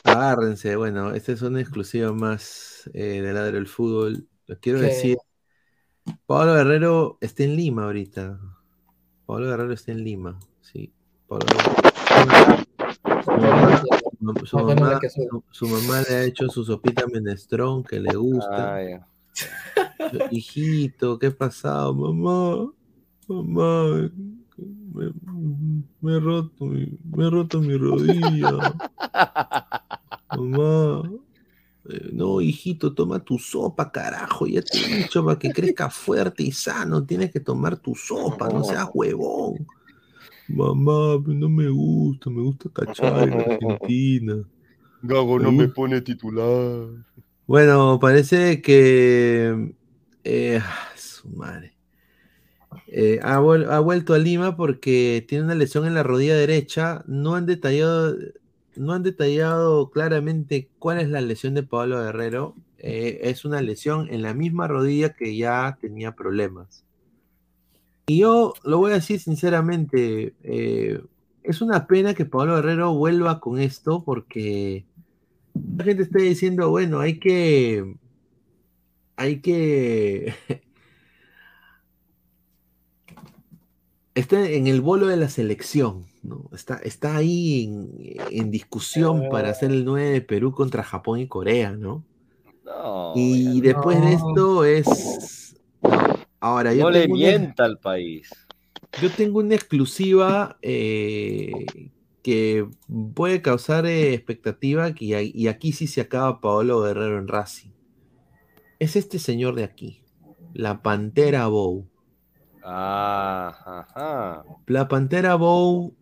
agárrense, bueno, esta es una exclusiva más eh, de Ladro del Fútbol. Lo quiero decir, Pablo Guerrero está en Lima ahorita. Pablo Guerrero está en Lima, sí. Paolo Bou. Su mamá, su- No, mamá- le ha hecho su sopita menestrón que le gusta. Ah, ya. Hijito, ¿qué ha pasado? Mamá, mamá, me, me he roto mi, me he roto mi rodilla. Mamá, eh, no, hijito, toma tu sopa, carajo. Ya te he dicho para que crezca fuerte y sano. Tienes que tomar tu sopa, no seas huevón. Mamá, pero no me gusta, me gusta cachar en Argentina. Gago no me pone titular. Bueno, parece que. eh, ah, su madre. Eh, ha vuelto a Lima porque tiene una lesión en la rodilla derecha. No han detallado, no han detallado claramente cuál es la lesión de Pablo Guerrero. Eh, es una lesión en la misma rodilla que ya tenía problemas. Y yo lo voy a decir sinceramente, eh, es una pena que Pablo Guerrero vuelva con esto porque la gente está diciendo, bueno, hay que, hay que, está en el bolo de la selección, ¿no? Está, está ahí en, en discusión para hacer el 9 de Perú contra Japón y Corea, ¿no? No, Y después de esto es... Ahora, yo no le tengo una- mienta al país. yo tengo una exclusiva eh, que puede causar eh, expectativa y, a- y aquí sí se acaba Paolo Guerrero en Racing. Es este señor de aquí, la Pantera Bow. Ah, ajá. La Pantera Bow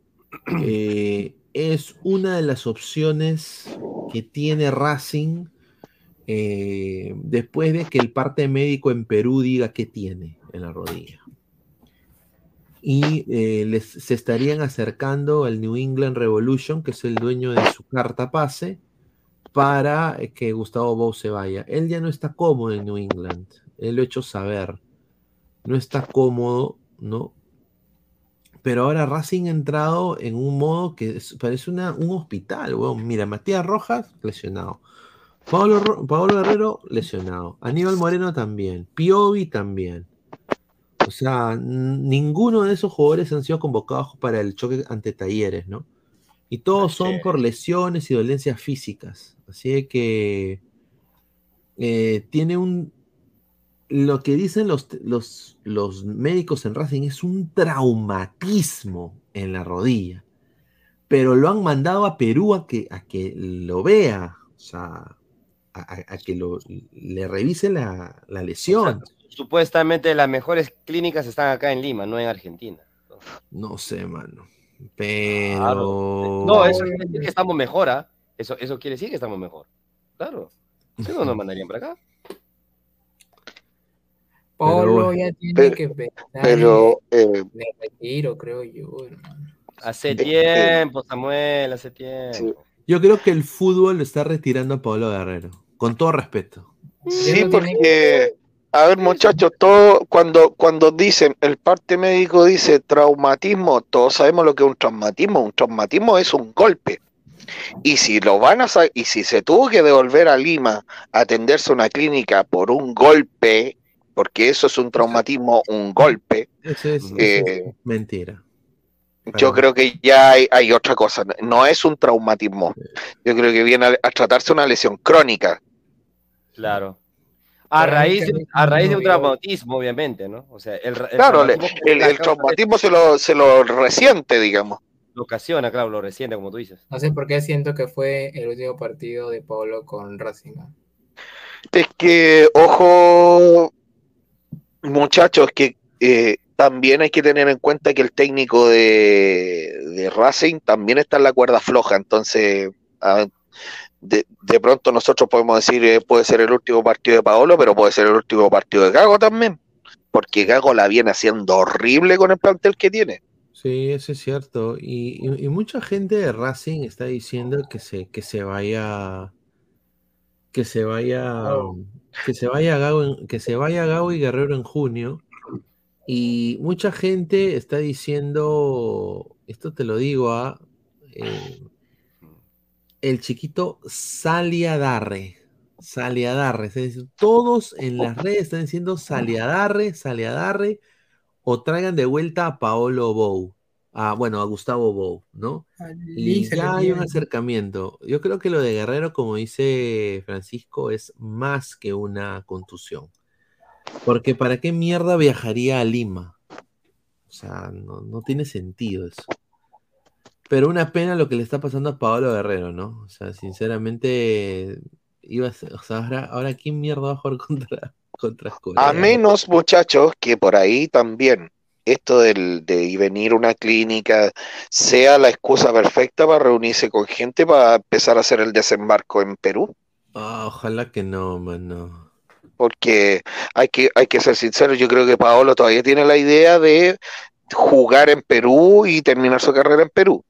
eh, es una de las opciones que tiene Racing eh, después de que el parte médico en Perú diga qué tiene en la rodilla. Y eh, les, se estarían acercando al New England Revolution, que es el dueño de su carta pase, para eh, que Gustavo Bou se vaya. Él ya no está cómodo en New England, él lo ha hecho saber. No está cómodo, ¿no? Pero ahora Racing ha entrado en un modo que parece una, un hospital, weón. Mira, Matías Rojas, lesionado. Pablo, Ro- Pablo Guerrero, lesionado. Aníbal Moreno también. Piovi también. O sea, ninguno de esos jugadores han sido convocados para el choque ante Talleres, ¿no? Y todos son por lesiones y dolencias físicas. Así que eh, tiene un. Lo que dicen los, los, los médicos en Racing es un traumatismo en la rodilla. Pero lo han mandado a Perú a que, a que lo vea. O sea, a, que lo, le revise la, la lesión. Supuestamente las mejores clínicas están acá en Lima, no en Argentina. No sé, mano. Pero. No, eso quiere decir que estamos mejor, ¿ah? Eso, eso quiere decir que estamos mejor. Claro. Si no, nos mandarían para acá. Polo ya tiene Pero- que pensar Pero, eh, en el retiro, creo yo. hermano. Hace Eh, tiempo, Samuel, hace tiempo. Yo creo que el fútbol lo está retirando a Pablo Guerrero. Con todo respeto. sí, porque, a ver, muchachos, todo cuando, cuando dicen, el parte médico dice traumatismo, todos sabemos lo que es un traumatismo. Un traumatismo es un golpe. Y si lo van a y si se tuvo que devolver a Lima a atenderse a una clínica por un golpe, porque eso es un traumatismo, un golpe, Eso es, eso eh, es mentira. yo creo que ya hay, hay otra cosa. No es un traumatismo. Yo creo que viene a, a tratarse una lesión crónica. Claro. A raíz, no a raíz de un traumatismo, obviamente, ¿no? O sea, el, el Claro, traumatismo el, el traumatismo se lo, se lo resiente, digamos. lo ocasiona, claro, lo reciente, como tú dices. No sé por qué siento que fue el último partido de Pablo con Racing. Es que, ojo, muchachos, que eh, también hay que tener en cuenta que el técnico de, de Racing también está en la cuerda floja, entonces a- de, de pronto nosotros podemos decir eh, puede ser el último partido de Paolo, pero puede ser el último partido de Gago también, porque Gago la viene haciendo horrible con el plantel que tiene. Sí, eso es cierto. Y, y- y mucha gente de Racing está diciendo que se, que se vaya. Que se vaya. Que se vaya Gago en- que se vaya Gago y Guerrero en junio. Y mucha gente está diciendo. Esto te lo digo a. eh, el chiquito Saliadarre. Saliadarre. Todos en las redes están diciendo Saliadarre, Saliadarre. O traigan de vuelta a Paolo Bou. a, bueno, a Gustavo Bou, ¿no? Y ya hay un acercamiento. Yo creo que lo de Guerrero, como dice Francisco, es más que una contusión. Porque ¿para qué mierda viajaría a Lima? O sea, no, no tiene sentido eso. Pero una pena lo que le está pasando a Pablo Guerrero, ¿no? O sea, sinceramente, iba a ser- o sea, ahora, ahora ¿quién mierda va a jugar contra, contra Corea? A menos, muchachos, que por ahí también esto del, de venir a una clínica sea la excusa perfecta para reunirse con gente para empezar a hacer el desembarco en Perú. Ah, ojalá que no, mano. Porque hay que, hay que ser sinceros, yo creo que Paolo todavía tiene la idea de jugar en Perú y terminar su carrera en Perú.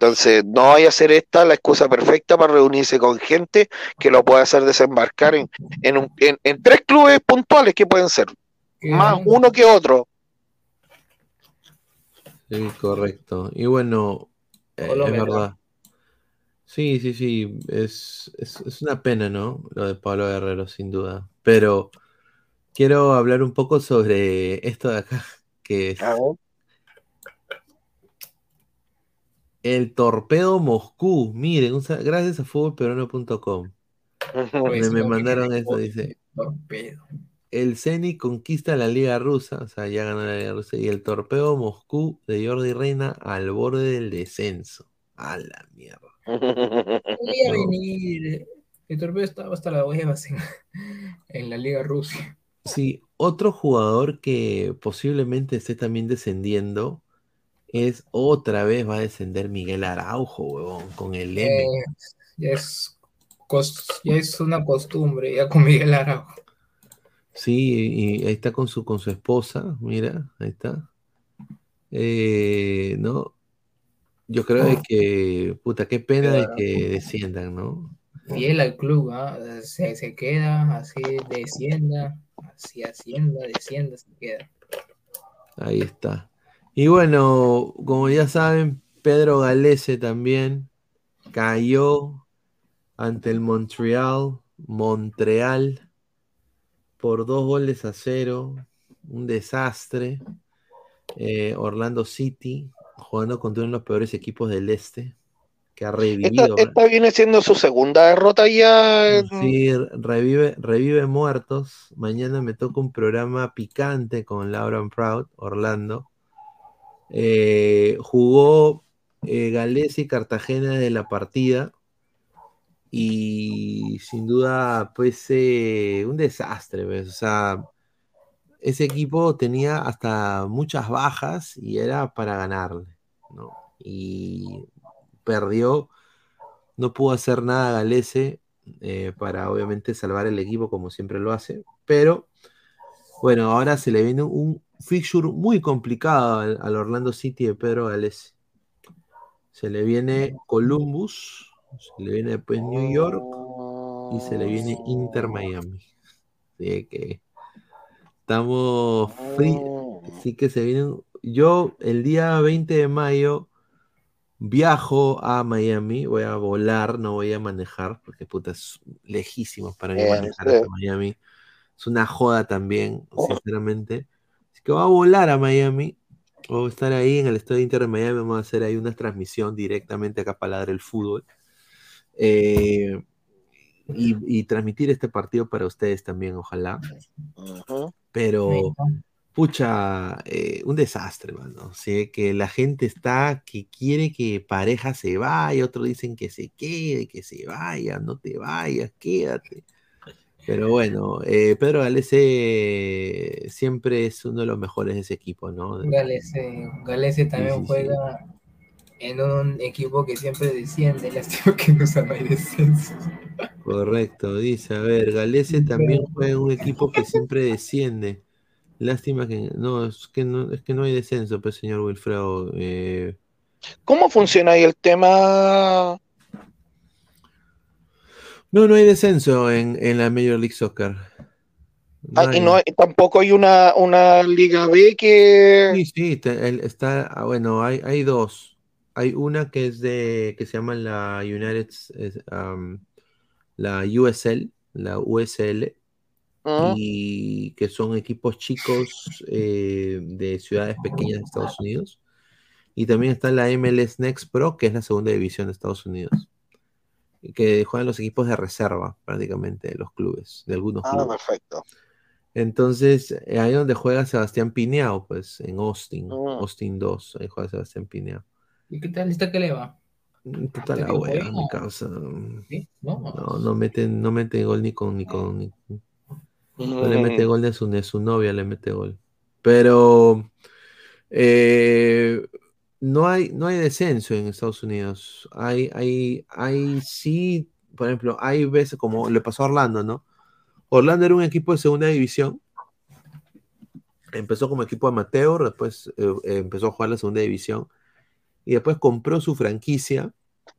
Entonces, no vaya a ser esta la excusa perfecta para reunirse con gente que lo pueda hacer desembarcar en, en, un- en- en tres clubes puntuales que pueden ser, más uno que otro. Sí, correcto. Y bueno, eh, es verdad. Sí, sí, sí. Es, es, es una pena, ¿no? Lo de Pablo Guerrero, sin duda. Pero quiero hablar un poco sobre esto de acá, que es el Torpedo Moscú. Miren, un gracias a fútbolperuano.com. Pues, Me, mandaron esto, dice. Torpedo. El Zenit conquista la Liga Rusa, o sea, ya ganó la Liga Rusa, y el Torpedo Moscú de Jordi Reina al borde del descenso. A la mierda. Podía No. venir. El torpedo estaba hasta las huevas en, en la Liga Rusia. Sí, otro jugador que posiblemente esté también descendiendo es otra vez va a descender Miguel Araujo, huevón, con el M. Eh, ya, es, ya es una costumbre, ya con Miguel Araujo. Sí, y ahí está con su, con su esposa, mira, ahí está. Eh, ¿no? Yo creo de que, puta, qué pena de que desciendan, ¿no? Fiel al club, ¿ah? se, se queda, así descienda, así ascienda, descienda, se queda. Ahí está. Y bueno, como ya saben, Pedro Galese también cayó ante el Montreal, Montreal, por dos goles a cero. Un desastre. Eh, Orlando City, jugando contra uno de los peores equipos del este, que ha revivido. esta viene siendo su segunda derrota ya. Sí, revive, revive muertos. Mañana me toca un programa picante con Laura Proud, Orlando. Eh, jugó eh, Gales y Cartagena de la partida. Y sin duda, pues, eh, un desastre, ¿ves? O sea, ese equipo tenía hasta muchas bajas y era para ganarle, ¿no? Y perdió, no pudo hacer nada Galese eh, para obviamente salvar el equipo como siempre lo hace, pero bueno, ahora se le viene un fixture muy complicado al, al Orlando City de Pedro Galese. Se le viene Columbus, se le viene después New York y se le viene Inter Miami. Así que estamos free, así que se vienen. Yo el día 20 de mayo viajo a Miami, voy a volar, no voy a manejar, porque puta es lejísimo para mí Eh, manejar sí. hasta Miami. Es una joda también, sinceramente. Así que voy a volar a Miami. A estar ahí en el estadio Inter de Miami. Vamos a hacer ahí una transmisión directamente acá para Ladra el fútbol. Eh, y, y transmitir este partido para ustedes también, ojalá. Pero, pucha, eh, un desastre, mano. O sea, que la gente está que quiere que pareja se vaya, otros dicen que se quede, que se vaya, no te vayas, quédate. Pero bueno, eh, Pedro Galese siempre es uno de los mejores de ese equipo, ¿no? Galese, Galese también sí, sí. juega en un equipo que siempre desciende. Lástima que no no hay descenso. Correcto, dice, a ver, Galese también juega en un equipo que siempre desciende. Lástima que no, es que no, es que no hay descenso, pues señor Wilfredo. eh, ¿Cómo funciona ahí el tema? No, no hay descenso en, en la Major League Soccer. No Ah, y no tampoco hay una, una Liga B que. Sí, sí, te- el- está, ah, bueno, hay, hay dos. Hay una que es de, que se llama la United, es, um, la USL, la USL, Ah. y que son equipos chicos eh, de ciudades pequeñas de Estados Unidos. Y también está la MLS Next Pro, que es la segunda división de Estados Unidos. Que juegan los equipos de reserva, prácticamente, de los clubes, de algunos Ah, clubes. perfecto. Entonces, eh, ahí donde juega Sebastián Pineao, pues, en Austin, Mm. Austin 2, ahí juega Sebastián Pineao. ¿Y qué tal está que le va? Puta ¿Hasta la que wea, juega? mi causa. ¿Sí? No. No, no mete, no mete gol ni con, ni con, ni- no le mete gol de su, de su novia, le mete gol. Pero eh, no hay, no hay descenso en Estados Unidos. Hay, hay, hay sí, por ejemplo, hay veces como le pasó a Orlando, ¿no? Orlando era un equipo de segunda división. Empezó como equipo amateur, después eh, empezó a jugar la segunda división y después compró su franquicia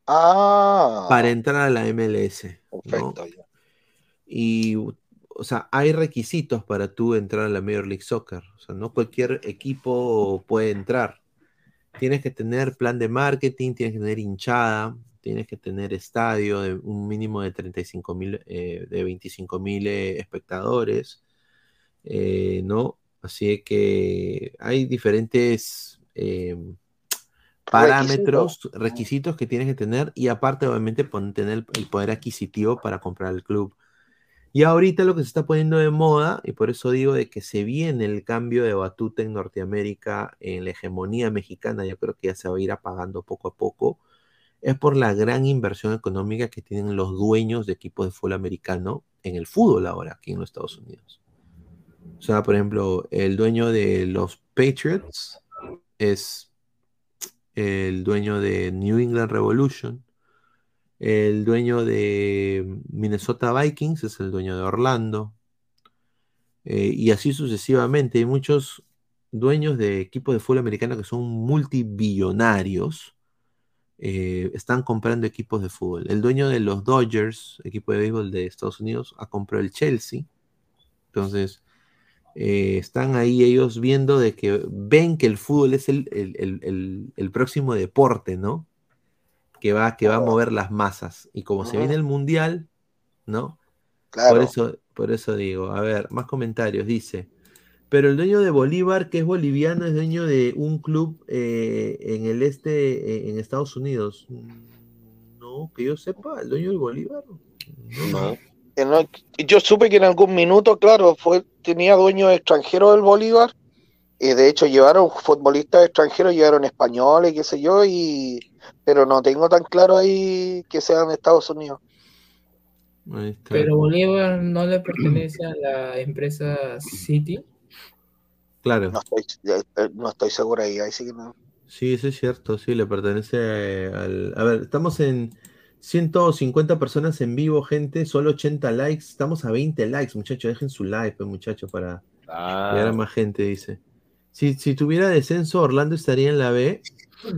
Ah, para entrar a la MLS. perfecto. Y, o sea, hay requisitos para tú entrar a la Major League Soccer. O sea, no cualquier equipo puede entrar. Tienes que tener plan de marketing, tienes que tener hinchada, tienes que tener estadio de un mínimo de 35 mil, eh, de 25 mil eh, espectadores, eh, ¿no? Así que hay diferentes parámetros, requisitos que tienes que tener y aparte obviamente tener el poder adquisitivo para comprar el club. Y ahorita lo que se está poniendo de moda, y por eso digo de que se viene el cambio de batuta en Norteamérica, en la hegemonía mexicana, yo creo que ya se va a ir apagando poco a poco, es por la gran inversión económica que tienen los dueños de equipos de fútbol americano en el fútbol ahora, aquí en los Estados Unidos. O sea, por ejemplo, el dueño de los Patriots es el dueño de New England Revolution. El dueño de Minnesota Vikings es el dueño de Orlando. Eh, y así sucesivamente. Hay muchos dueños de equipos de fútbol americano que son multibillonarios. eh, están comprando equipos de fútbol. El dueño de los Dodgers, equipo de béisbol de Estados Unidos, ha comprado el Chelsea. Entonces, eh, están ahí ellos viendo de que ven que el fútbol es el, el- el- el- el próximo deporte, ¿no? Que va, que va a mover las masas. Y como se viene el mundial, ¿no? Claro. Por eso, por eso digo, a ver, más comentarios. Dice, pero el dueño de Bolívar, que es boliviano, es dueño de un club eh, en el este, eh, en Estados Unidos. No, que yo sepa, el dueño del Bolívar. No. Yo supe que en algún minuto, claro, fue, tenía dueños extranjeros del Bolívar, y de hecho llevaron futbolistas extranjeros, llevaron españoles, qué sé yo, y pero no tengo tan claro ahí que sean de Estados Unidos. Ahí está. Pero Bolívar no le pertenece a la empresa City. Claro. No estoy, eh, no estoy seguro ahí, ahí sí que no. Sí, eso es cierto, sí, le pertenece al... A ver, estamos en 150 personas en vivo, gente, solo 80 likes, estamos a 20 likes, muchachos, dejen su like, pues, muchachos, para llegar a más gente, dice. Si, si tuviera descenso, Orlando estaría en la B.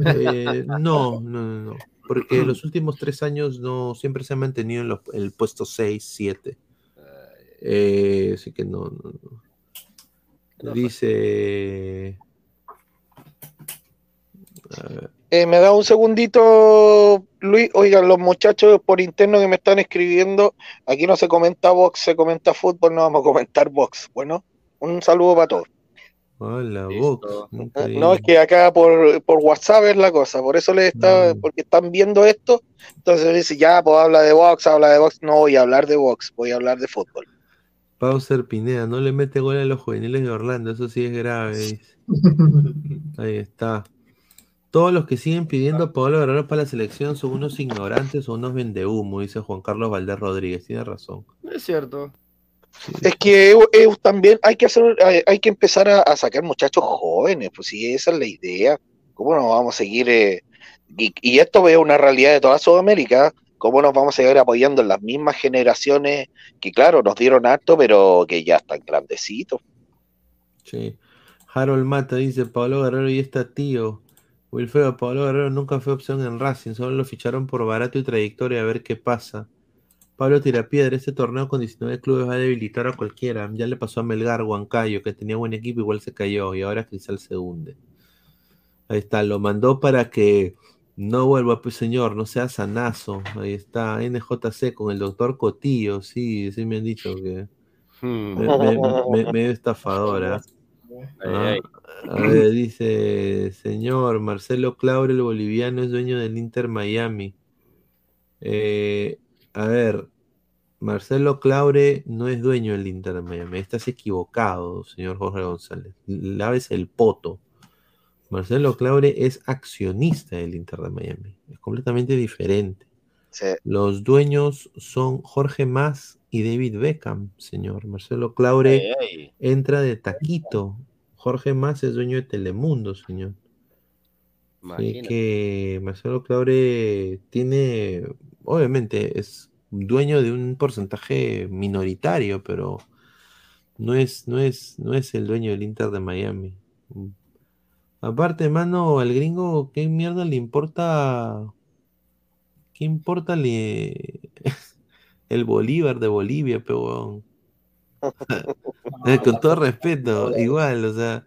Eh, no, no, no, no, porque los últimos tres años no, siempre se ha mantenido en el puesto 6, 7. Eh, así que no, no, no. Dice... A ver. Eh, me da un segundito, Luis. Oigan, los muchachos por interno que me están escribiendo, aquí no se comenta box, se comenta fútbol, no vamos a comentar box. Bueno, un saludo para todos. Hola, Vox. increíble. No, es que acá por, por WhatsApp es la cosa, por eso les está, porque están viendo esto, entonces dice, ya, pues habla de box, habla de box, no voy a hablar de box, voy a hablar de fútbol. Pauser Pineda, no le mete gol a los juveniles de Orlando, eso sí es grave. Ahí está. Todos los que siguen pidiendo a Pablo Guerrero para la selección son unos ignorantes o unos vendehumo, dice Juan Carlos Valdés Rodríguez. Tiene razón. Es cierto. Es que también hay que hacer, hay, hay que empezar a, sacar muchachos jóvenes, pues sí, esa es la idea. ¿Cómo nos vamos a seguir? eh, y, y esto es una realidad de toda Sudamérica. ¿Cómo nos vamos a seguir apoyando en las mismas generaciones que, claro, nos dieron harto, pero que ya están grandecitos? Sí. Harold Mata dice, Pablo Guerrero y está tío. Wilfredo, Pablo Guerrero nunca fue opción en Racing, solo lo ficharon por barato y trayectoria a ver qué pasa. Pablo Tirapiedra, este torneo con 19 clubes va a debilitar a cualquiera. Ya le pasó a Melgar, Huancayo, que tenía buen equipo, igual se cayó y ahora Cristal se hunde. Ahí está, lo mandó para que no vuelva, pues señor, no sea sanazo. Ahí está, NJC con el doctor Cotillo, sí, sí me han dicho que. Me- me- me- medio estafadora. Ah, a ver, dice, señor, Marcelo Claure, el boliviano, es dueño del Inter Miami. Eh, a ver, Marcelo Claure no es dueño del Inter de Miami. Estás equivocado, señor Jorge González. Laves el poto. Marcelo Claure es accionista del Inter de Miami. Es completamente diferente. Los dueños son Jorge Mas y David Beckham, señor. Marcelo Claure entra de taquito. Jorge Mas es dueño de Telemundo, señor. Así que Marcelo Claure tiene, obviamente, es dueño de un porcentaje minoritario, pero no es, no es, no es el dueño del Inter de Miami. Aparte, mano, al gringo, ¿qué mierda le importa? ¿Qué importa le- el Bolívar de Bolivia, pe huevón? Eh, Con todo respeto, igual, o sea,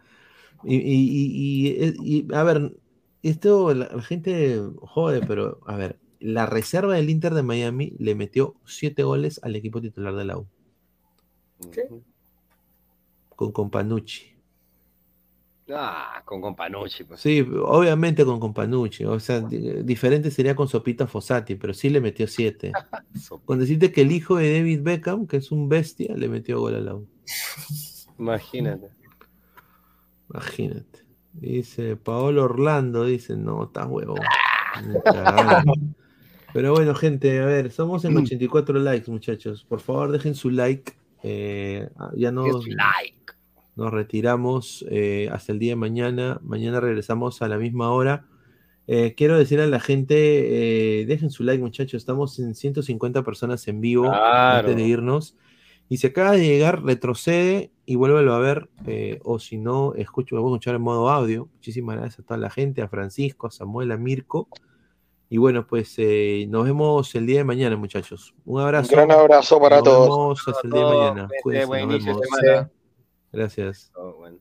y, y- y- y- y, a ver, esto la, la gente jode, pero a ver, la reserva del Inter de Miami le metió siete goles al equipo titular de la U, con Companucci. Ah, con Companucci, pues. Sí, obviamente con Companucci, o sea, di- diferente sería con Sopita Fossati, pero sí le metió siete. Con decirte que el hijo de David Beckham, que es un bestia, le metió gol a la U. Imagínate. Imagínate. Dice Paolo Orlando, dice, no, estás huevón. Pero bueno, gente, a ver, somos en 84 likes, muchachos. Por favor, dejen su like. Eh, ah, ya no. Dejen su like. Nos retiramos eh, hasta el día de mañana. Mañana regresamos a la misma hora. Eh, quiero decir a la gente, eh, dejen su like, muchachos. Estamos en 150 personas en vivo Claro. antes de irnos. Y si acaba de llegar, retrocede y vuélvelo a ver. eh, o si no, escucho, lo voy a escuchar en modo audio. Muchísimas gracias a toda la gente, a Francisco, a Samuel, a Mirko. Y bueno, pues eh, nos vemos el día de mañana, muchachos. Un abrazo. Un gran abrazo para Nos todos. vemos hasta el día de mañana. Cuídense, buen nos inicio de vemos. semana. Gracias. Oh, bueno.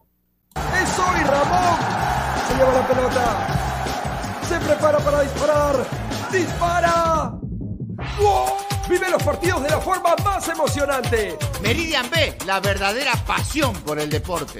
¡Es hoy Ramón! Se lleva la pelota. Se prepara para disparar. ¡Dispara! ¡Gol! Vive los partidos de la forma más emocionante. Meridian B, la verdadera pasión por el deporte.